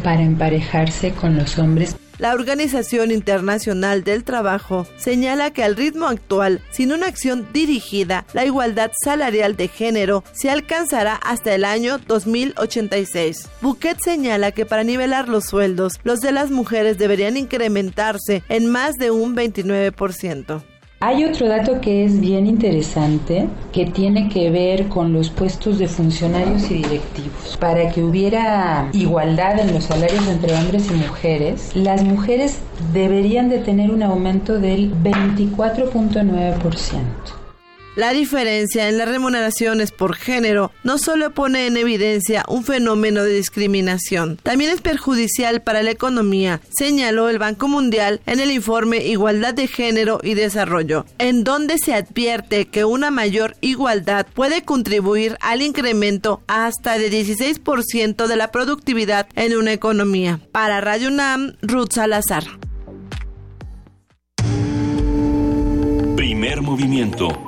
para emparejarse con los hombres. La Organización Internacional del Trabajo señala que al ritmo actual, sin una acción dirigida, la igualdad salarial de género se alcanzará hasta el año 2086. Bouquet señala que para nivelar los sueldos, los de las mujeres deberían incrementarse en más de un 29%. Hay otro dato que es bien interesante que tiene que ver con los puestos de funcionarios y directivos. Para que hubiera igualdad en los salarios entre hombres y mujeres, las mujeres deberían de tener un aumento del 24.9%. La diferencia en las remuneraciones por género no solo pone en evidencia un fenómeno de discriminación, también es perjudicial para la economía, señaló el Banco Mundial en el informe Igualdad de Género y Desarrollo, en donde se advierte que una mayor igualdad puede contribuir al incremento hasta de 16% de la productividad en una economía. Para Radio UNAM, Ruth Salazar. Primer movimiento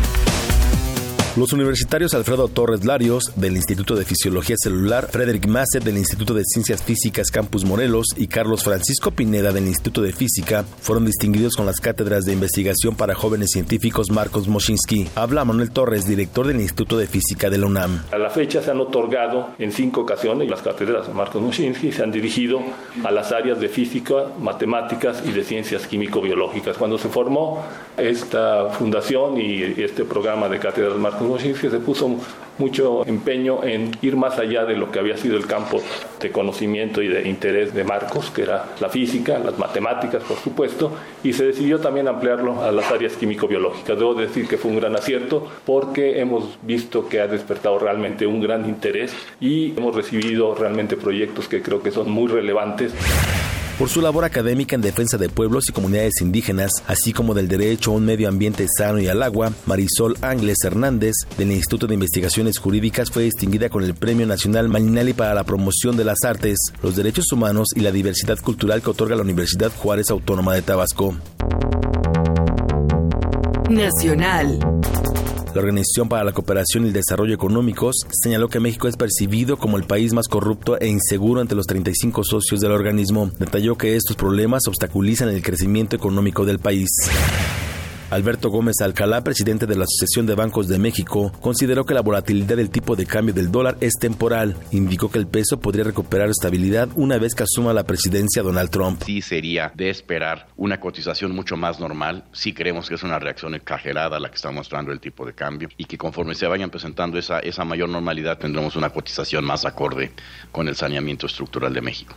Los universitarios Alfredo Torres Larios, del Instituto de Fisiología Celular, Frederick Masset, del Instituto de Ciencias Físicas Campus Morelos, y Carlos Francisco Pineda, del Instituto de Física, fueron distinguidos con las cátedras de investigación para jóvenes científicos Marcos Moschinsky. Habla Manuel Torres, director del Instituto de Física de la UNAM. A la fecha se han otorgado en cinco ocasiones las cátedras Marcos Moschinsky se han dirigido a las áreas de física, matemáticas y de ciencias químico-biológicas. Cuando se formó esta fundación y este programa de cátedras Marcos Moschinsky se puso mucho empeño en ir más allá de lo que había sido el campo de conocimiento y de interés de Marcos, que era la física, las matemáticas, por supuesto, y se decidió también ampliarlo a las áreas químico-biológicas. Debo decir que fue un gran acierto porque hemos visto que ha despertado realmente un gran interés y hemos recibido realmente proyectos que creo que son muy relevantes. Por su labor académica en defensa de pueblos y comunidades indígenas, así como del derecho a un medio ambiente sano y al agua, Marisol Ángeles Hernández, del Instituto de Investigaciones Jurídicas, fue distinguida con el Premio Nacional Maninali para la promoción de las artes, los derechos humanos y la diversidad cultural que otorga la Universidad Juárez Autónoma de Tabasco. Nacional. La Organización para la Cooperación y el Desarrollo Económicos señaló que México es percibido como el país más corrupto e inseguro entre los 35 socios del organismo. Detalló que estos problemas obstaculizan el crecimiento económico del país. Alberto Gómez Alcalá, presidente de la Asociación de Bancos de México, consideró que la volatilidad del tipo de cambio del dólar es temporal. Indicó que el peso podría recuperar estabilidad una vez que asuma la presidencia Donald Trump. Sí sería de esperar una cotización mucho más normal. Sí creemos que es una reacción exagerada la que está mostrando el tipo de cambio y que conforme se vayan presentando esa, esa mayor normalidad tendremos una cotización más acorde con el saneamiento estructural de México.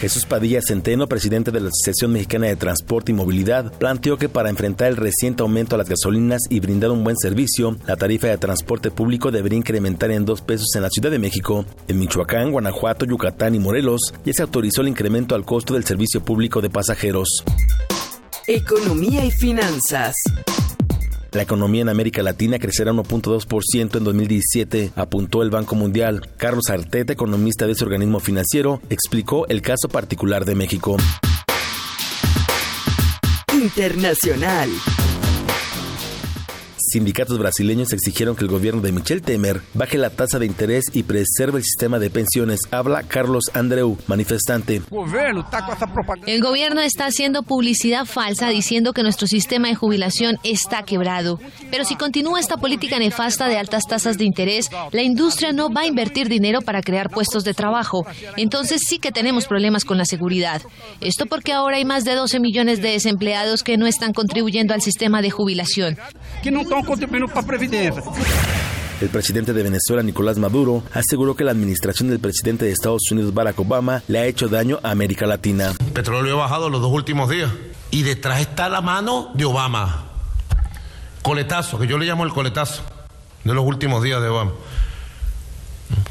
Jesús Padilla Centeno, presidente de la Asociación Mexicana de Transporte y Movilidad, planteó que para enfrentar el reciente aumento a las gasolinas y brindar un buen servicio, la tarifa de transporte público debería incrementar en dos pesos en la Ciudad de México. En Michoacán, Guanajuato, Yucatán y Morelos ya se autorizó el incremento al costo del servicio público de pasajeros. Economía y finanzas. La economía en América Latina crecerá 1.2% en 2017, apuntó el Banco Mundial. Carlos Arteta, economista de ese organismo financiero, explicó el caso particular de México. Internacional. Sindicatos brasileños exigieron que el gobierno de Michel Temer baje la tasa de interés y preserve el sistema de pensiones. Habla Carlos Andreu, manifestante. El gobierno está haciendo publicidad falsa diciendo que nuestro sistema de jubilación está quebrado. Pero si continúa esta política nefasta de altas tasas de interés, la industria no va a invertir dinero para crear puestos de trabajo. Entonces sí que tenemos problemas con la seguridad. Esto porque ahora hay más de 12 millones de desempleados que no están contribuyendo al sistema de jubilación. Que no para previdencia. El presidente de Venezuela, Nicolás Maduro, aseguró que la administración del presidente de Estados Unidos, Barack Obama, le ha hecho daño a América Latina. El petróleo ha bajado los dos últimos días. Y detrás está la mano de Obama. Coletazo, que yo le llamo el coletazo de los últimos días de Obama.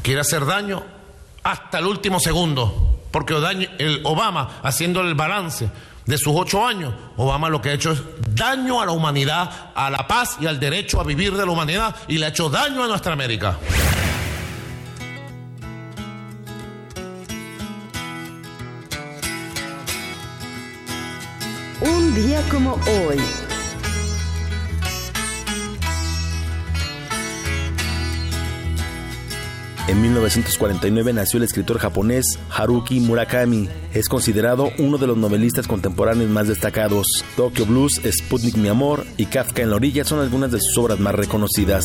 Quiere hacer daño hasta el último segundo. Porque el Obama, haciendo el balance de sus ocho años, Obama lo que ha hecho es daño a la humanidad, a la paz y al derecho a vivir de la humanidad y le ha hecho daño a nuestra América. Un día como hoy. En 1949 nació el escritor japonés Haruki Murakami. Es considerado uno de los novelistas contemporáneos más destacados. Tokyo Blues, Sputnik Mi Amor y Kafka en la orilla son algunas de sus obras más reconocidas.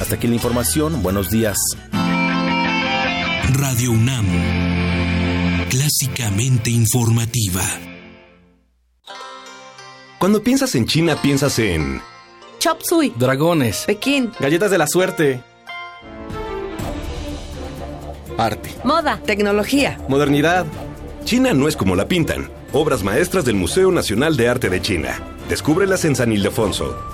Hasta aquí la información. Buenos días. Radio UNAM. Clásicamente informativa. Cuando piensas en China, piensas en... Chop Suey. Dragones. Pekín. Galletas de la suerte. Arte. Moda. Tecnología. Modernidad. China no es como la pintan. Obras maestras del Museo Nacional de Arte de China. Descúbrelas en San Ildefonso.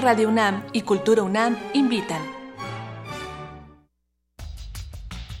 Radio UNAM y Cultura UNAM invitan.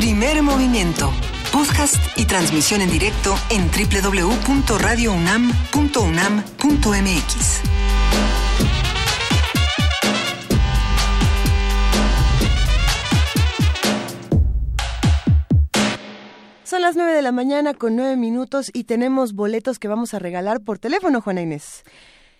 Primer movimiento. Podcast y transmisión en directo en www.radiounam.unam.mx. Son las 9 de la mañana con 9 minutos y tenemos boletos que vamos a regalar por teléfono, Juana Inés.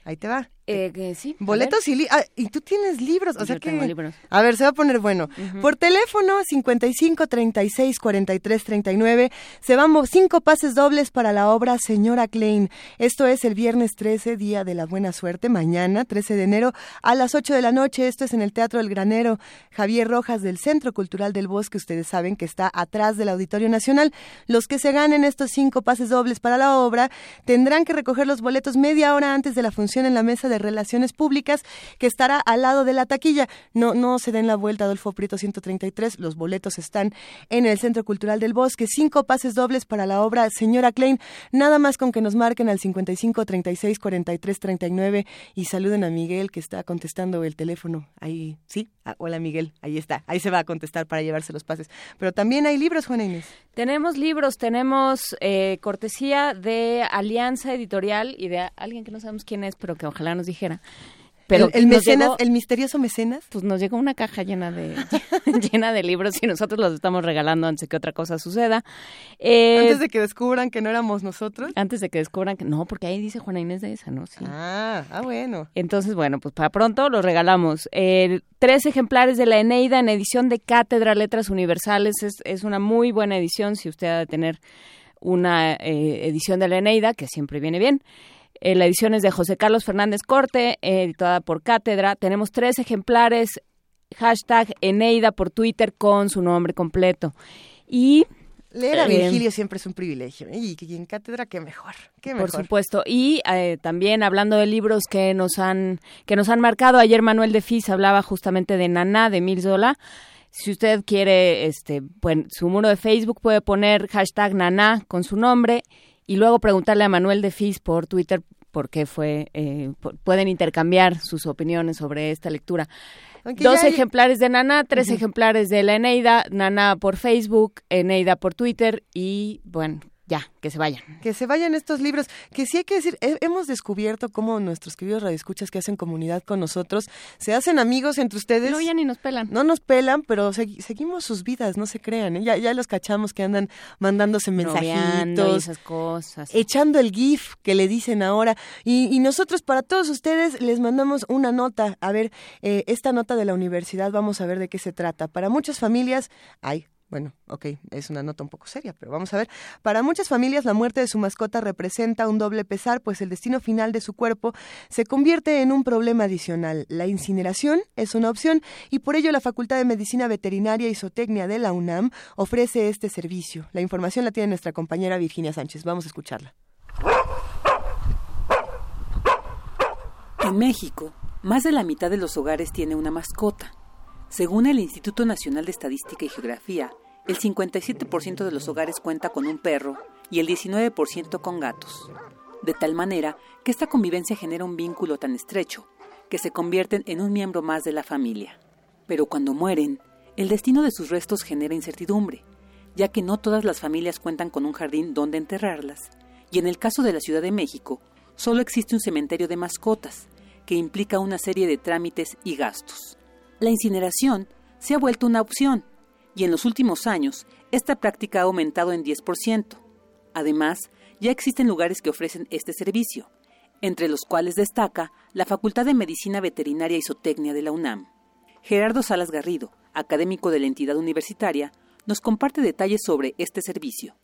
Ahí te va. Eh, sí. Boletos y, li ah, y tú tienes libros, o Yo sea que tengo libros. A ver, se va a poner bueno. Ujú. Por teléfono 55 36 43 39 se van cinco pases dobles para la obra Señora Klein. Esto es el viernes 13, día de la buena suerte, mañana 13 de enero a las 8 de la noche. Esto es en el Teatro El Granero Javier Rojas del Centro Cultural del Bosque. Ustedes saben que está atrás del Auditorio Nacional. Los que se ganen estos cinco pases dobles para la obra tendrán que recoger los boletos media hora antes de la función en la mesa de Relaciones Públicas, que estará al lado de la taquilla. No, no se den la vuelta, Adolfo Prieto 133. Los boletos están en el Centro Cultural del Bosque. Cinco pases dobles para la obra Señora Klein. Nada más con que nos marquen al 55 36 43 39 y saluden a Miguel que está contestando el teléfono. Ahí, sí. Ah, hola Miguel, ahí está. Ahí se va a contestar para llevarse los pases. Pero también hay libros, Juana Inés. Tenemos libros, tenemos eh, cortesía de Alianza Editorial y de alguien que no sabemos quién es, pero que ojalá nos dijera. Pero el, mecenas, el misterioso mecenas. Pues nos llegó una caja llena de llena de libros y nosotros los estamos regalando antes de que otra cosa suceda. Eh, antes de que descubran que no éramos nosotros. Antes de que descubran que no, porque ahí dice Juana Inés de esa, ¿no? Sí. Ah, ah, bueno. Entonces, bueno, pues para pronto los regalamos. Eh, tres ejemplares de la Eneida en edición de Cátedra Letras Universales. Es, es una muy buena edición si usted ha de tener una eh, edición de la Eneida, que siempre viene bien. Eh, la edición es de José Carlos Fernández Corte, editada por Cátedra. Tenemos tres ejemplares, hashtag Eneida por Twitter con su nombre completo. Y Leer a eh, Virgilio siempre es un privilegio. ¿eh? Y, en cátedra, qué mejor. Qué Por supuesto. Y también hablando de libros que nos han, que nos han marcado, ayer Manuel de Fis hablaba justamente de Naná, de Mil Zola. Si usted quiere, este, pues, su muro de Facebook puede poner hashtag Naná con su nombre y luego preguntarle a Manuel de Fis por Twitter por qué fue, eh, pueden intercambiar sus opiniones sobre esta lectura. Dos ejemplares de Nana, tres ejemplares de la Eneida, Nana por Facebook, Eneida por Twitter y bueno, ya, que se vayan. Que se vayan estos libros, que sí hay que decir, hemos descubierto cómo nuestros queridos radioescuchas que hacen comunidad con nosotros se hacen amigos entre ustedes. No, ya ni nos pelan. No nos pelan, pero seguimos sus vidas, no se crean. ¿eh? Ya, ya los cachamos que andan mandándose mensajitos. esas cosas. Echando el GIF que le dicen ahora. Y, nosotros, para todos ustedes, les mandamos una nota. A ver, eh, esta nota de la universidad, vamos a ver de qué se trata. Para muchas familias, hay bueno, ok, es una nota un poco seria, pero vamos a ver. Para muchas familias la muerte de su mascota representa un doble pesar, pues el destino final de su cuerpo se convierte en un problema adicional. La incineración es una opción y por ello la Facultad de Medicina Veterinaria y Zootecnia de la UNAM ofrece este servicio. La información la tiene nuestra compañera Virginia Sánchez. Vamos a escucharla. En México, más de la mitad de los hogares tiene una mascota. Según el Instituto Nacional de Estadística y Geografía, el 57% de los hogares cuenta con un perro y el 19% con gatos. De tal manera que esta convivencia genera un vínculo tan estrecho que se convierten en un miembro más de la familia. Pero cuando mueren, el destino de sus restos genera incertidumbre, ya que no todas las familias cuentan con un jardín donde enterrarlas, y en el caso de la Ciudad de México, solo existe un cementerio de mascotas, que implica una serie de trámites y gastos la incineración se ha vuelto una opción y en los últimos años esta práctica ha aumentado en 10%. Además, ya existen lugares que ofrecen este servicio, entre los cuales destaca la Facultad de Medicina Veterinaria y Zootecnia de la UNAM. Gerardo Salas Garrido, académico de la entidad universitaria, nos comparte detalles sobre este servicio.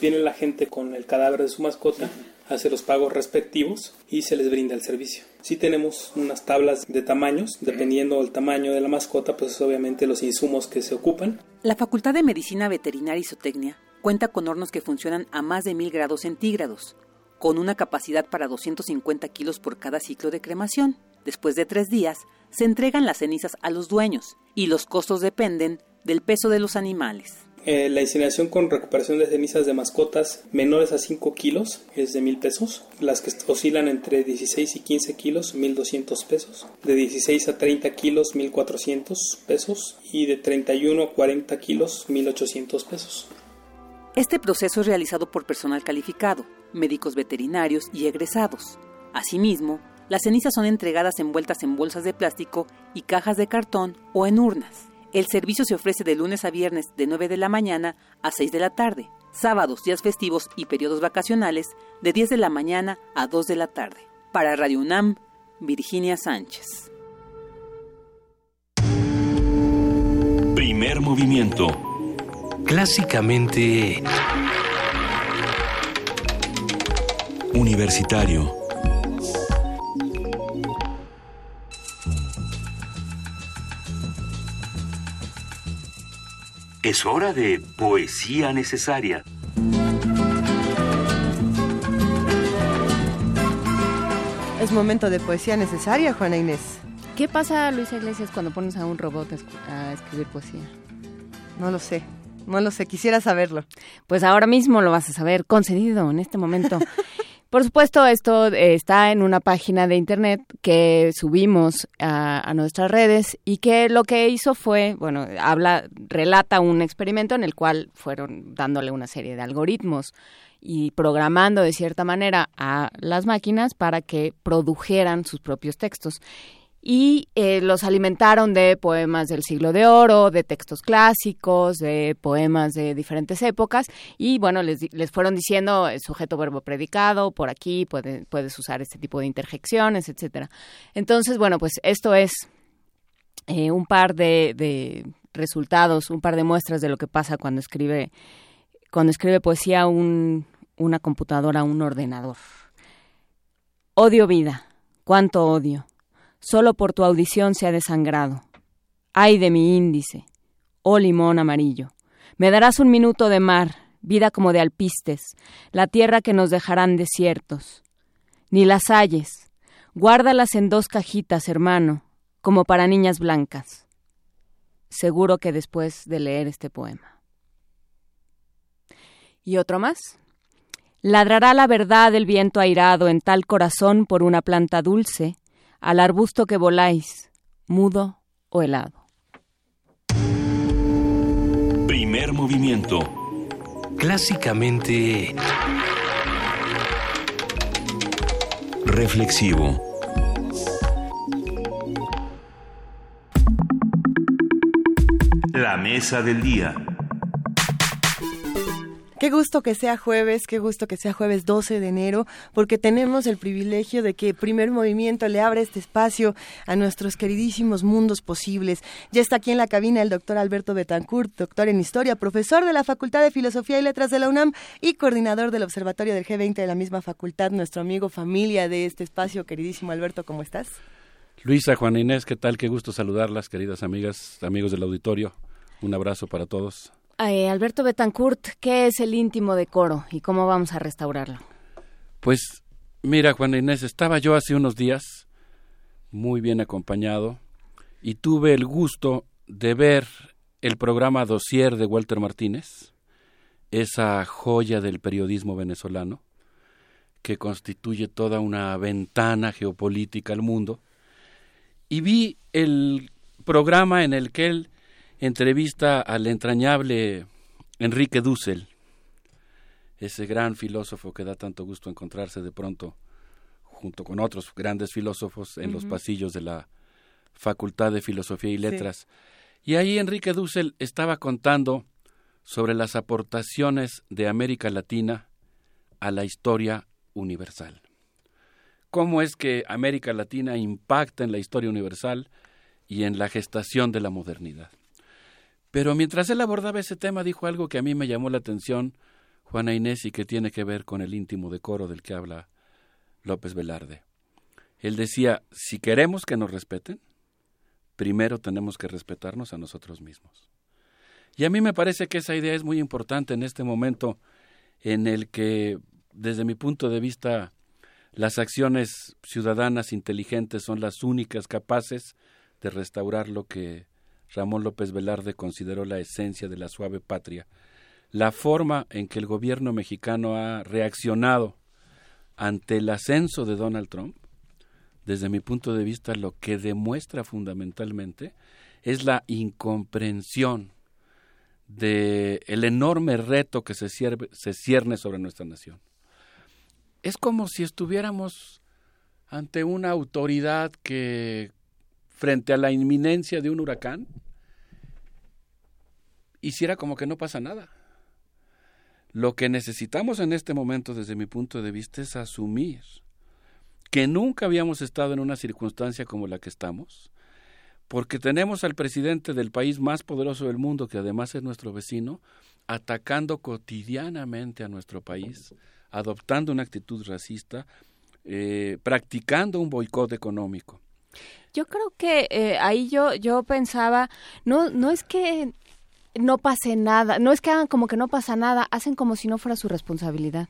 Viene la gente con el cadáver de su mascota, hace los pagos respectivos y se les brinda el servicio. Si tenemos unas tablas de tamaños, dependiendo del tamaño de la mascota, pues obviamente los insumos que se ocupan. La Facultad de Medicina Veterinaria y Zootecnia cuenta con hornos que funcionan a más de 1000 grados centígrados, con una capacidad para 250 kilos por cada ciclo de cremación. Después de tres días, se entregan las cenizas a los dueños y los costos dependen del peso de los animales. Eh, la incineración con recuperación de cenizas de mascotas menores a 5 kilos es de mil pesos. Las que oscilan entre 16 y 15 kilos, 1200 pesos. De 16 a 30 kilos, 1400 pesos. Y de 31 a 40 kilos, 1800 pesos. Este proceso es realizado por personal calificado, médicos veterinarios y egresados. Asimismo, las cenizas son entregadas envueltas en bolsas de plástico y cajas de cartón o en urnas. El servicio se ofrece de lunes a viernes de 9 de la mañana a 6 de la tarde, sábados, días festivos y periodos vacacionales de 10 de la mañana a 2 de la tarde. Para Radio UNAM, Virginia Sánchez. Primer movimiento. Clásicamente... Universitario Es hora de poesía necesaria. Es momento de poesía necesaria, Juana Inés. ¿Qué pasa, Luisa Iglesias, cuando pones a un robot a escribir poesía? No lo sé. No lo sé, quisiera saberlo. Pues ahora mismo lo vas a saber, concedido en este momento. Por supuesto, esto eh, está en una página de internet que subimos a, nuestras redes y que lo que hizo fue, bueno, habla, relata un experimento en el cual fueron dándole una serie de algoritmos y programando de cierta manera a las máquinas para que produjeran sus propios textos y eh, los alimentaron de poemas del siglo de oro, de textos clásicos, de poemas de diferentes épocas y bueno, les, les fueron diciendo sujeto verbo predicado, por aquí puedes usar este tipo de interjecciones, etcétera. Entonces, bueno, pues esto es eh, un par de, de, resultados, un par de muestras de lo que pasa cuando escribe, cuando escribe poesía un, una computadora, un ordenador. Odio vida, cuánto odio Solo por tu audición se ha desangrado. Ay de mi índice, oh limón amarillo. Me darás un minuto de mar, vida como de alpistes, la tierra que nos dejarán desiertos. Ni las halles. Guárdalas en dos cajitas, hermano, como para niñas blancas. Seguro que después de leer este poema. ¿Y otro más? Ladrará la verdad el viento airado en tal corazón por una planta dulce al arbusto que voláis, mudo o helado. Primer movimiento. Clásicamente... Reflexivo. La mesa del día. Qué gusto que sea jueves, qué gusto que sea jueves 12 de enero, porque tenemos el privilegio de que Primer Movimiento le abra este espacio a nuestros queridísimos mundos posibles. Ya está aquí en la cabina el doctor Alberto Betancourt, doctor en Historia, profesor de la Facultad de Filosofía y Letras de la UNAM y coordinador del Observatorio del G20 de la misma facultad, nuestro amigo familia de este espacio. Queridísimo Alberto, ¿cómo estás? Luisa, Juan Inés, ¿qué tal? Qué gusto saludarlas, queridas amigas, amigos del auditorio. Un abrazo para todos. Eh, Alberto Betancourt, ¿qué es el íntimo decoro y cómo vamos a restaurarlo? Pues mira, Juan Inés, estaba yo hace unos días muy bien acompañado y tuve el gusto de ver el programa Dossier de Walter Martínez, esa joya del periodismo venezolano que constituye toda una ventana geopolítica al mundo, y vi el programa en el que él entrevista al entrañable Enrique Dussel, ese gran filósofo que da tanto gusto encontrarse de pronto junto con otros grandes filósofos en los pasillos de la Facultad de Filosofía y Letras. Y ahí Enrique Dussel estaba contando sobre las aportaciones de América Latina a la historia universal. Cómo es que América Latina impacta en la historia universal y en la gestación de la modernidad. Pero mientras él abordaba ese tema, dijo algo que a mí me llamó la atención, Juana Inés, y que tiene que ver con el íntimo decoro del que habla López Velarde. Él decía, si queremos que nos respeten, primero tenemos que respetarnos a nosotros mismos. Y a mí me parece que esa idea es muy importante en este momento en el que, desde mi punto de vista, las acciones ciudadanas inteligentes son las únicas capaces de restaurar lo que Ramón López Velarde consideró la esencia de la suave patria, la forma en que el gobierno mexicano ha reaccionado ante el ascenso de Donald Trump, desde mi punto de vista, lo que demuestra fundamentalmente es la incomprensión de el enorme reto que se, se cierne sobre nuestra nación. Es como si estuviéramos ante una autoridad que frente a la inminencia de un huracán hiciera como que no pasa nada. Lo que necesitamos en este momento, desde mi punto de vista, es asumir que nunca habíamos estado en una circunstancia como la que estamos, porque tenemos al presidente del país más poderoso del mundo, que además es nuestro vecino, atacando cotidianamente a nuestro país, adoptando una actitud racista, eh, practicando un boicot económico. Yo creo que eh, ahí yo yo pensaba no no es que no pase nada. No es que hagan como que no pasa nada, hacen como si no fuera su responsabilidad.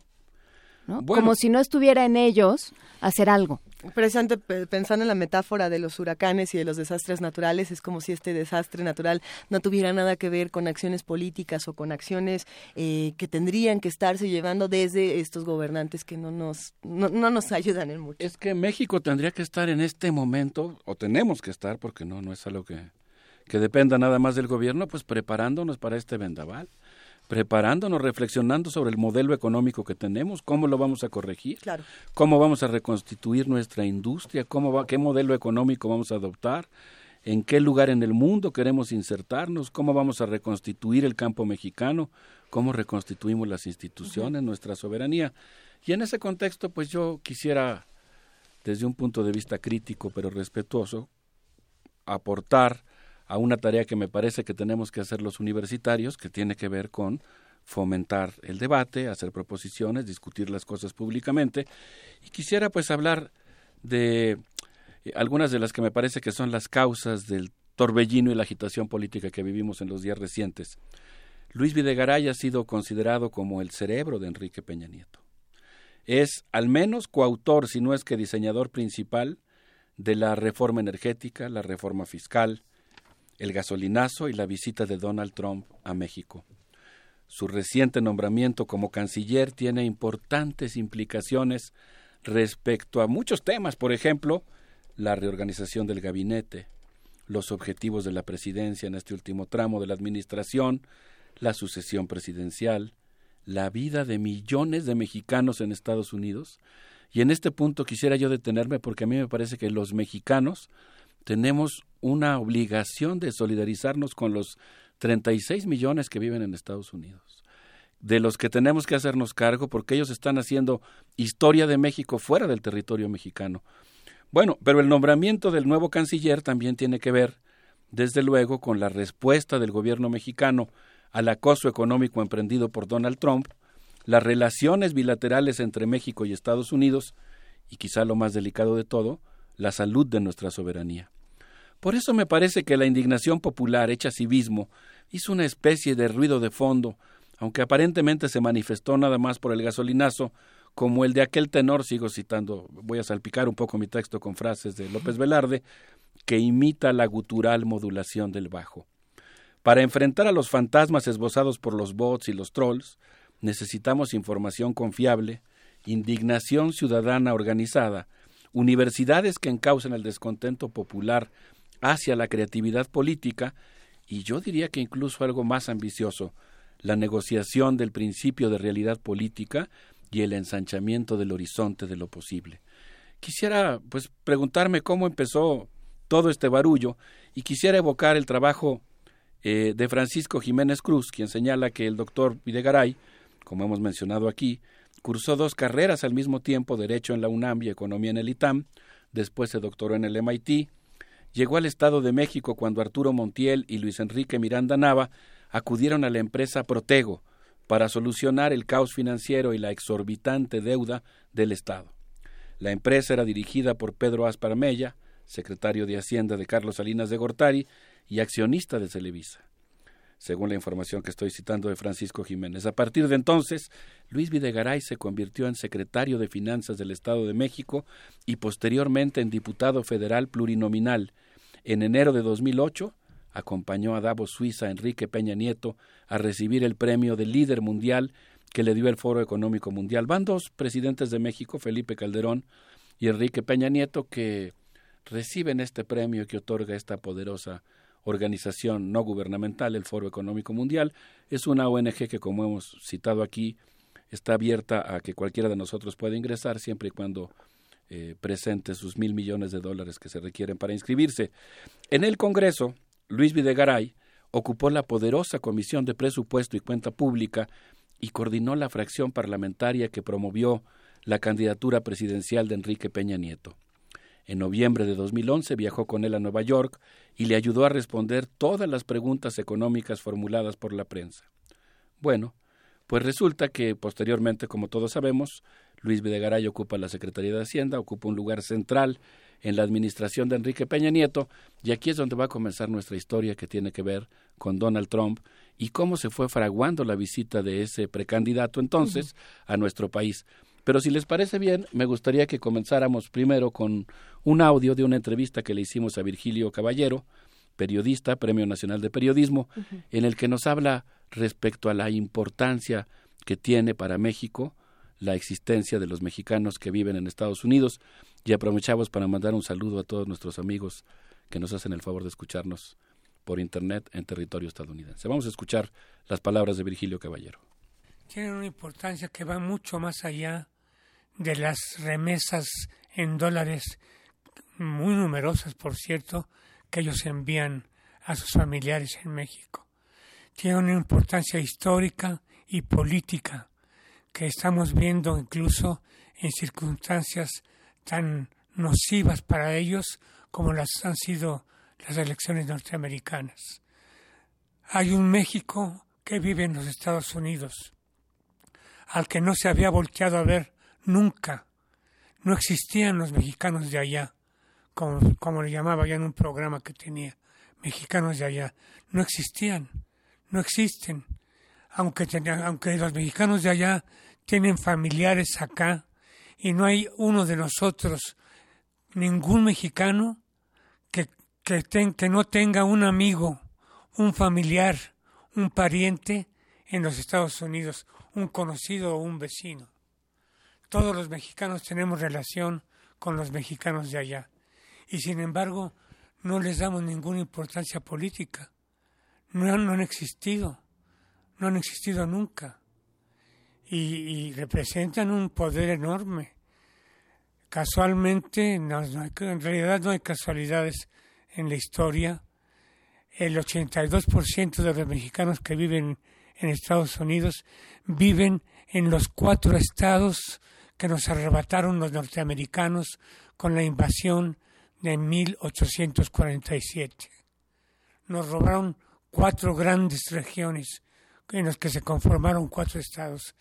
¿no? Como si no estuviera en ellos hacer algo. Precisamente pensando en la metáfora de los huracanes y de los desastres naturales, es como si este desastre natural no tuviera nada que ver con acciones políticas o con acciones eh, que tendrían que estarse llevando desde estos gobernantes que no nos, no, nos ayudan en mucho. Es que México tendría que estar en este momento, o tenemos que estar, porque no, no es algo que, que dependa nada más del gobierno, pues preparándonos para este vendaval preparándonos, reflexionando sobre el modelo económico que tenemos, cómo lo vamos a corregir, cómo vamos a reconstituir nuestra industria, cómo va, qué modelo económico vamos a adoptar, en qué lugar en el mundo queremos insertarnos, cómo vamos a reconstituir el campo mexicano, cómo reconstituimos las instituciones, nuestra soberanía. Y en ese contexto, pues yo quisiera, desde un punto de vista crítico pero respetuoso, aportar a una tarea que me parece que tenemos que hacer los universitarios, que tiene que ver con fomentar el debate, hacer proposiciones, discutir las cosas públicamente. Y quisiera pues hablar de eh, algunas de las que me parece que son las causas del torbellino y la agitación política que vivimos en los días recientes. Luis Videgaray ha sido considerado como el cerebro de Enrique Peña Nieto. Es al menos coautor, si no es que diseñador principal, de la reforma energética, la reforma fiscal, el gasolinazo y la visita de Donald Trump a México. Su reciente nombramiento como canciller tiene importantes implicaciones respecto a muchos temas, por ejemplo, la reorganización del gabinete, los objetivos de la presidencia en este último tramo de la administración, la sucesión presidencial, la vida de millones de mexicanos en Estados Unidos. Y en este punto quisiera yo detenerme porque a mí me parece que los mexicanos tenemos una obligación de solidarizarnos con los 36 millones que viven en Estados Unidos, de los que tenemos que hacernos cargo porque ellos están haciendo historia de México fuera del territorio mexicano. Bueno, pero el nombramiento del nuevo canciller también tiene que ver, desde luego, con la respuesta del gobierno mexicano al acoso económico emprendido por Donald Trump, las relaciones bilaterales entre México y Estados Unidos, y quizá lo más delicado de todo, la salud de nuestra soberanía. Por eso me parece que la indignación popular hecha civismo hizo una especie de ruido de fondo, aunque aparentemente se manifestó nada más por el gasolinazo, como el de aquel tenor, sigo citando, voy a salpicar un poco mi texto con frases de López Velarde, que imita la gutural modulación del bajo. Para enfrentar a los fantasmas esbozados por los bots y los trolls, necesitamos información confiable, indignación ciudadana organizada, universidades que encaucen el descontento popular hacia la creatividad política y yo diría que incluso algo más ambicioso, la negociación del principio de realidad política y el ensanchamiento del horizonte de lo posible. Quisiera pues preguntarme cómo empezó todo este barullo y quisiera evocar el trabajo eh, de Francisco Jiménez Cruz, quien señala que el doctor Videgaray, como hemos mencionado aquí, Cursó dos carreras al mismo tiempo, Derecho en la UNAM y Economía en el ITAM, después se doctoró en el MIT, llegó al Estado de México cuando Arturo Montiel y Luis Enrique Miranda Nava acudieron a la empresa Protego para solucionar el caos financiero y la exorbitante deuda del Estado. La empresa era dirigida por Pedro Asparmella, secretario de Hacienda de Carlos Salinas de Gortari y accionista de Televisa según la información que estoy citando de Francisco Jiménez. A partir de entonces, Luis Videgaray se convirtió en secretario de Finanzas del Estado de México y posteriormente en diputado federal plurinominal. En enero de 2008, acompañó a Davos Suiza Enrique Peña Nieto a recibir el premio de líder mundial que le dio el Foro Económico Mundial. Van dos presidentes de México, Felipe Calderón y Enrique Peña Nieto, que reciben este premio que otorga esta poderosa organización no gubernamental, el Foro Económico Mundial. Es una ONG que, como hemos citado aquí, está abierta a que cualquiera de nosotros pueda ingresar siempre y cuando eh, presente sus mil millones de dólares que se requieren para inscribirse. En el Congreso, Luis Videgaray ocupó la poderosa Comisión de Presupuesto y Cuenta Pública y coordinó la fracción parlamentaria que promovió la candidatura presidencial de Enrique Peña Nieto. En noviembre de 2011 viajó con él a Nueva York y le ayudó a responder todas las preguntas económicas formuladas por la prensa. Bueno, pues resulta que posteriormente, como todos sabemos, Luis Videgaray ocupa la Secretaría de Hacienda, ocupa un lugar central en la administración de Enrique Peña Nieto, y aquí es donde va a comenzar nuestra historia que tiene que ver con Donald Trump y cómo se fue fraguando la visita de ese precandidato entonces a nuestro país. Pero si les parece bien, me gustaría que comenzáramos primero con un audio de una entrevista que le hicimos a Virgilio Caballero, periodista, Premio Nacional de Periodismo, en el que nos habla respecto a la importancia que tiene para México la existencia de los mexicanos que viven en Estados Unidos y aprovechamos para mandar un saludo a todos nuestros amigos que nos hacen el favor de escucharnos por Internet en territorio estadounidense. Vamos a escuchar las palabras de Virgilio Caballero. Tienen una importancia que va mucho más allá de las remesas en dólares, muy numerosas, por cierto, que ellos envían a sus familiares en México. Tiene una importancia histórica y política que estamos viendo incluso en circunstancias tan nocivas para ellos como las han sido las elecciones norteamericanas. Hay un México que vive en los Estados Unidos, al que no se había volteado a ver nunca. No existían los mexicanos de allá, como, como le llamaba ya en un programa que tenía, mexicanos de allá. No existían, no existen. Aunque, aunque los mexicanos de allá tienen familiares acá y no hay uno de nosotros, ningún mexicano, que, que, que no tenga un amigo, un familiar, un pariente en los Estados Unidos, un conocido o un vecino. Todos los mexicanos tenemos relación con los mexicanos de allá y sin embargo no les damos ninguna importancia política. No, han existido, no han existido nunca y, representan un poder enorme. Casualmente, en realidad no hay casualidades en la historia. El 82% de los mexicanos que viven en Estados Unidos viven en los cuatro estados que nos arrebataron los norteamericanos con la invasión de 1847. Nos robaron cuatro grandes regiones en las que se conformaron cuatro estados.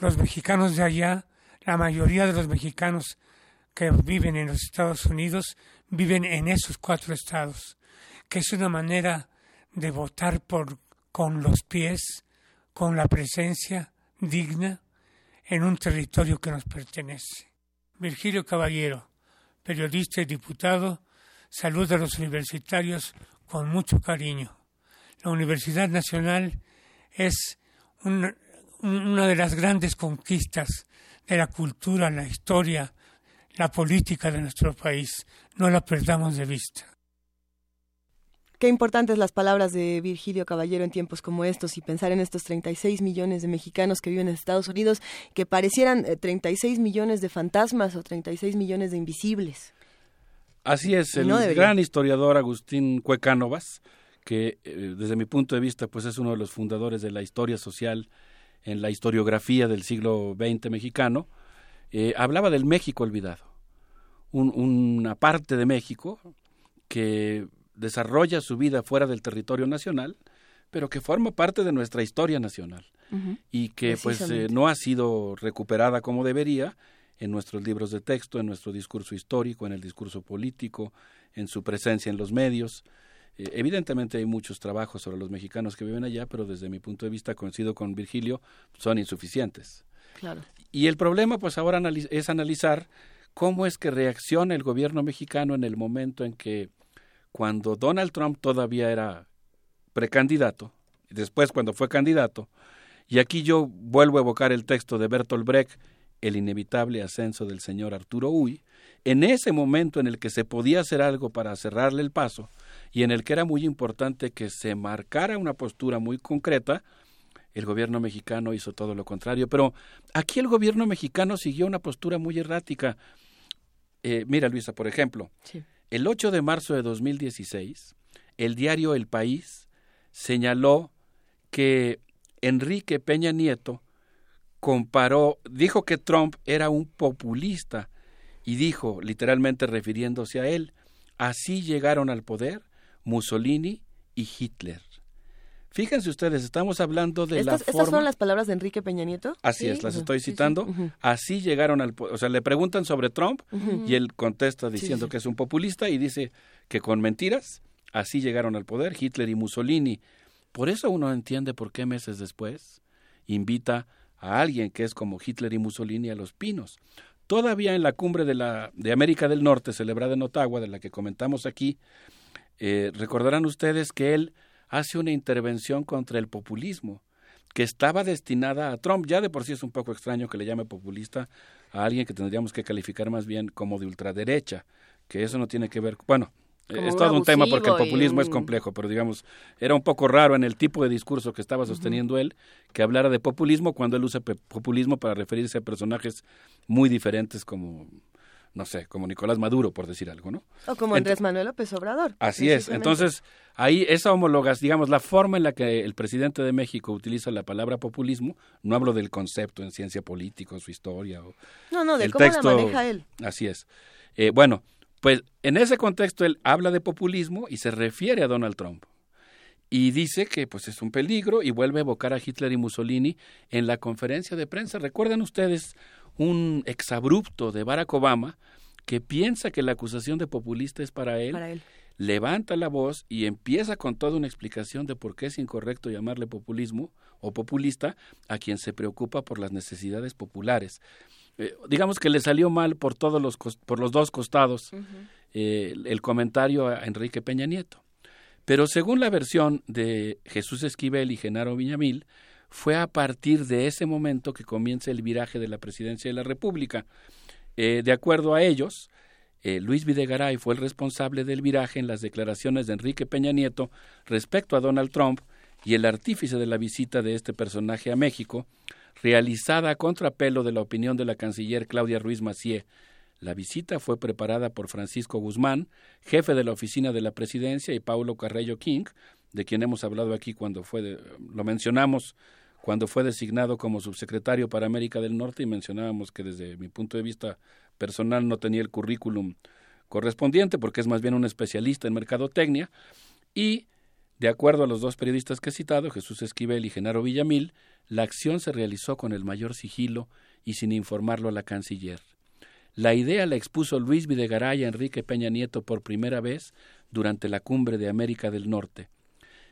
Los mexicanos de allá, la mayoría de los mexicanos que viven en los Estados Unidos, viven en esos cuatro estados, que es una manera de votar por con los pies, con la presencia digna en un territorio que nos pertenece. Virgilio Caballero, periodista y diputado, saluda a los universitarios con mucho cariño. La Universidad Nacional es una, de las grandes conquistas de la cultura, la historia, la política de nuestro país. No la perdamos de vista. Qué importantes las palabras de Virgilio Caballero en tiempos como estos y pensar en estos 36 millones de mexicanos que viven en Estados Unidos, que parecieran 36 eh, millones de fantasmas o 36 millones de invisibles. Así es, el gran historiador Agustín Cuecánovas que eh, desde mi punto de vista pues es uno de los fundadores de la historia social en la historiografía del siglo XX mexicano, eh, hablaba del México olvidado, una parte de México que desarrolla su vida fuera del territorio nacional, pero que forma parte de nuestra historia nacional y que pues eh, no ha sido recuperada como debería en nuestros libros de texto, en nuestro discurso histórico, en el discurso político, en su presencia en los medios. Eh, evidentemente hay muchos trabajos sobre los mexicanos que viven allá, pero desde mi punto de vista, coincido con Virgilio, son insuficientes. Claro. Y el problema, pues ahora es analizar cómo es que reacciona el gobierno mexicano en el momento en que, cuando Donald Trump todavía era precandidato, después cuando fue candidato, y aquí yo vuelvo a evocar el texto de Bertolt Brecht, El inevitable ascenso del señor Arturo Uy, en ese momento en el que se podía hacer algo para cerrarle el paso, y en el que era muy importante que se marcara una postura muy concreta, el gobierno mexicano hizo todo lo contrario. Pero aquí el gobierno mexicano siguió una postura muy errática. Eh, mira, Luisa, por ejemplo, el 8 de marzo de 2016, el diario El País señaló que Enrique Peña Nieto comparó, dijo que Trump era un populista y dijo, literalmente refiriéndose a él, así llegaron al poder Mussolini y Hitler. Fíjense ustedes, estamos hablando de la forma... ¿Estas son las palabras de Enrique Peña Nieto? Así es, las estoy citando. Así llegaron al... O sea, le preguntan sobre Trump y él contesta diciendo que es un populista y dice que con mentiras, así llegaron al poder Hitler y Mussolini. Por eso uno entiende por qué meses después invita a alguien que es como Hitler y Mussolini a los pinos. Todavía en la cumbre de, la, de América del Norte, celebrada en Ottawa, de la que comentamos aquí, eh, recordarán ustedes que él hace una intervención contra el populismo que estaba destinada a Trump. Ya de por sí es un poco extraño que le llame populista a alguien que tendríamos que calificar más bien como de ultraderecha, que eso no tiene que ver, bueno, es todo un tema porque el populismo es complejo, pero digamos, era un poco raro en el tipo de discurso que estaba sosteniendo él que hablara de populismo cuando él usa populismo para referirse a personajes muy diferentes como no sé, como Nicolás Maduro, por decir algo, ¿no? O como Andrés Manuel López Obrador. Así es. Entonces, ahí esa homologas, digamos, la forma en la que el presidente de México utiliza la palabra populismo, no hablo del concepto en ciencia política, su historia o No, no, de el cómo texto, la maneja él. Así es. Eh, bueno, pues en ese contexto él habla de populismo y se refiere a Donald Trump. Y dice que pues es un peligro y vuelve a evocar a Hitler y Mussolini en la conferencia de prensa. ¿Recuerdan ustedes un exabrupto de Barack Obama que piensa que la acusación de populista es para él, Para él. levanta la voz y empieza con toda una explicación de por qué es incorrecto llamarle populismo o populista a quien se preocupa por las necesidades populares. Eh, digamos que le salió mal por todos los por los dos costados eh, el- el comentario a Enrique Peña Nieto. Pero según la versión de Jesús Esquivel y Genaro Viñamil, fue a partir de ese momento que comienza el viraje de la presidencia de la República. Eh, de acuerdo a ellos, eh, Luis Videgaray fue el responsable del viraje en las declaraciones de Enrique Peña Nieto respecto a Donald Trump y el artífice de la visita de este personaje a México, realizada a contrapelo de la opinión de la canciller Claudia Ruiz Macié. La visita fue preparada por Francisco Guzmán, jefe de la oficina de la presidencia, y Paulo Carrello King, de quien hemos hablado aquí cuando fue, de- lo mencionamos cuando fue designado como subsecretario para América del Norte y mencionábamos que desde mi punto de vista personal no tenía el currículum correspondiente porque es más bien un especialista en mercadotecnia y de acuerdo a los dos periodistas que he citado, Jesús Esquivel y Genaro Villamil, la acción se realizó con el mayor sigilo y sin informarlo a la canciller. La idea la expuso Luis Videgaray a Enrique Peña Nieto por primera vez durante la cumbre de América del Norte.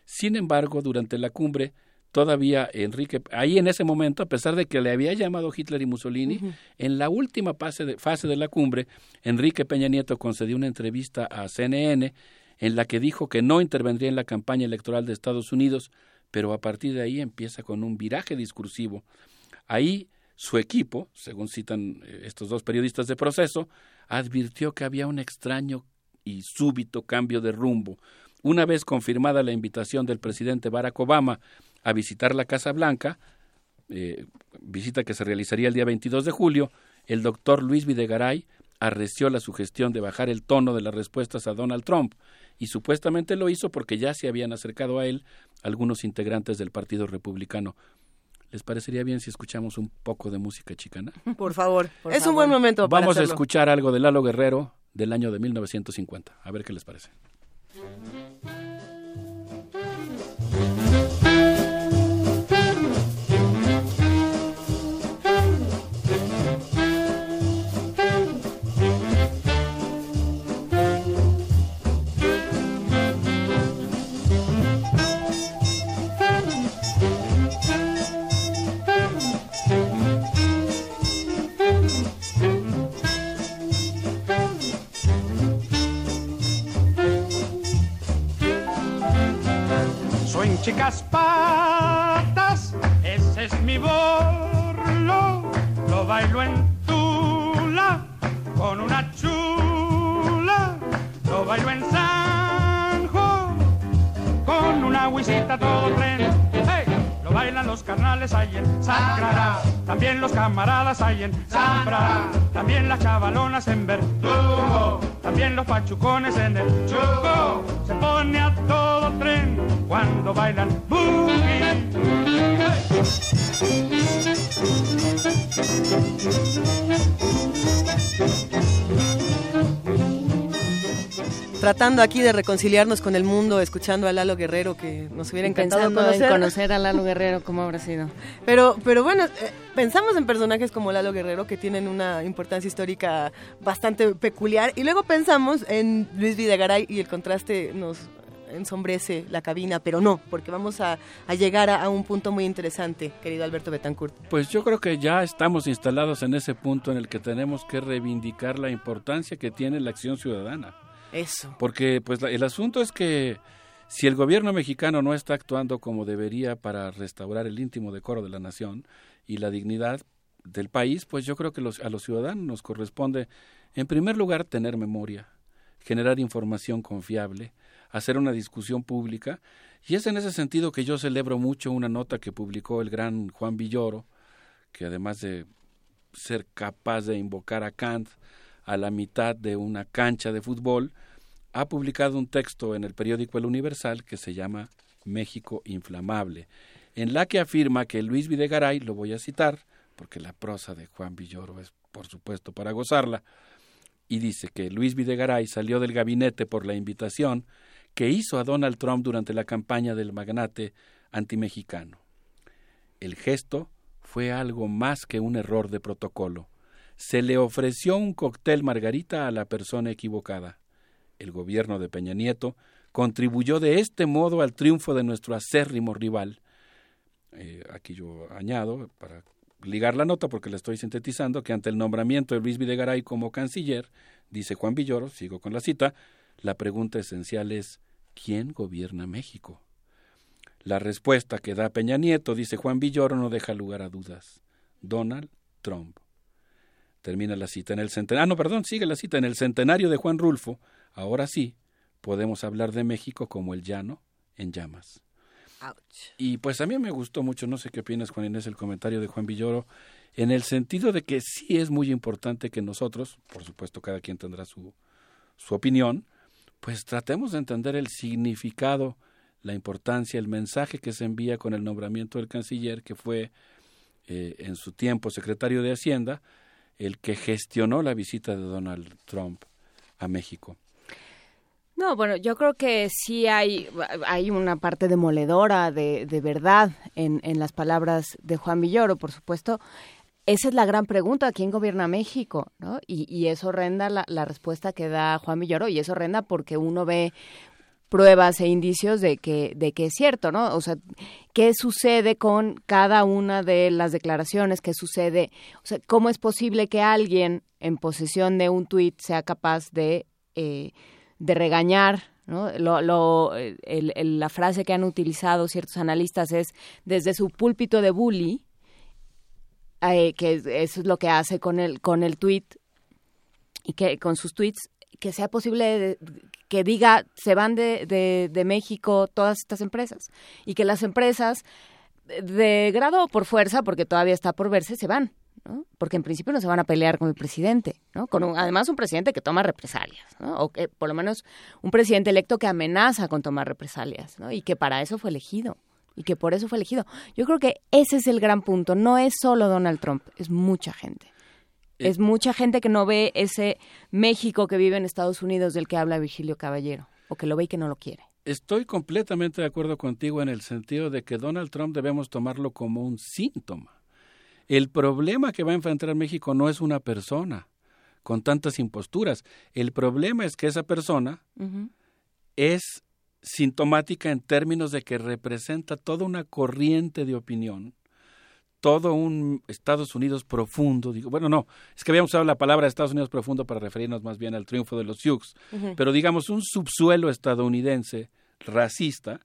Sin embargo, durante la cumbre, todavía Enrique, ahí en ese momento, a pesar de que le había llamado Hitler y Mussolini, en la última fase de, fase de la cumbre, Enrique Peña Nieto concedió una entrevista a CNN en la que dijo que no intervendría en la campaña electoral de Estados Unidos, pero a partir de ahí empieza con un viraje discursivo. Ahí su equipo, según citan eh, estos dos periodistas de proceso, advirtió que había un extraño y súbito cambio de rumbo. Una vez confirmada la invitación del presidente Barack Obama a visitar la Casa Blanca, eh, visita que se realizaría el día 22 de julio, el doctor Luis Videgaray arreció la sugestión de bajar el tono de las respuestas a Donald Trump y supuestamente lo hizo porque ya se habían acercado a él algunos integrantes del Partido Republicano. ¿Les parecería bien si escuchamos un poco de música chicana? Por favor. Por es un buen momento para Vamos a escuchar algo de Lalo Guerrero del año de 1950. A ver qué les parece. Chicas patas, ese es mi borlo. Lo bailo en Tula con una chula. Lo bailo en Sanjo con una huisita todo tren. Lo bailan los carnales ahí en. También los camaradas ahí en Zambra. También las chavalonas en Verdugo. También los pachucones en el Chuco. Se pone a todo tren cuando bailan boogie. Tratando aquí de reconciliarnos con el mundo, escuchando a Lalo Guerrero, que nos hubiera encantado Pensando conocer. en conocer a Lalo Guerrero, ¿cómo habrá sido? Pero, pero bueno, eh, pensamos en personajes como Lalo Guerrero que tienen una importancia histórica bastante peculiar y luego pensamos en Luis Videgaray y el contraste nos ensombrece la cabina, pero no, porque vamos a, llegar a, un punto muy interesante, querido Alberto Betancourt. Pues yo creo que ya estamos instalados en ese punto en el que tenemos que reivindicar la importancia que tiene la acción ciudadana. Eso. Porque pues el asunto es que si el gobierno mexicano no está actuando como debería para restaurar el íntimo decoro de la nación y la dignidad del país, pues yo creo que a los ciudadanos nos corresponde, en primer lugar, tener memoria, generar información confiable, hacer una discusión pública, y es en ese sentido que yo celebro mucho una nota que publicó el gran Juan Villoro, que además de ser capaz de invocar a Kant a la mitad de una cancha de fútbol, ha publicado un texto en el periódico El Universal que se llama México Inflamable, en la que afirma que Luis Videgaray, lo voy a citar, porque la prosa de Juan Villoro es, por supuesto, para gozarla, y dice que Luis Videgaray salió del gabinete por la invitación que hizo a Donald Trump durante la campaña del magnate antimexicano. El gesto fue algo más que un error de protocolo. Se le ofreció un cóctel margarita a la persona equivocada el gobierno de Peña Nieto, contribuyó de este modo al triunfo de nuestro acérrimo rival. Eh, aquí yo añado, para ligar la nota, porque la estoy sintetizando, que ante el nombramiento de Luis Videgaray como canciller, dice Juan Villoro, sigo con la cita, la pregunta esencial es ¿quién gobierna México? La respuesta que da Peña Nieto, dice Juan Villoro, no deja lugar a dudas. Donald Trump. Termina la cita en el centenario. Ah, no, perdón, sigue la cita. En el centenario de Juan Rulfo, Ahora sí, podemos hablar de México como el llano en llamas. Y pues a mí me gustó mucho, no sé qué opinas Juan Inés, el comentario de Juan Villoro, en el sentido de que sí es muy importante que nosotros, por supuesto cada quien tendrá su, su opinión, pues tratemos de entender el significado, la importancia, el mensaje que se envía con el nombramiento del canciller, que fue eh, en su tiempo secretario de Hacienda, el que gestionó la visita de Donald Trump a México. No, bueno, yo creo que sí hay, hay una parte demoledora de, de verdad en, en las palabras de Juan Villoro, por supuesto. Esa es la gran pregunta, ¿quién gobierna México? ¿no? Y, y eso renda la, respuesta que da Juan Villoro, y eso renda porque uno ve pruebas e indicios de que, de que es cierto, ¿no? O sea, ¿qué sucede con cada una de las declaraciones? ¿Qué sucede? ¿cómo es posible que alguien en posesión de un tuit sea capaz de... Eh, de regañar, ¿no? Lo, lo, el, la frase que han utilizado ciertos analistas es desde su púlpito de bully, eh, que eso es lo que hace con el, con el tweet y que con sus tweets, que sea posible que diga se van de, de, México todas estas empresas y que las empresas de grado o por fuerza, porque todavía está por verse, se van. Porque en principio no se van a pelear con el presidente, ¿no? Con además un presidente que toma represalias, ¿no? O que por lo menos un presidente electo que amenaza con tomar represalias, ¿no? Y que para eso fue elegido y que por eso fue elegido. Yo creo que ese es el gran punto. No es solo Donald Trump, es mucha gente. Eh. Es mucha gente que no ve ese México que vive en Estados Unidos del que habla Virgilio Caballero, o que lo ve y que no lo quiere. Estoy completamente de acuerdo contigo en el sentido de que Donald Trump debemos tomarlo como un síntoma el problema que va a enfrentar México no es una persona con tantas imposturas. El problema es que esa persona es sintomática en términos de que representa toda una corriente de opinión, todo un Estados Unidos profundo. Digo, bueno, no, es que habíamos usado la palabra Estados Unidos profundo para referirnos más bien al triunfo de los Sioux, pero digamos un subsuelo estadounidense racista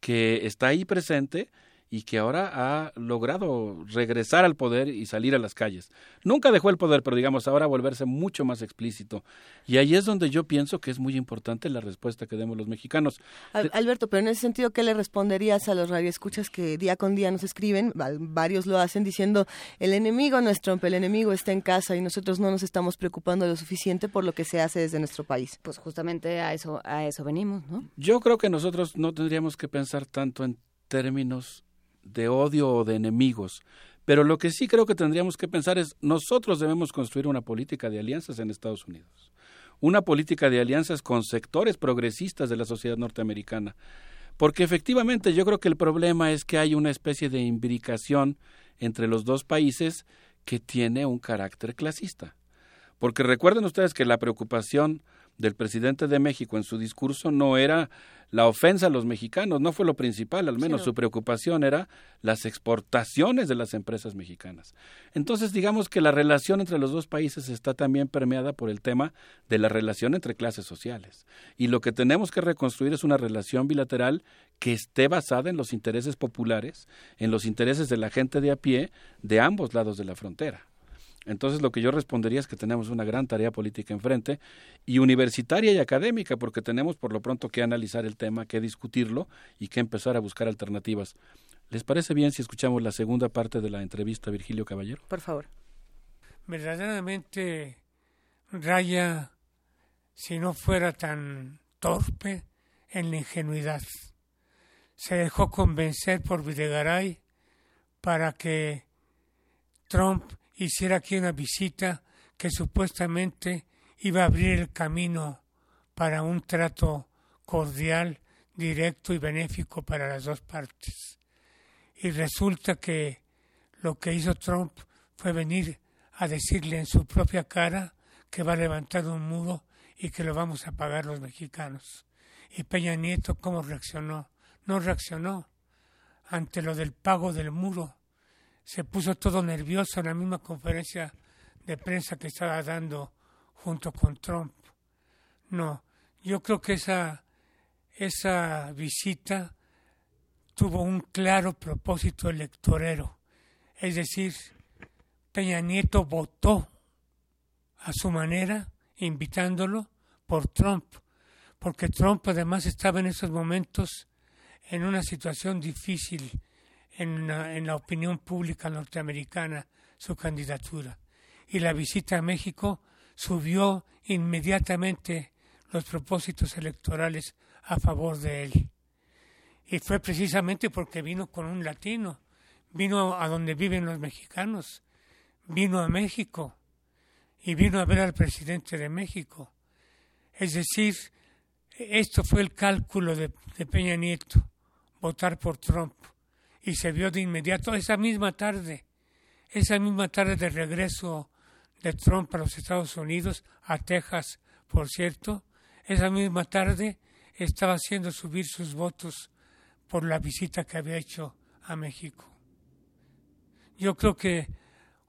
que está ahí presente y que ahora ha logrado regresar al poder y salir a las calles. Nunca dejó el poder, pero digamos ahora volverse mucho más explícito. Y ahí es donde yo pienso que es muy importante la respuesta que demos los mexicanos. Alberto, pero en ese sentido, ¿qué le responderías a los radioescuchas que día con día nos escriben? Varios lo hacen diciendo, el enemigo no es Trump, el enemigo está en casa y nosotros no nos estamos preocupando lo suficiente por lo que se hace desde nuestro país. Pues justamente a eso, a eso venimos, ¿no? Yo creo que nosotros no tendríamos que pensar tanto en términos de odio o de enemigos. Pero lo que sí creo que tendríamos que pensar es, nosotros debemos construir una política de alianzas en Estados Unidos. Una política de alianzas con sectores progresistas de la sociedad norteamericana. Porque efectivamente yo creo que el problema es que hay una especie de imbricación entre los dos países que tiene un carácter clasista. Porque recuerden ustedes que la preocupación del presidente de México en su discurso no era la ofensa a los mexicanos, no fue lo principal, al menos su preocupación era las exportaciones de las empresas mexicanas. Entonces, digamos que la relación entre los dos países está también permeada por el tema de la relación entre clases sociales. Y lo que tenemos que reconstruir es una relación bilateral que esté basada en los intereses populares, en los intereses de la gente de a pie de ambos lados de la frontera. Entonces lo que yo respondería es que tenemos una gran tarea política enfrente y universitaria y académica, porque tenemos por lo pronto que analizar el tema, que discutirlo y que empezar a buscar alternativas. ¿Les parece bien si escuchamos la segunda parte de la entrevista a Virgilio Caballero? Por favor. Verdaderamente, Raya, si no fuera tan torpe en la ingenuidad, se dejó convencer por Videgaray para que Trump hiciera aquí una visita que supuestamente iba a abrir el camino para un trato cordial, directo y benéfico para las dos partes. Y resulta que lo que hizo Trump fue venir a decirle en su propia cara que va a levantar un muro y que lo vamos a pagar los mexicanos. Y Peña Nieto, ¿cómo reaccionó? No reaccionó ante lo del pago del muro se puso todo nervioso en la misma conferencia de prensa que estaba dando junto con Trump. No, yo creo que esa, esa visita tuvo un claro propósito electorero. Es decir, Peña Nieto votó a su manera, invitándolo por Trump, porque Trump además estaba en esos momentos en una situación difícil en la, opinión pública norteamericana su candidatura. Y la visita a México subió inmediatamente los propósitos electorales a favor de él. Y fue precisamente porque vino con un latino, vino a donde viven los mexicanos, vino a México y vino a ver al presidente de México. Es decir, esto fue el cálculo de Peña Nieto, votar por Trump y se vio de inmediato esa misma tarde, esa misma tarde de regreso de Trump a los Estados Unidos, a Texas, por cierto, esa misma tarde estaba haciendo subir sus votos por la visita que había hecho a México. Yo creo que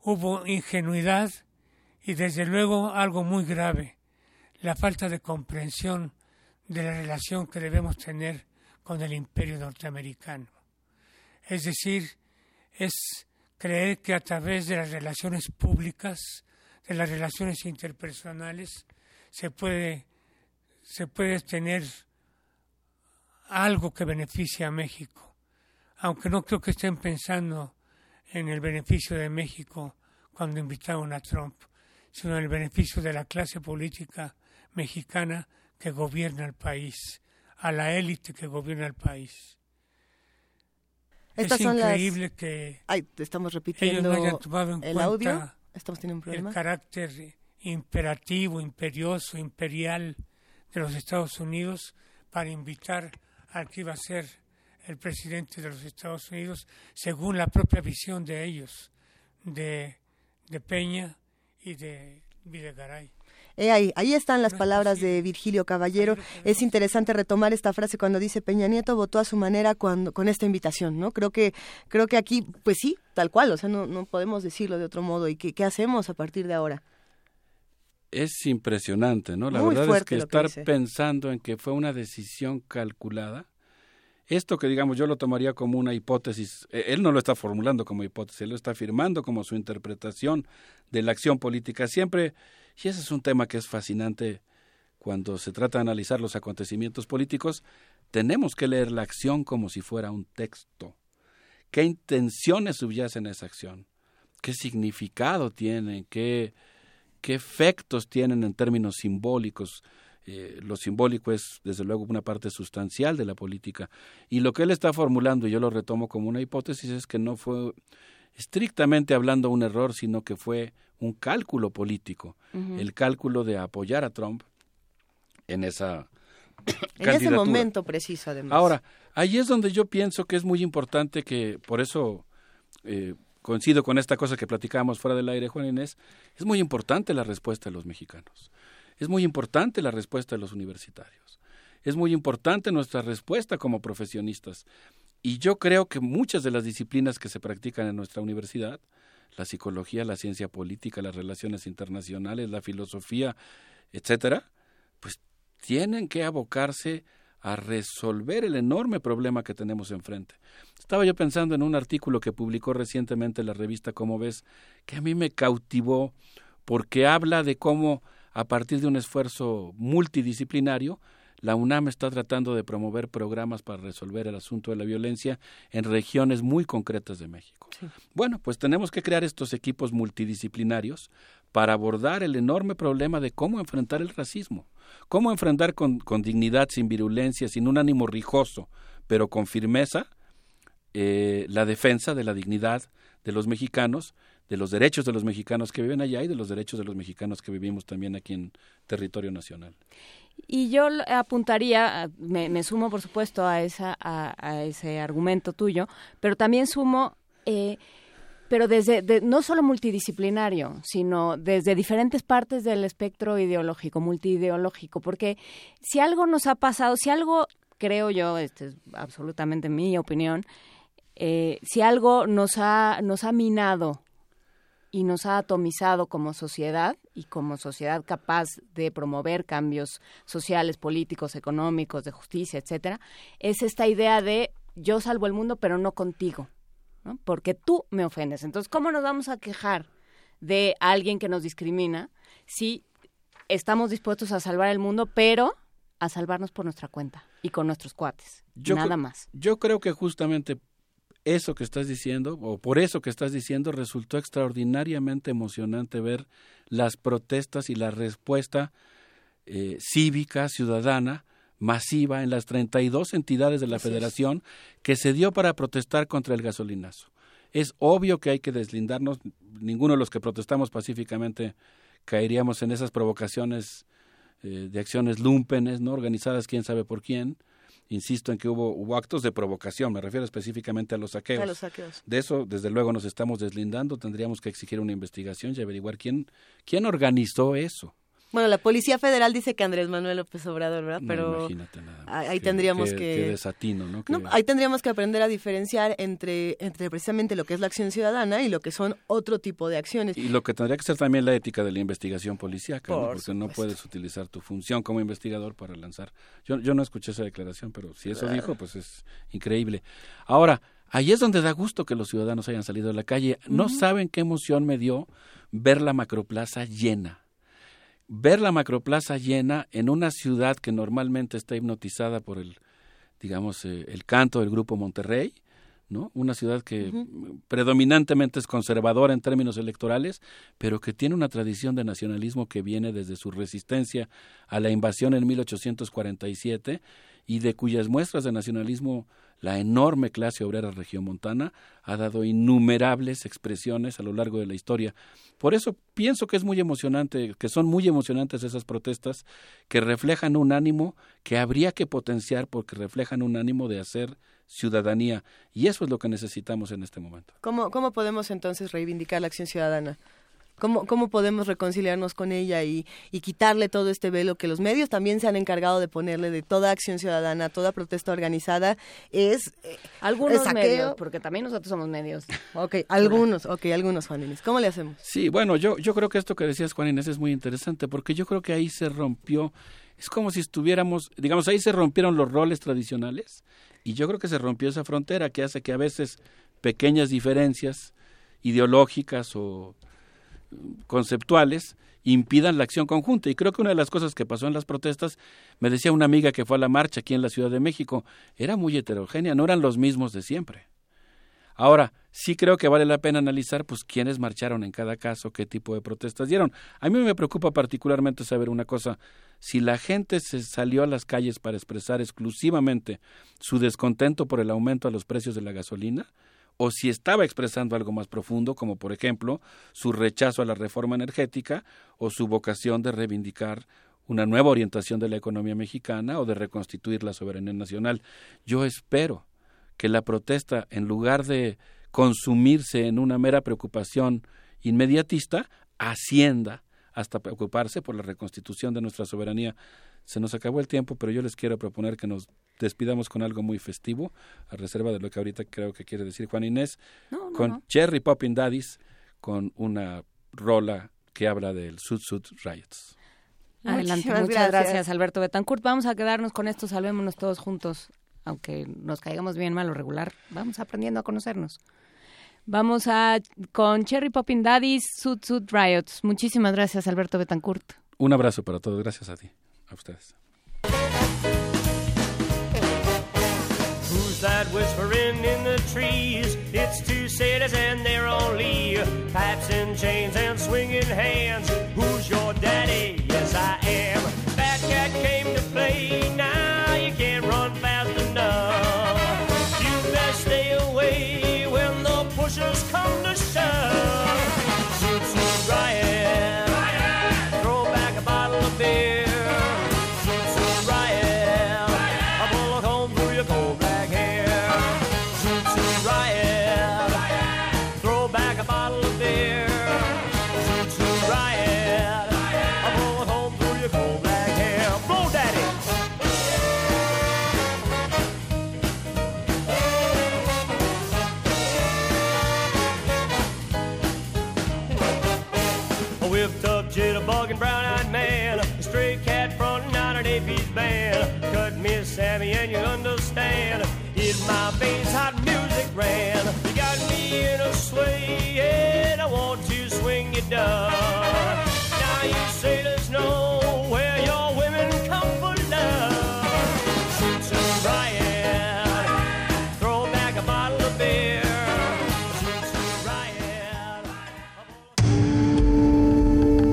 hubo ingenuidad y desde luego algo muy grave, la falta de comprensión de la relación que debemos tener con el imperio norteamericano. Es decir, es creer que a través de las relaciones públicas, de las relaciones interpersonales, se puede, se puede tener algo que beneficie a México. Aunque no creo que estén pensando en el beneficio de México cuando invitaron a Trump, sino en el beneficio de la clase política mexicana que gobierna el país, a la élite que gobierna el país. Estas es son increíble que Ay, estamos repitiendo ellos no hayan tomado en el cuenta audio. Estamos teniendo un problema. el carácter imperativo, imperioso, imperial de los Estados Unidos para invitar al que iba a ser el presidente de los Estados Unidos, según la propia visión de ellos, de, de Peña y de Videgaray. Eh, ahí, ahí están las palabras de Virgilio Caballero. Es interesante retomar esta frase cuando dice Peña Nieto votó a su manera cuando, con esta invitación, ¿no? Creo que, creo que aquí, pues sí, tal cual, o sea, no, no podemos decirlo de otro modo. ¿Y qué, qué hacemos a partir de ahora? Es impresionante, ¿no? La Muy verdad es que estar dice. pensando en que fue una decisión calculada, esto que digamos yo lo tomaría como una hipótesis, eh, él no lo está formulando como hipótesis, él lo está afirmando como su interpretación de la acción política. Siempre, y ese es un tema que es fascinante cuando se trata de analizar los acontecimientos políticos, tenemos que leer la acción como si fuera un texto. ¿Qué intenciones subyacen a esa acción? ¿Qué significado tienen? ¿Qué, qué efectos tienen en términos simbólicos? Eh, lo simbólico es, desde luego, una parte sustancial de la política. Y lo que él está formulando, y yo lo retomo como una hipótesis, es que no fue estrictamente hablando un error, sino que fue un cálculo político, el cálculo de apoyar a Trump en esa En ese momento preciso, además. Ahora, ahí es donde yo pienso que es muy importante que, por eso eh, coincido con esta cosa que platicábamos fuera del aire, Juan Inés, es muy importante la respuesta de los mexicanos. Es muy importante la respuesta de los universitarios. Es muy importante nuestra respuesta como profesionistas. Y yo creo que muchas de las disciplinas que se practican en nuestra universidad, la psicología, la ciencia política, las relaciones internacionales, la filosofía, etcétera, pues tienen que abocarse a resolver el enorme problema que tenemos enfrente. Estaba yo pensando en un artículo que publicó recientemente la revista Como ves, que a mí me cautivó porque habla de cómo a partir de un esfuerzo multidisciplinario la UNAM está tratando de promover programas para resolver el asunto de la violencia en regiones muy concretas de México. Bueno, pues tenemos que crear estos equipos multidisciplinarios para abordar el enorme problema de cómo enfrentar el racismo, cómo enfrentar con, dignidad, sin virulencia, sin un ánimo rijoso, pero con firmeza, eh, la defensa de la dignidad de los mexicanos, de los derechos de los mexicanos que viven allá y de los derechos de los mexicanos que vivimos también aquí en territorio nacional. Y yo apuntaría, me, sumo por supuesto a, esa, a, ese argumento tuyo, pero también sumo, eh, pero desde, no solo multidisciplinario, sino desde diferentes partes del espectro ideológico, multiideológico, porque si algo nos ha pasado, si algo, creo yo, este es absolutamente mi opinión, eh, si algo nos ha, nos ha minado y nos ha atomizado como sociedad y como sociedad capaz de promover cambios sociales, políticos, económicos, de justicia, etcétera, es esta idea de yo salvo el mundo, pero no contigo, ¿no? porque tú me ofendes. Entonces, ¿cómo nos vamos a quejar de alguien que nos discrimina si estamos dispuestos a salvar el mundo, pero a salvarnos por nuestra cuenta y con nuestros cuates? Nada más. Yo creo que justamente eso que estás diciendo, o por eso que estás diciendo, resultó extraordinariamente emocionante ver las protestas y la respuesta eh, cívica, ciudadana, masiva en las 32 entidades de la Federación que se dio para protestar contra el gasolinazo. Es obvio que hay que deslindarnos, ninguno de los que protestamos pacíficamente caeríamos en esas provocaciones eh, de acciones lumpenes, no organizadas quién sabe por quién, insisto en que hubo, hubo actos de provocación, me refiero específicamente a los saqueos. A los saqueos. De eso, desde luego, nos estamos deslindando, tendríamos que exigir una investigación y averiguar quién, quién organizó eso. Bueno, la Policía Federal dice que Andrés Manuel López Obrador, ¿verdad? Pero ahí tendríamos que... desatino, ¿no? ahí tendríamos que aprender a diferenciar entre, entre precisamente lo que es la acción ciudadana y lo que son otro tipo de acciones. Y lo que tendría que ser también la ética de la investigación policíaca, ¿no? Porque no puedes utilizar tu función como investigador para lanzar... Yo, yo no escuché esa declaración, pero si eso dijo, pues es increíble. Ahora, ahí es donde da gusto que los ciudadanos hayan salido a la calle. No saben qué emoción me dio ver la macroplaza llena ver la macroplaza llena en una ciudad que normalmente está hipnotizada por el, digamos, eh, el canto del grupo Monterrey, ¿no? Una ciudad que predominantemente es conservadora en términos electorales, pero que tiene una tradición de nacionalismo que viene desde su resistencia a la invasión en 1847 y de cuyas muestras de nacionalismo la enorme clase obrera regiomontana ha dado innumerables expresiones a lo largo de la historia. Por eso pienso que es muy emocionante, que son muy emocionantes esas protestas que reflejan un ánimo que habría que potenciar porque reflejan un ánimo de hacer ciudadanía y eso es lo que necesitamos en este momento. ¿Cómo, cómo podemos entonces reivindicar la acción ciudadana? ¿Cómo, ¿Cómo podemos reconciliarnos con ella y, y, quitarle todo este velo que los medios también se han encargado de ponerle de toda acción ciudadana, toda protesta organizada? Es eh, algunos medios, porque también nosotros somos medios. Ok, algunos, ok, algunos, Juan Inés. ¿Cómo le hacemos? Sí, bueno, yo, yo creo que esto que decías, Juan Inés, es muy interesante porque yo creo que ahí se rompió, es como si estuviéramos, digamos, ahí se rompieron los roles tradicionales y yo creo que se rompió esa frontera que hace que a veces pequeñas diferencias ideológicas o conceptuales impidan la acción conjunta. Y creo que una de las cosas que pasó en las protestas, me decía una amiga que fue a la marcha aquí en la Ciudad de México, era muy heterogénea, no eran los mismos de siempre. Ahora, sí creo que vale la pena analizar pues quiénes marcharon en cada caso, qué tipo de protestas dieron. A mí me preocupa particularmente saber una cosa, si la gente se salió a las calles para expresar exclusivamente su descontento por el aumento a los precios de la gasolina, o si estaba expresando algo más profundo, como por ejemplo su rechazo a la reforma energética o su vocación de reivindicar una nueva orientación de la economía mexicana o de reconstituir la soberanía nacional. Yo espero que la protesta, en lugar de consumirse en una mera preocupación inmediatista, ascienda hasta preocuparse por la reconstitución de nuestra soberanía. Se nos acabó el tiempo, pero yo les quiero proponer que nos despidamos con algo muy festivo, a reserva de lo que ahorita creo que quiere decir Juan Inés, con Cherry Poppin' Daddies, con una rola que habla del Sud Sud Riots. Adelante, muchas gracias. Alberto Betancourt. Vamos a quedarnos con esto, salvémonos todos juntos, aunque nos caigamos bien mal o regular, vamos aprendiendo a conocernos. Vamos a con Cherry Poppin' Daddies, Sud Sud Riots. Muchísimas gracias, Alberto Betancourt. Un abrazo para todos, gracias a ti, a ustedes. Who's that whispering in the trees? It's two cities and they're only pipes and chains and swinging hands. Who's your daddy? Yes, I am. Fat cat came to play. Now understand. In my veins, hot music ran. You got me in a sway and I want to swing you down. Now you say there's nowhere your women come for love. Shoot some riot. Throw back a bottle of beer.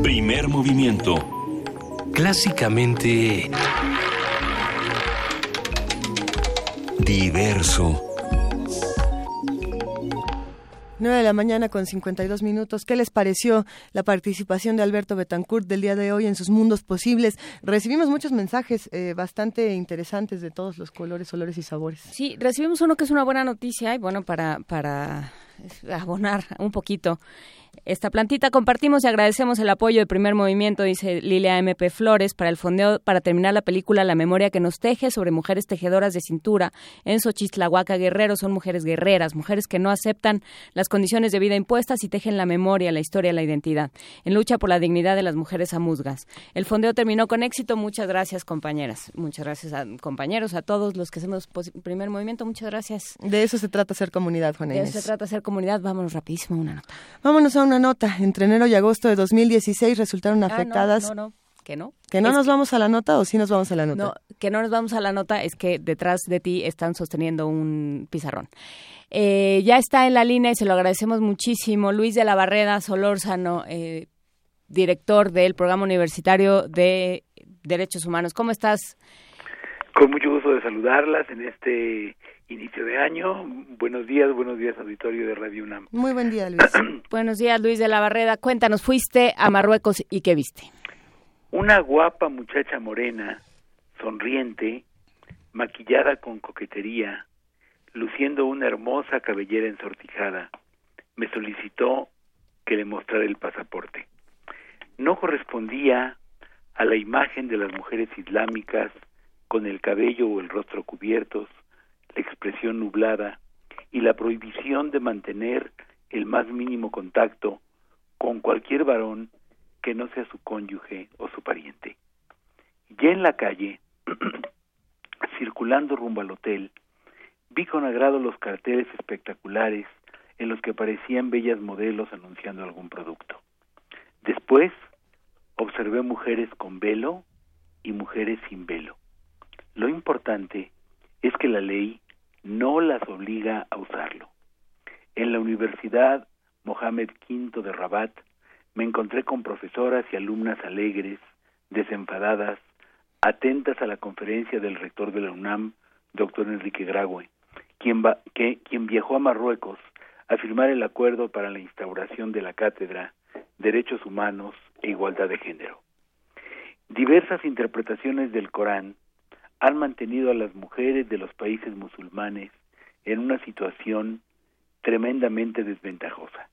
Primer movimiento. Clásicamente 9 de la mañana con 52 minutos. ¿Qué les pareció la participación de Alberto Betancourt del día de hoy en sus mundos posibles? Recibimos muchos mensajes eh, bastante interesantes de todos los colores, olores y sabores. Sí, recibimos uno que es una buena noticia y bueno, para, para abonar un poquito esta plantita. Compartimos y agradecemos el apoyo de primer movimiento, dice Lilia MP Flores, para el fondeo para terminar la película La memoria que nos teje sobre mujeres tejedoras de cintura en Xochitlahuaca Guerrero. Son mujeres guerreras, mujeres que no aceptan las condiciones de vida impuestas y tejen la memoria, la historia, la identidad, en lucha por la dignidad de las mujeres amuzgas. El fondeo terminó con éxito. Muchas gracias, compañeras. Muchas gracias a compañeros, a todos los que hacemos primer movimiento. Muchas gracias. De eso se trata ser comunidad, Juana De eso se trata ser comunidad. Vámonos rapidísimo una nota. Vámonos a una nota. Entre enero y agosto de 2016 resultaron Ah, no, afectadas. no, no, que no. ¿Que no Es nos vamos a la nota o sí nos vamos a la nota? No, que no nos vamos a la nota es que detrás de ti están sosteniendo un pizarrón. Eh, ya está en la línea y se lo agradecemos muchísimo. Luis de la Barreda Solórzano, eh, director del programa universitario de Derechos Humanos. ¿Cómo estás? Con mucho gusto de saludarlas en este inicio de año. Buenos días, buenos días auditorio de Radio UNAM. Muy buen día, Luis. Buenos días, Luis de la Barreda. Cuéntanos, fuiste a Marruecos y qué viste. Una guapa muchacha morena, sonriente, maquillada con coquetería, luciendo una hermosa cabellera ensortijada, me solicitó que le mostrara el pasaporte. No correspondía a la imagen de las mujeres islámicas con el cabello o el rostro cubiertos, expresión nublada y la prohibición de mantener el más mínimo contacto con cualquier varón que no sea su cónyuge o su pariente. Ya en la calle, circulando rumbo al hotel, vi con agrado los carteles espectaculares en los que aparecían bellas modelos anunciando algún producto. Después, observé mujeres con velo y mujeres sin velo. Lo importante es que la ley no las obliga a usarlo. En la Universidad Mohamed V de Rabat me encontré con profesoras y alumnas alegres, desenfadadas, atentas a la conferencia del rector de la UNAM, doctor Enrique que- quien viajó a Marruecos a firmar el acuerdo para la instauración de la cátedra Derechos Humanos e Igualdad de Género. Diversas interpretaciones del Corán han mantenido a las mujeres de los países musulmanes en una situación tremendamente desventajosa.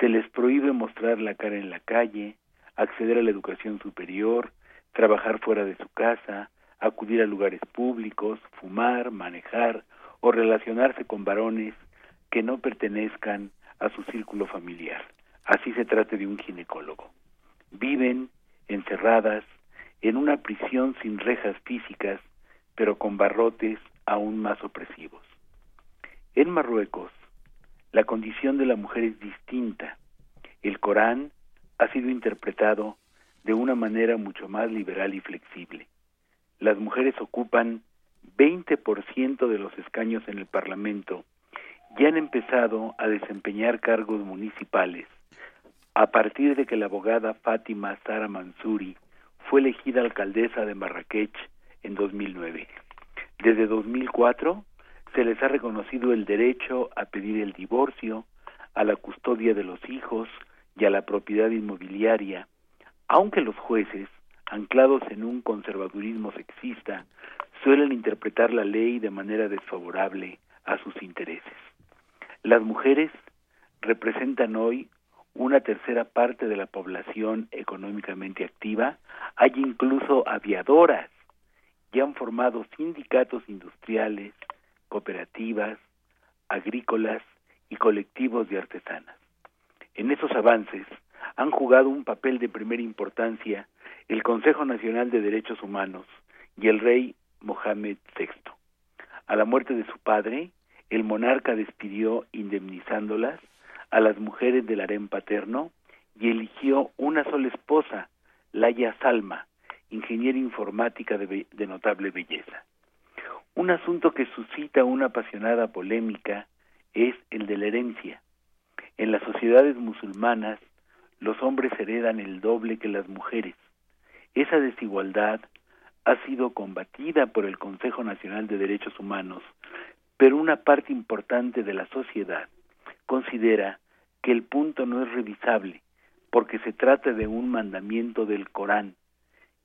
Se les prohíbe mostrar la cara en la calle, acceder a la educación superior, trabajar fuera de su casa, acudir a lugares públicos, fumar, manejar o relacionarse con varones que no pertenezcan a su círculo familiar. Así se trate de un ginecólogo. Viven encerradas en una prisión sin rejas físicas, pero con barrotes aún más opresivos. En Marruecos, la condición de la mujer es distinta. El Corán ha sido interpretado de una manera mucho más liberal y flexible. Las mujeres ocupan 20% de los escaños en el Parlamento y han empezado a desempeñar cargos municipales a partir de que la abogada Fátima Sara Mansuri fue elegida alcaldesa de Marrakech en 2009. Desde 2004 se les ha reconocido el derecho a pedir el divorcio, a la custodia de los hijos y a la propiedad inmobiliaria, aunque los jueces, anclados en un conservadurismo sexista, suelen interpretar la ley de manera desfavorable a sus intereses. Las mujeres representan hoy una tercera parte de la población económicamente activa, hay incluso aviadoras y han formado sindicatos industriales, cooperativas, agrícolas y colectivos de artesanas. En esos avances han jugado un papel de primera importancia el Consejo Nacional de Derechos Humanos y el rey Mohamed VI. A la muerte de su padre, el monarca despidió indemnizándolas a las mujeres del harén paterno y eligió una sola esposa, Laya Salma, ingeniera informática de notable belleza. Un asunto que suscita una apasionada polémica es el de la herencia. En las sociedades musulmanas, los hombres heredan el doble que las mujeres. Esa desigualdad ha sido combatida por el Consejo Nacional de Derechos Humanos, pero una parte importante de la sociedad considera que el punto no es revisable porque se trata de un mandamiento del Corán,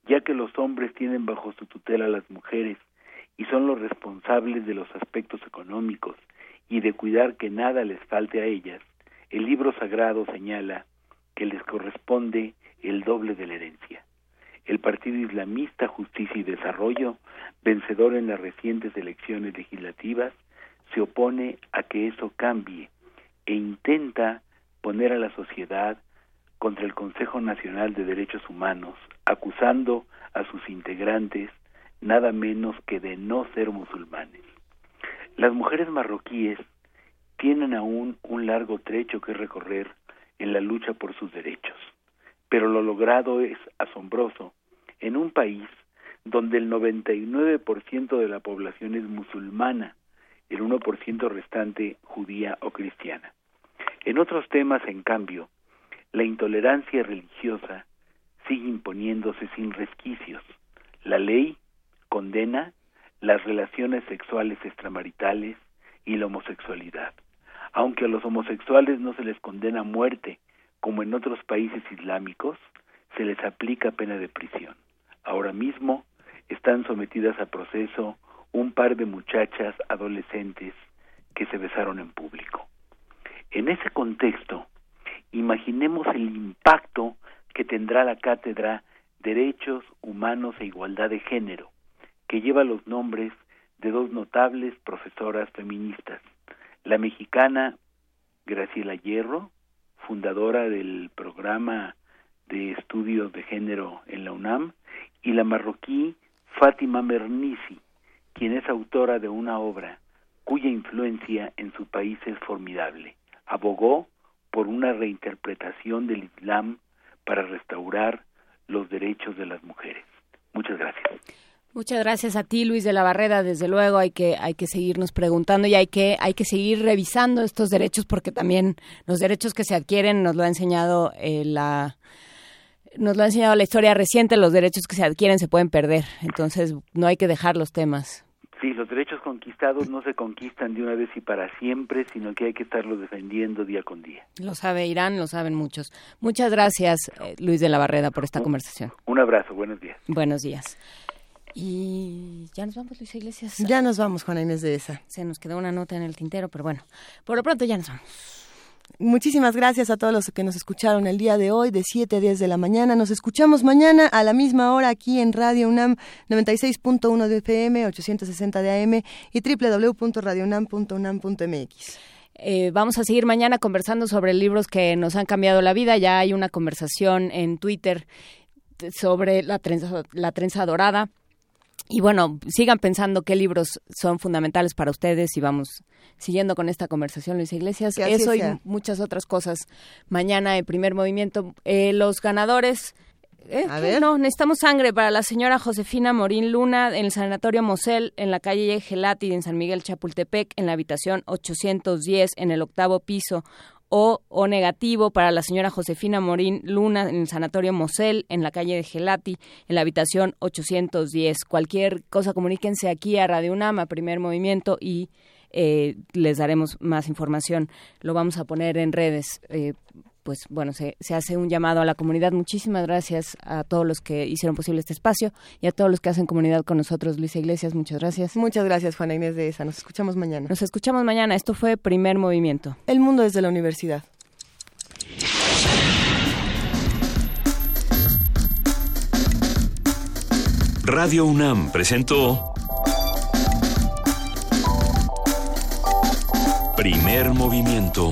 ya que los hombres tienen bajo su tutela a las mujeres y son los responsables de los aspectos económicos y de cuidar que nada les falte a ellas, el libro sagrado señala que les corresponde el doble de la herencia. El Partido Islamista Justicia y Desarrollo, vencedor en las recientes elecciones legislativas, se opone a que eso cambie e intenta poner a la sociedad contra el Consejo Nacional de Derechos Humanos, acusando a sus integrantes nada menos que de no ser musulmanes. Las mujeres marroquíes tienen aún un largo trecho que recorrer en la lucha por sus derechos, pero lo logrado es asombroso en un país donde el 99% de la población es musulmana el 1% restante judía o cristiana. En otros temas, en cambio, la intolerancia religiosa sigue imponiéndose sin resquicios. La ley condena las relaciones sexuales extramaritales y la homosexualidad. Aunque a los homosexuales no se les condena a muerte, como en otros países islámicos, se les aplica pena de prisión. Ahora mismo están sometidas a proceso un par de muchachas adolescentes que se besaron en público. En ese contexto, imaginemos el impacto que tendrá la cátedra Derechos Humanos e Igualdad de Género, que lleva los nombres de dos notables profesoras feministas, la mexicana Graciela Hierro, fundadora del programa de estudios de género en la UNAM, y la marroquí Fátima Mernissi, quien es autora de una obra cuya influencia en su país es formidable. Abogó por una reinterpretación del Islam para restaurar los derechos de las mujeres. Muchas gracias. Muchas gracias a ti, Luis de la Barrera. Desde luego hay que hay que seguirnos preguntando y hay que hay que seguir revisando estos derechos porque también los derechos que se adquieren nos lo ha enseñado eh, la nos lo ha enseñado la historia reciente. Los derechos que se adquieren se pueden perder, entonces no hay que dejar los temas. Sí, los derechos conquistados no se conquistan de una vez y para siempre, sino que hay que estarlos defendiendo día con día. Lo sabe Irán, lo saben muchos. Muchas gracias, eh, Luis de la Barrera, por esta conversación. Un abrazo, buenos días. Buenos días. Y ya nos vamos, Luis Iglesias. Ya nos vamos, Juana Inés de esa. Se nos quedó una nota en el tintero, pero bueno, por lo pronto ya nos vamos. Muchísimas gracias a todos los que nos escucharon el día de hoy, de 7 a 10 de la mañana. Nos escuchamos mañana a la misma hora aquí en Radio UNAM 96.1 de FM, 860 de AM y www.radiounam.unam.mx. Eh, vamos a seguir mañana conversando sobre libros que nos han cambiado la vida. Ya hay una conversación en Twitter sobre la trenza, la trenza dorada. Y bueno, sigan pensando qué libros son fundamentales para ustedes y vamos siguiendo con esta conversación, Luis Iglesias. Eso y muchas otras cosas mañana en primer movimiento. Eh, los ganadores. eh, A ver. No, necesitamos sangre para la señora Josefina Morín Luna en el Sanatorio Mosel, en la calle Gelati, en San Miguel Chapultepec, en la habitación 810, en el octavo piso. O, o negativo para la señora Josefina Morín Luna en el Sanatorio Mosel, en la calle de Gelati, en la habitación 810. Cualquier cosa, comuníquense aquí a Radio UNAM, a Primer Movimiento, y eh, les daremos más información. Lo vamos a poner en redes. eh, pues bueno, se, se hace un llamado a la comunidad. Muchísimas gracias a todos los que hicieron posible este espacio y a todos los que hacen comunidad con nosotros. Luisa Iglesias, muchas gracias. Muchas gracias, Juana Inés de esa. Nos escuchamos mañana. Nos escuchamos mañana. Esto fue Primer Movimiento. El mundo desde la universidad. Radio UNAM presentó Primer Movimiento.